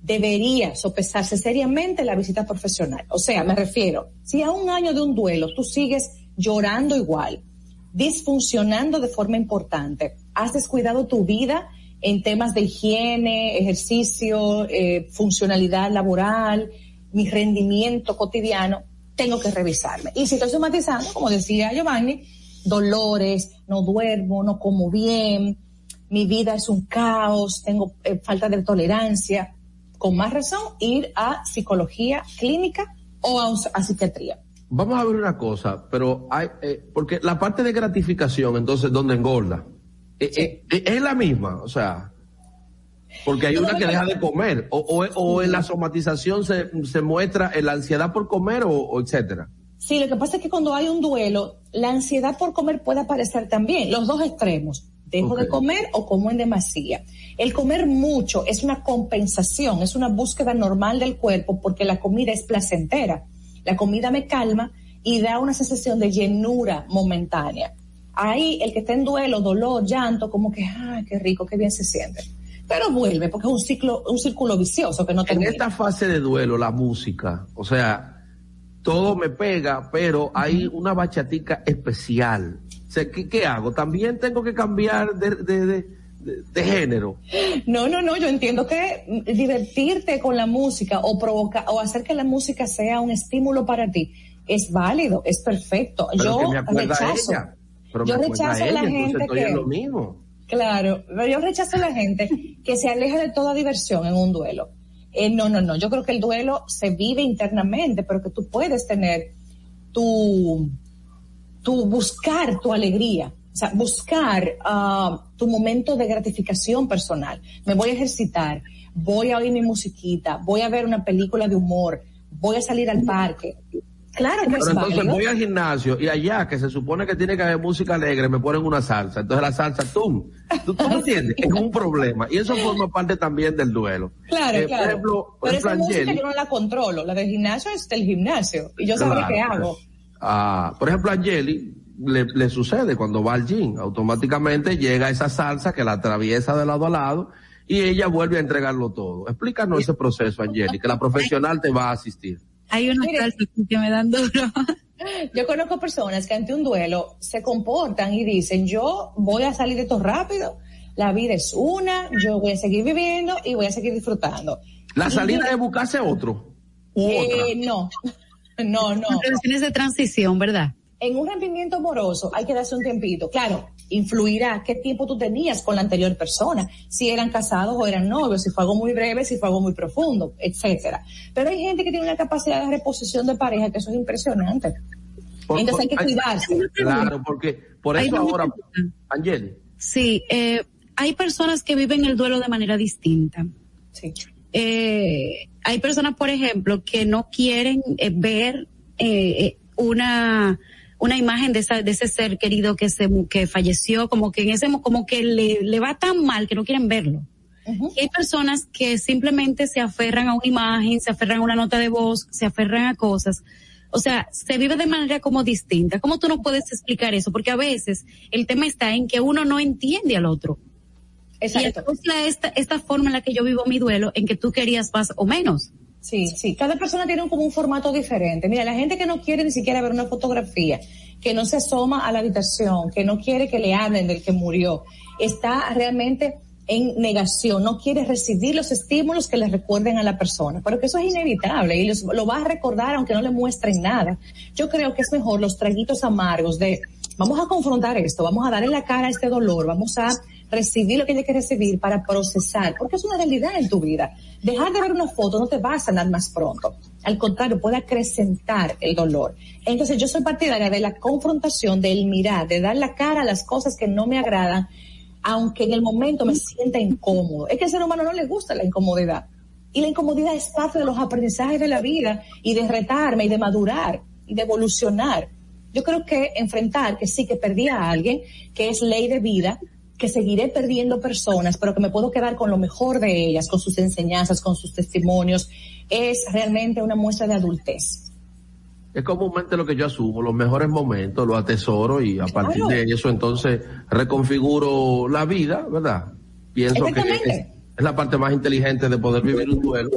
debería sopesarse seriamente la visita profesional. O sea, me refiero, si a un año de un duelo tú sigues llorando igual, disfuncionando de forma importante, has descuidado tu vida en temas de higiene, ejercicio, eh, funcionalidad laboral, mi rendimiento cotidiano, tengo que revisarme. Y si estoy somatizando, como decía Giovanni, dolores, no duermo, no como bien, mi vida es un caos, tengo eh, falta de tolerancia, con más razón ir a psicología clínica o a, a psiquiatría. Vamos a ver una cosa, pero hay, eh, porque la parte de gratificación, entonces, donde engorda, eh, eh, es la misma, o sea, porque hay una que deja de comer, o, o, o en la somatización se, se muestra en la ansiedad por comer o, o etcétera. Sí, lo que pasa es que cuando hay un duelo, la ansiedad por comer puede aparecer también, los dos extremos. Dejo de comer o como en demasía. El comer mucho es una compensación, es una búsqueda normal del cuerpo porque la comida es placentera. La comida me calma y da una sensación de llenura momentánea. Ahí el que está en duelo, dolor, llanto, como que, ay, qué rico, qué bien se siente. Pero vuelve porque es un ciclo, un círculo vicioso que no En termina. esta fase de duelo, la música, o sea, todo me pega, pero hay una bachatica especial. O sea, ¿qué, qué hago? También tengo que cambiar de, de, de, de- de género. No, no, no, yo entiendo que divertirte con la música o provocar o hacer que la música sea un estímulo para ti es válido, es perfecto. Pero yo me rechazo. ella. Pero yo me rechazo a la ella, gente que en lo mismo. Claro, pero yo rechazo a la gente que se aleja de toda diversión en un duelo. Eh, no, no, no. Yo creo que el duelo se vive internamente, pero que tú puedes tener tu, tu buscar tu alegría. O sea, buscar ah, tu momento de gratificación personal. Me voy a ejercitar, voy a oír mi musiquita, voy a ver una película de humor, voy a salir al parque. Claro que Pero es entonces válido. voy al gimnasio y allá, que se supone que tiene que haber música alegre, me ponen una salsa. Entonces la salsa, ¡tum! ¿Tú, tú me (laughs) entiendes? Es un problema. Y eso forma parte también del duelo. Claro, Eh, claro. Por ejemplo, por Pero ejemplo esa música yo no la controlo. La del gimnasio es del gimnasio. Y yo sabré Claro, qué hago. Ah, por ejemplo, Angeli le, le sucede cuando va al gym. Automáticamente llega esa salsa que la atraviesa de lado a lado y ella vuelve a entregarlo todo. Explícanos ese proceso, Angeli, que la profesional te va a asistir. Hay una salsa que me dan duro. (laughs) Yo conozco personas que ante un duelo se comportan y dicen, yo voy a salir de esto rápido, la vida es una, yo voy a seguir viviendo y voy a seguir disfrutando. La Y salida es buscarse otro. eh, (laughs) no, no, no. Relaciones de transición, ¿verdad? En un rompimiento amoroso hay que darse un tiempito. Claro, influirá qué tiempo tú tenías con la anterior persona, si eran casados o eran novios, si fue algo muy breve, si fue algo muy profundo, etcétera. Pero hay gente que tiene una capacidad de reposición de pareja que eso es impresionante. Por- Entonces hay que cuidarse. Claro, porque por eso ahora, Angeli, Sí, eh, hay personas que viven el duelo de manera distinta. Sí. Eh, hay personas, por ejemplo, que no quieren eh, ver eh, eh, una una imagen de, esa, de ese ser querido que se que falleció, como que en ese mo- como que le, le va tan mal que no quieren verlo. Y hay personas que simplemente se aferran a una imagen, se aferran a una nota de voz, se aferran a cosas. O sea, se vive de manera como distinta. ¿Cómo tú no puedes explicar eso? Porque a veces el tema está en que uno no entiende al otro. Exacto. Y entonces la- esta, esta forma en la que yo vivo mi duelo, en que tú querías más o menos. Sí, sí. Cada persona tiene como un formato diferente. Mira, la gente que no quiere ni siquiera ver una fotografía, que no se asoma a la habitación, que no quiere que le hablen del que murió, está realmente en negación, no quiere recibir los estímulos que le recuerden a la persona, pero que eso es inevitable y los- lo va a recordar aunque no le muestren nada. Yo creo que es mejor los traguitos amargos de vamos a confrontar esto, vamos a darle la cara a este dolor, vamos a recibir lo que tiene que recibir para procesar, porque es una realidad en tu vida. Dejar de ver una foto no te va a sanar más pronto. Al contrario, puede acrecentar el dolor. Entonces yo soy partidaria de la confrontación, del mirar, de dar la cara a las cosas que no me agradan, aunque en el momento me sienta incómodo. Es que al ser humano no le gusta la incomodidad. Y la incomodidad es parte de los aprendizajes de la vida y de retarme y de madurar y de evolucionar. Yo creo que enfrentar que sí que perdí a alguien, que es ley de vida, que seguiré perdiendo personas, pero que me puedo quedar con lo mejor de ellas, con sus enseñanzas, con sus testimonios, es realmente una muestra de adultez. Es comúnmente lo que yo asumo, los mejores momentos, los atesoro y a partir de eso entonces reconfiguro la vida, ¿verdad? Pienso que es, es la parte más inteligente de poder vivir un duelo.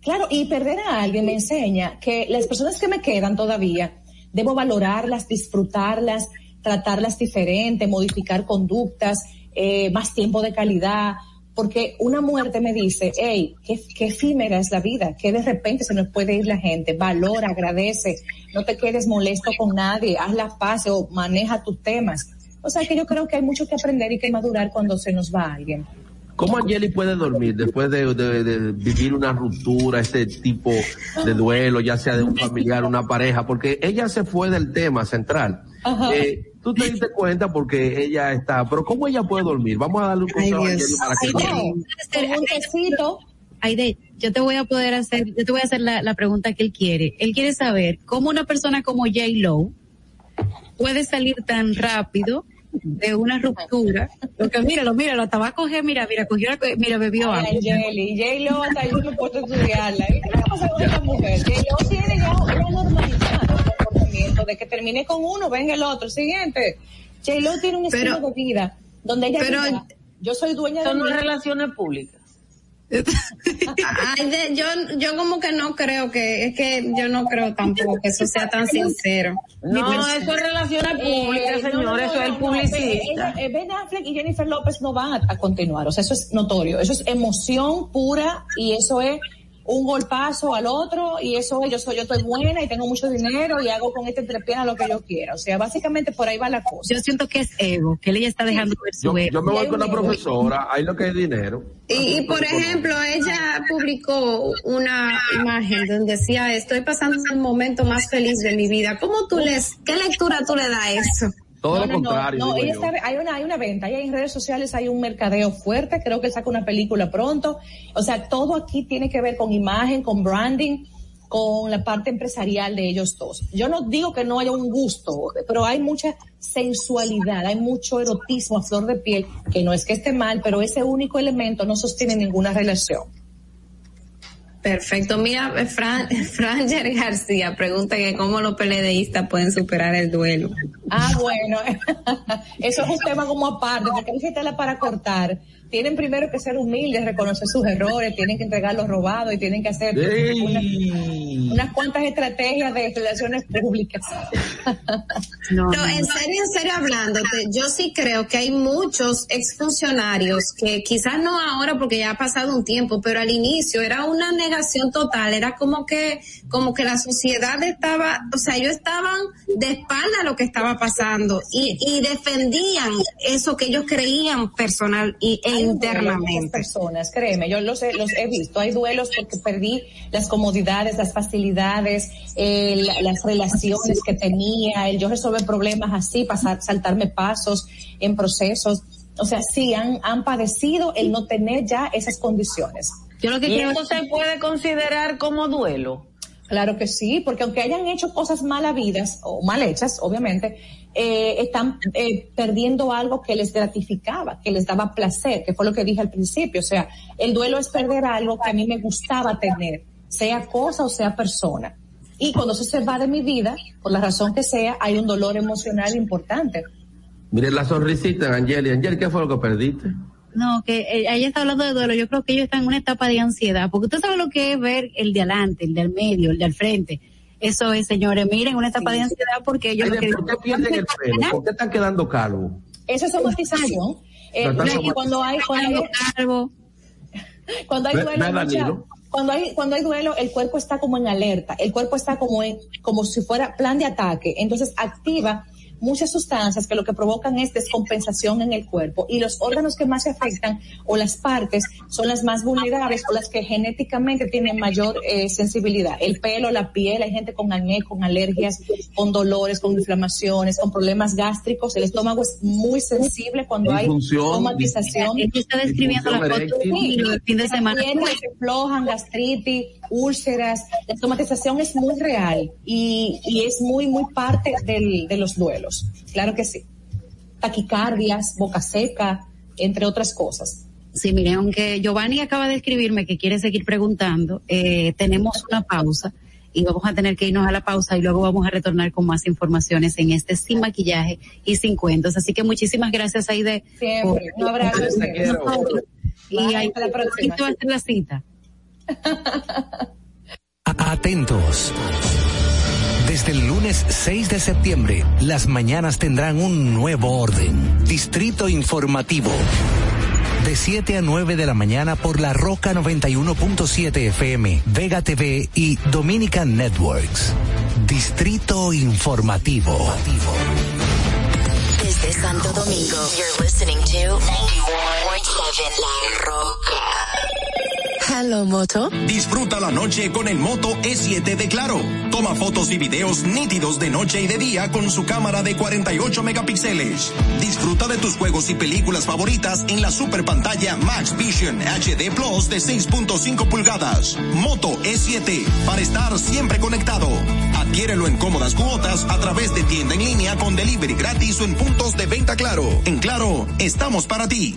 Claro, y perder a alguien me enseña que las personas que me quedan todavía, debo valorarlas, disfrutarlas, tratarlas diferente, modificar conductas, eh, más tiempo de calidad, porque una muerte me dice, hey, qué, qué efímera es la vida, que de repente se nos puede ir la gente, valora, agradece, no te quedes molesto con nadie, haz la paz o maneja tus temas. O sea que yo creo que hay mucho que aprender y que madurar cuando se nos va alguien. ¿Cómo Angeli puede dormir después de, de- de vivir una ruptura, este tipo de duelo, ya sea de un familiar, una pareja? Porque ella se fue del tema central. Ajá. Eh, tú te diste cuenta porque ella está, pero ¿cómo ella puede dormir? Vamos a darle un consejo a Angeli para que Ay, no. Con un tecito. Aide, yo te voy a poder hacer, yo te voy a hacer la, la pregunta que él quiere. Él quiere saber cómo una persona como J. Lo puede salir tan rápido de una ruptura. Porque míralo, míralo, hasta va a coger, mira, mira, cogió, la- mira, bebió agua. Ay, J-Lo, hasta yo puesto a estudiarla. ¿Y ¿Qué pasa con esta mujer? J-Lo tiene ya una normalizado el de que termine con uno, venga el otro, siguiente. J-Lo tiene un estilo Pero- de vida donde ella pero- diga, yo soy dueña de Son mi relaciones públicas. (laughs) Ay, de- yo, yo como que no creo que, es que yo no creo tampoco que eso sea tan sincero. No, eso es relaciones públicas, Eh, no, señor, no, no, eso es el no, publicista. ella- eh, Ben Affleck y Jennifer López no van a, a continuar, o sea, eso es notorio, eso es emoción pura y eso es un golpazo al otro y eso es yo soy yo estoy buena y tengo mucho dinero y hago con este entrepierna lo que yo quiera, o sea, básicamente por ahí va la cosa. Yo siento que es ego, que él ya está dejando ver su Yo, ego. yo me voy con la profesora, ahí lo que es dinero. Y, y, por ejemplo, ella publicó una imagen donde decía, estoy pasando el momento más feliz de mi vida. ¿Cómo tú les, qué lectura tú le das a eso? Todo No, lo no, contrario. no, ella está- hay una hay una venta, ahí en redes sociales hay un mercadeo fuerte, creo que él saca una película pronto, o sea, todo aquí tiene que ver con imagen, con branding, con la parte empresarial de ellos dos. Yo no digo que no haya un gusto, pero hay mucha sensualidad, hay mucho erotismo a flor de piel, que no es que esté mal, pero ese único elemento no sostiene ninguna relación. Perfecto. Mira, eh, Fran, (laughs) Franger García pregunta que cómo los PLDistas pueden superar el duelo. Ah, bueno, (laughs) eso es un tema como aparte, porque gente para cortar. Tienen primero que ser humildes, reconocer sus errores, tienen que entregar los robados y tienen que hacer una- unas cuantas estrategias de relaciones públicas. (laughs) No, en serio, en serio hablándote, yo sí creo que hay muchos exfuncionarios que quizás no ahora porque ya ha pasado un tiempo, pero al inicio era una negación total, era como que, como que la sociedad estaba, o sea, ellos estaban de espalda a lo que estaba pasando y, y defendían eso que ellos creían personal y, e Internamente. personas, créeme, yo los he, los he visto. Hay duelos porque perdí las comodidades, las facilidades, eh, la- las relaciones que tenía, el yo resolver problemas así, pasar, saltarme pasos en procesos. O sea, sí, han, han padecido el no tener ya esas condiciones. Yo lo que ¿Y eso se puede considerar como duelo? Claro que sí, porque aunque hayan hecho cosas mal habidas o mal hechas, obviamente, eh, están eh, perdiendo algo que les gratificaba, que les daba placer, que fue lo que dije al principio. O sea, el duelo es perder algo que a mí me gustaba tener, sea cosa o sea persona. Y cuando eso se va de mi vida, por la razón que sea, hay un dolor emocional importante. Miren la sonrisita, Angeli. Angeli, ¿qué fue lo que perdiste? No, que eh, ella está hablando de duelo. Yo creo que ellos están en una etapa de ansiedad, porque usted sabe lo que es ver el de adelante, el del medio, el del frente. Eso es, señores, miren, una etapa de ansiedad porque ellos Ay, ¿Por qué pierden el pelo? ¿Por qué están quedando calvos? Eso es somatización. Eh, y cuando hay, cuando hay, Calvo. cuando hay duelo, cuando hay, cuando hay duelo, el cuerpo está como en alerta, el cuerpo está como en, como si fuera plan de ataque, entonces activa muchas sustancias que lo que provocan es descompensación en el cuerpo y los órganos que más se afectan o las partes son las más vulnerables o las que genéticamente tienen mayor eh, sensibilidad. El pelo, la piel, hay gente con acné, con alergias, con dolores, con inflamaciones, con problemas gástricos. El estómago es muy sensible cuando hay somatización. Es que está describiendo la foto Sí, del fin de semana. piernas que flojan, gastritis, úlceras. La somatización es muy real y, y es muy, muy parte del, de los duelos. Claro que sí. Taquicardias, boca seca, entre otras cosas. Sí, mire, aunque Giovanni acaba de escribirme que quiere seguir preguntando, eh, tenemos una pausa y vamos a tener que irnos a la pausa y luego vamos a retornar con más informaciones en este sin maquillaje y sin cuentos. Así que muchísimas gracias, Aide. Siempre. Un abrazo. Y ahí hasta la próxima. va a ser la cita. Atentos. Desde el lunes 6 de septiembre, las mañanas tendrán un nuevo orden. Distrito Informativo. De 7 a 9 de la mañana por la Roca 91.7 FM, Vega TV y Dominican Networks. Distrito Informativo. Desde Santo Domingo, you're listening to 91.7 La Roca. Hello, Moto. Disfruta la noche con el Moto E7 de Claro. Toma fotos y videos nítidos de noche y de día con su cámara de 48 megapíxeles. Disfruta de tus juegos y películas favoritas en la super pantalla Max Vision HD Plus de 6.5 pulgadas. Moto E7 para estar siempre conectado. Adquiérelo en cómodas cuotas a través de tienda en línea con delivery gratis o en puntos de venta Claro. En Claro, estamos para ti.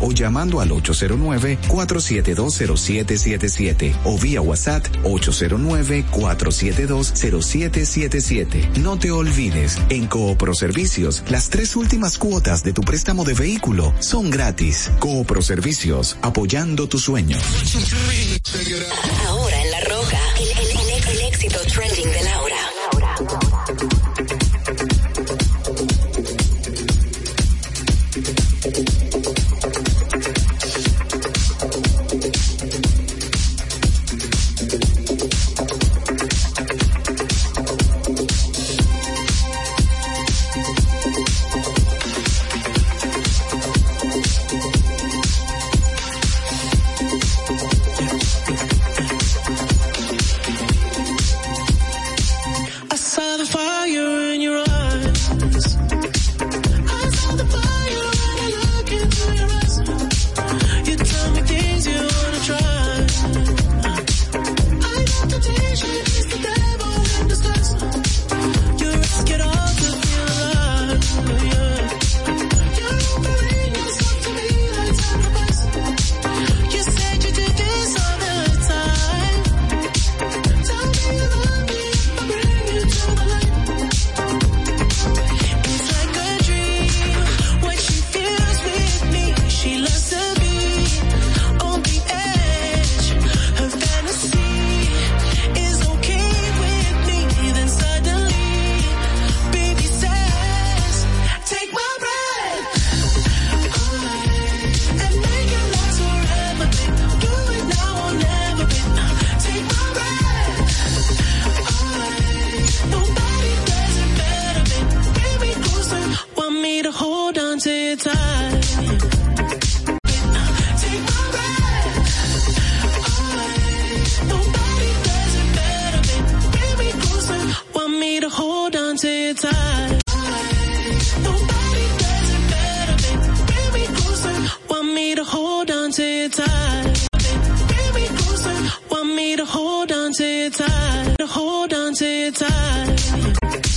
o llamando al 809-4720777 o vía WhatsApp 809-4720777. No te olvides, en Coopro Servicios, las tres últimas cuotas de tu préstamo de vehículo son gratis. Coopro Servicios, apoyando tus sueños. Ahora en La Roca, el, el- el- el éxito trending de Laura.